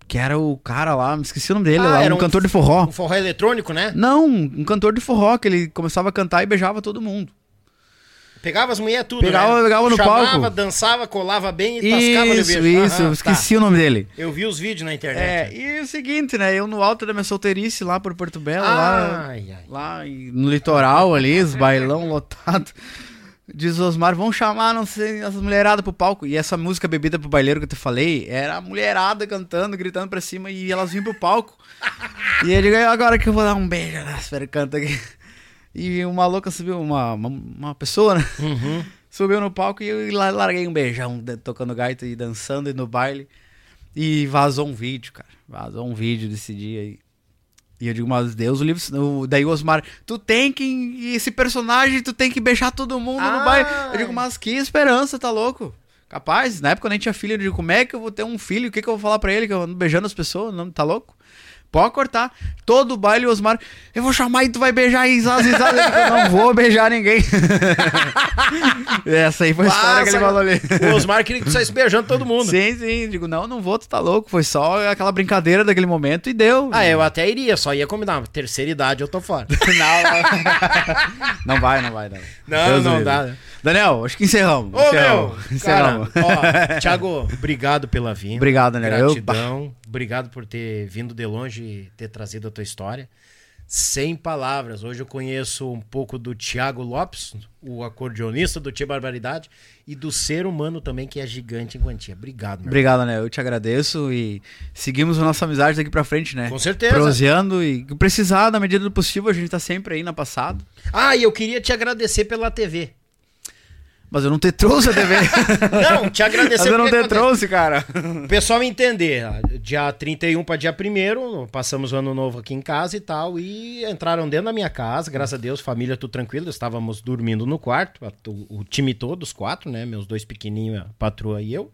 Que era o cara lá, me esqueci o nome dele, Ah, lá, era um um cantor de forró. Um forró eletrônico, né? Não, um cantor de forró, que ele começava a cantar e beijava todo mundo. Pegava as mulheres tudo, Pegava- né? pegava no Chamava, palco. dançava, colava bem e tascava no Isso, beijo. isso, Aham, tá. esqueci o nome dele. Eu vi os vídeos na É, internet. e o seguinte, né, eu no alto da minha solteirice lá por Porto Belo, lá, Ai, ai. lá em- no litoral ali, os bailão lotados. Diz o Osmar, vão chamar, não sei, as mulheradas pro palco. E essa música Bebida pro Baileiro que eu te falei, era a mulherada cantando, gritando pra cima e elas vinham pro palco. e ele digo, agora que eu vou dar um beijo, né? Espera, canta aqui. E uma louca subiu, uma, uma, uma pessoa, né? Subiu no palco e eu la- larguei um beijão, tocando gaita e dançando e no baile. E vazou um vídeo, cara. Vazou um vídeo desse dia aí. E eu digo, mas Deus o livre. o- Daí o Osmar, tu tem que. Esse personagem, tu tem que beijar todo mundo no Ai. baile. Eu digo, mas que esperança, tá louco? Capaz, na época eu nem tinha filho, eu digo, como é que eu vou ter um filho? O que, que eu vou falar pra ele? Que eu ando beijando as pessoas? Não, tá louco? Pode cortar. Todo o baile, o Osmar, eu vou chamar e tu vai beijar Isaz, Isaz. Eu não vou beijar ninguém. Essa aí foi a história que ele falou ali. O Osmar queria que tu saísse beijando todo mundo. Sim, sim. Digo, não, não vou, tu tá louco. Foi só aquela brincadeira daquele momento e deu. Ah, eu até iria, só ia combinar. Terceira idade eu tô fora. Não vai, não vai, não. Não, não dá. Né? Daniel, acho que encerramos. Ô, meu! encerramos. Cara, encerramos. ó, Thiago, obrigado pela vinda. Obrigado, Daniel. Eu- Gratidão. Obrigado por ter vindo de longe e ter trazido a tua história. Sem palavras. Hoje eu conheço um pouco do Thiago Lopes, o acordeonista do Tia Barbaridade, e do ser humano também, que é gigante em quantia. Obrigado, meu Obrigado, Daniel. Eu te agradeço e seguimos a nossa amizade daqui pra frente, né? Com certeza. Proseando e precisar, na medida do possível, a gente tá sempre aí na passada. Ah, e eu queria te agradecer pela TV. Mas eu não te trouxe a TV. Não, te agradecer Mas eu não te acontece- trouxe, cara. O pessoal me entender, dia 31 para dia 1 passamos o ano novo aqui em casa e tal, e entraram dentro da minha casa, graças a Deus, família tudo tranquilo, estávamos dormindo no quarto, o, o time todo, os quatro, né, meus dois pequenininhos, a patroa e eu,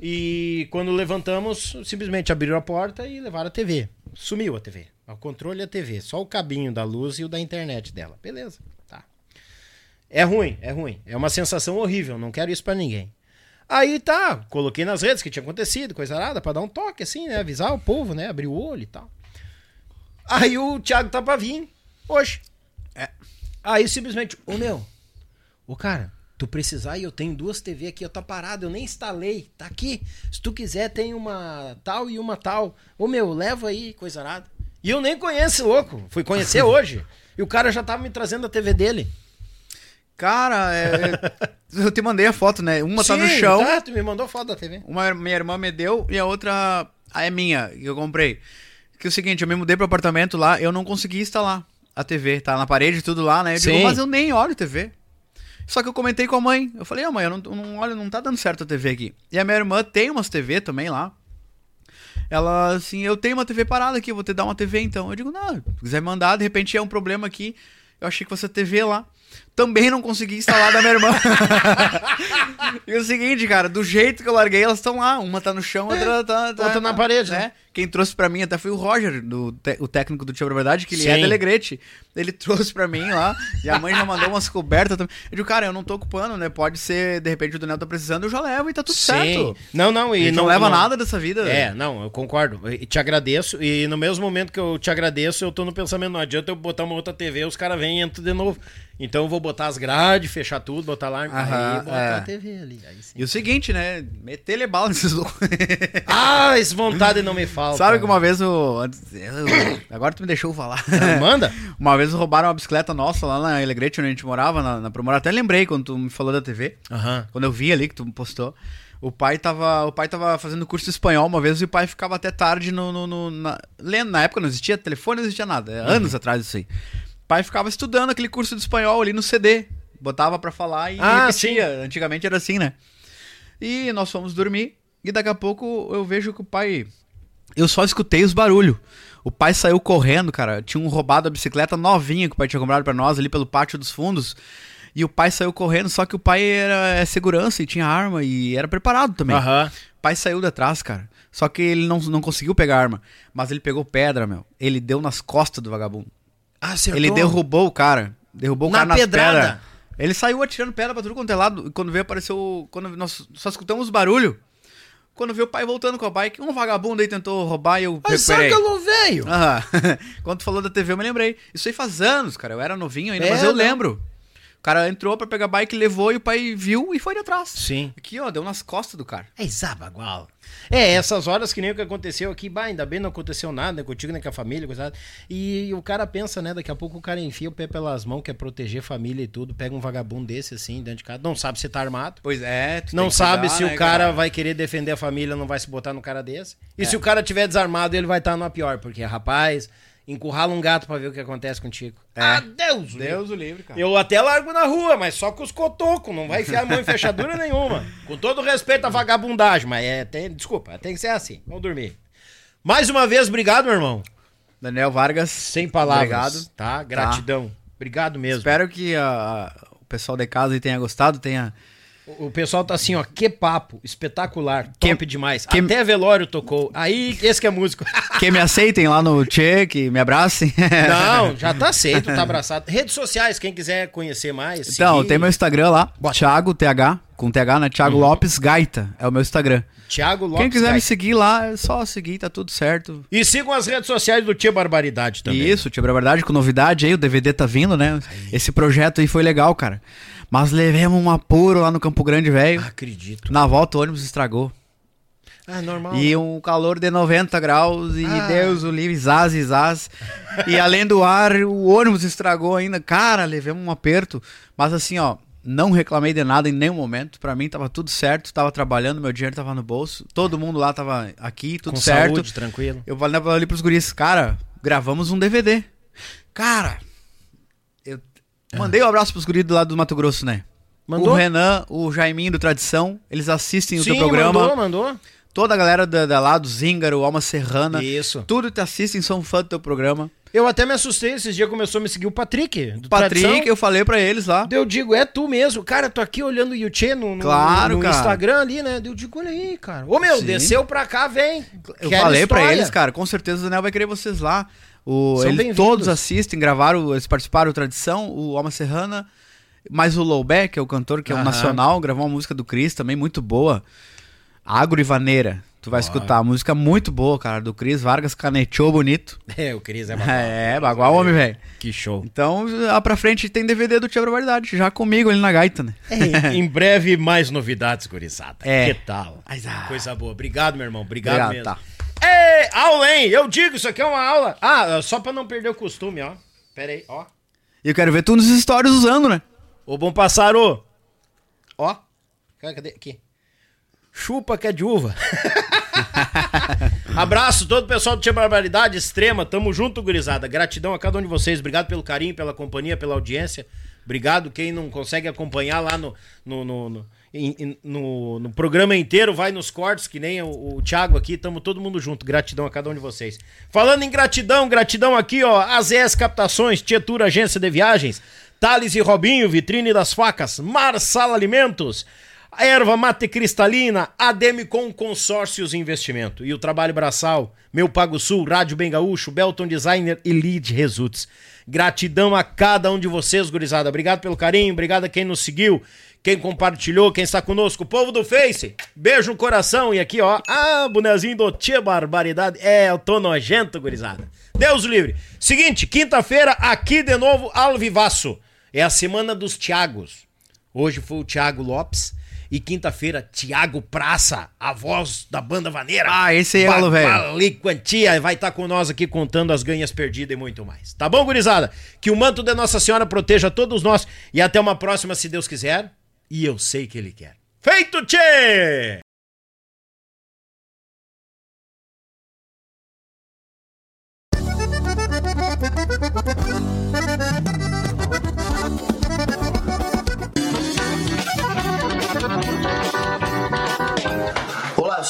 e quando levantamos, simplesmente abriram a porta e levaram a TV, sumiu a TV, o controle e a TV, só o cabinho da luz e o da internet dela, beleza. É ruim, é ruim, é uma sensação horrível, não quero isso para ninguém. Aí tá, coloquei nas redes que tinha acontecido, coisa nada, pra dar um toque assim, né? Avisar o povo, né? Abrir o olho e tal. Aí o Thiago tá pra vir hoje. É. Aí simplesmente, ô meu, ô cara, tu precisar e eu tenho duas TV aqui, eu tá parado, eu nem instalei, tá aqui. Se tu quiser, tem uma tal e uma tal. Ô meu, leva aí, coisa nada. E eu nem conheço, louco. Fui conhecer hoje. E o cara já tava me trazendo a TV dele. Cara, é- eu te mandei a foto, né? Uma tá no Sim, chão. Tá, tu me mandou foto da TV. Uma minha irmã me deu e a outra a é minha, que eu comprei. Que é o seguinte, eu me mudei pro apartamento lá, eu não consegui instalar a TV, tá na parede tudo lá, né? Eu digo, Sim. mas eu nem olho TV. Só que eu comentei com a mãe. Eu falei, ah, mãe, eu não, não, olha, não tá dando certo a TV aqui. E a minha irmã tem umas TV também lá. Ela, assim, eu tenho uma TV parada aqui, eu vou te dar uma TV então. Eu digo, não, se quiser mandar, de repente é um problema aqui. Eu achei que você TV lá. Também não consegui instalar da minha irmã. e o seguinte, cara, do jeito que eu larguei, elas estão lá. Uma tá no chão, outra tá, tá Outra na parede, né? né? Quem trouxe pra mim até foi o Roger, do te- o técnico do Tio Verdade, que ele Sim. é delegrete. Ele trouxe pra mim lá, e a mãe já mandou umas cobertas também. Eu digo, cara, eu não tô ocupando, né? Pode ser, de repente, o Daniel tá precisando, eu já levo e tá tudo certo. Não, não, e Ele não, leva nada dessa vida. É, não, eu concordo. E te agradeço. E no mesmo momento que eu te agradeço, eu tô no pensamento, não adianta eu botar uma outra TV, os caras vêm e entram de novo. Então eu vou botar as grades, fechar tudo, botar alarme, Aham, aí botar é. a TV ali. Aí sim. E o seguinte, né? Meter-lhe bala nesses loucos. Ah, esse vontade não me falta. Sabe que uma vez o. eu- Agora tu me deixou falar. Manda? Uma vez roubaram uma bicicleta nossa lá na Alegrete, onde a gente morava, na, na Promora. Até lembrei quando tu me falou da TV. Aham. Quando eu vi ali que tu postou. O pai tava, o pai tava fazendo curso de espanhol uma vez e o pai ficava até tarde no, no, no- na, lendo. Na época não existia telefone, não existia nada. É anos atrás isso aí. O pai ficava estudando aquele curso de espanhol ali no CD. Botava pra falar e Ah, repetia. Antigamente era assim, né? E nós fomos dormir. E daqui a pouco eu vejo que o pai. Eu só escutei os barulhos. O pai saiu correndo, cara. Tinha um roubado a bicicleta novinha que o pai tinha comprado pra nós ali pelo pátio dos fundos. E o pai saiu correndo, só que o pai era é, segurança e tinha arma e era preparado também. Aham. O pai saiu de atrás, cara. Só que ele não, não conseguiu pegar arma. Mas ele pegou pedra, meu. Ele deu nas costas do vagabundo. Ah, acertou. Ele derrubou o cara. Derrubou o Na cara nas pedrada? pedras. Ele saiu atirando pedra pra tudo quanto é lado. E quando veio, apareceu. Quando nós só escutamos os barulhos. Quando veio o pai voltando com a bike, um vagabundo aí tentou roubar e eu Mas recuperei. sácalo, velho! Aham. Quando tu falou da TV, eu me lembrei. Isso aí faz anos, cara. Eu era novinho ainda, É, mas eu não. lembro. O cara entrou pra pegar bike, levou e o pai viu e foi de atrás. Sim. Aqui, ó, deu nas costas do cara. É Zabagual. É, essas horas que nem o que aconteceu aqui, bah, ainda bem não aconteceu nada né, contigo, nem com a família, coisa. E o cara pensa, né, daqui a pouco o cara enfia o pé pelas mãos, quer proteger a família e tudo, pega um vagabundo desse assim, dentro de casa, não sabe se tá armado. Pois é, tu Não sabe cuidar, se né, o cara, vai querer defender a família, não vai se botar no cara desse. E se o cara tiver desarmado, ele vai estar numa pior, porque, rapaz, encurrala um gato pra ver o que acontece contigo. Ah, Deus! o Deus o livre, cara. eu até largo na rua, mas só com os cotocos, não vai enfiar a mão em fechadura nenhuma. Com todo respeito à vagabundagem, mas é, tem, desculpa, tem que ser assim. Vamos dormir. Mais uma vez, obrigado, meu irmão. Daniel Vargas. Sem palavras. Obrigado. Tá? Gratidão. Obrigado mesmo. Espero que a- a- o pessoal de casa tenha gostado, tenha. O pessoal tá assim, ó, que papo, espetacular, Que- top demais. que- Até velório tocou. Aí, esse que é músico. Que me aceitem lá no Tchê, que me abracem. Não, já tá aceito, tá abraçado. Redes sociais, quem quiser conhecer mais. Então, seguir. tem meu Instagram lá, Bota. Thiago TH, com TH, né? Thiago Lopes Gaita, é o meu Instagram. Thiago Lopes. Quem quiser me Gaita. seguir lá, é só seguir, tá tudo certo. E sigam as redes sociais do Tia Barbaridade também. Isso, Tia Verdade, com novidade aí, o DVD tá vindo, né? Esse projeto aí foi legal, cara. Mas levemos um apuro lá no Campo Grande, velho. Acredito. Na volta o ônibus estragou. Ah, normal. E um calor de 90 graus e Ah. Deus o livre, zaz e zaz. e além do ar, o ônibus estragou ainda. Cara, levemos um aperto. Mas assim, ó, não reclamei de nada em nenhum momento. Pra mim tava tudo certo, tava trabalhando, meu dinheiro tava no bolso. Todo mundo lá tava aqui, tudo Com certo. saúde, tranquilo. Eu falei ali pros guris, cara, gravamos um DVD. Cara, mandei um abraço pros guris do lado do Mato Grosso, né? Mandou? O Renan, o Jaiminho do Tradição, eles assistem o Sim, teu programa. mandou, mandou. Toda a galera da, da lá do Zíngaro, Alma Serrana, Isso. tudo te assistem, são fã do teu programa. Eu até me assustei, esses dias começou a me seguir o Patrick. Do Patrick, Tradição. eu falei pra eles lá. Daí Eu digo, é tu mesmo. Cara, tô aqui olhando o Yuchê no, no, Claro, no cara. Instagram ali, né? Daí Eu digo, olha aí, cara. Ô, meu, Sim. desceu pra cá, vem. Eu Quero falei pra história. eles, cara, com certeza o Daniel vai querer vocês lá. O, eles todos assistem, gravaram, eles participaram do Tradição, o Alma Serrana, mais o Lowback, que é o cantor que é o Aham. nacional, gravou uma música do Cris também, muito boa. Agro e Vaneira. Tu vai escutar, música muito boa, cara, do Cris Vargas, caneteou bonito. É, o Cris é bagual. É, bagual homem, velho. Que show. Então, lá pra frente tem DVD do Tia Barbaridade, já comigo ali na gaita, né? É, em breve, mais novidades, gurizada. É. Que tal? Mas, ah. Coisa boa. Obrigado, meu irmão. Obrigado, Obrigado, mesmo. tá. Ei, aula, hein? Eu digo, isso aqui é uma aula. Ah, só pra não perder o costume, ó. Pera aí, ó. E eu quero ver tu nos stories usando, né? Ô, bom pássaro. Ó. Cadê? Aqui. Chupa que é de uva. Abraço todo o pessoal do Tia Barbaridade Extrema. Tamo junto, gurizada. Gratidão a cada um de vocês. Obrigado pelo carinho, pela companhia, pela audiência. Obrigado. Quem não consegue acompanhar lá no, no, no, no, no- no programa inteiro, vai nos cortes, que nem o, o Thiago aqui. Tamo todo mundo junto. Gratidão a cada um de vocês. Falando em gratidão, gratidão aqui, ó. AZS Captações, Tietur Agência de Viagens, Thales e Robinho, Vitrine das Facas, Marsala Alimentos. Erva mate cristalina, Ademicon Consórcios Investimento. E o trabalho braçal, Meu Pago Sul, Rádio Bem Gaúcho, Belton Designer e Lead Results. Gratidão a cada um de vocês, gurizada. Obrigado pelo carinho, obrigado a quem nos seguiu, quem compartilhou, quem está conosco. Povo do Face, beijo no coração. E aqui, ó, ah, bonezinho do Tia Barbaridade. É, eu tô nojento, gurizada. Deus o livre. Seguinte, quinta-feira, aqui de novo, Alvivaço. É a semana dos Tiagos. Hoje foi o Thiago Lopes. E quinta-feira, Tiago Praça, a voz da banda vaneira. Ah, esse é Alô, velho. Quantia vai estar com nós aqui contando as ganhas perdidas e muito mais. Tá bom, gurizada? Que o manto de Nossa Senhora proteja todos nós e até uma próxima, se Deus quiser. E eu sei que Ele quer. Feito, tchê!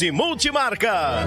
e Multimarcas.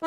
O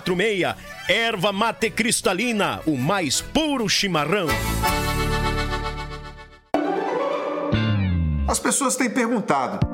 3246. Erva mate cristalina, o mais puro chimarrão. As pessoas têm perguntado: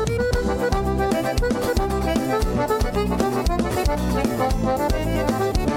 Thank you.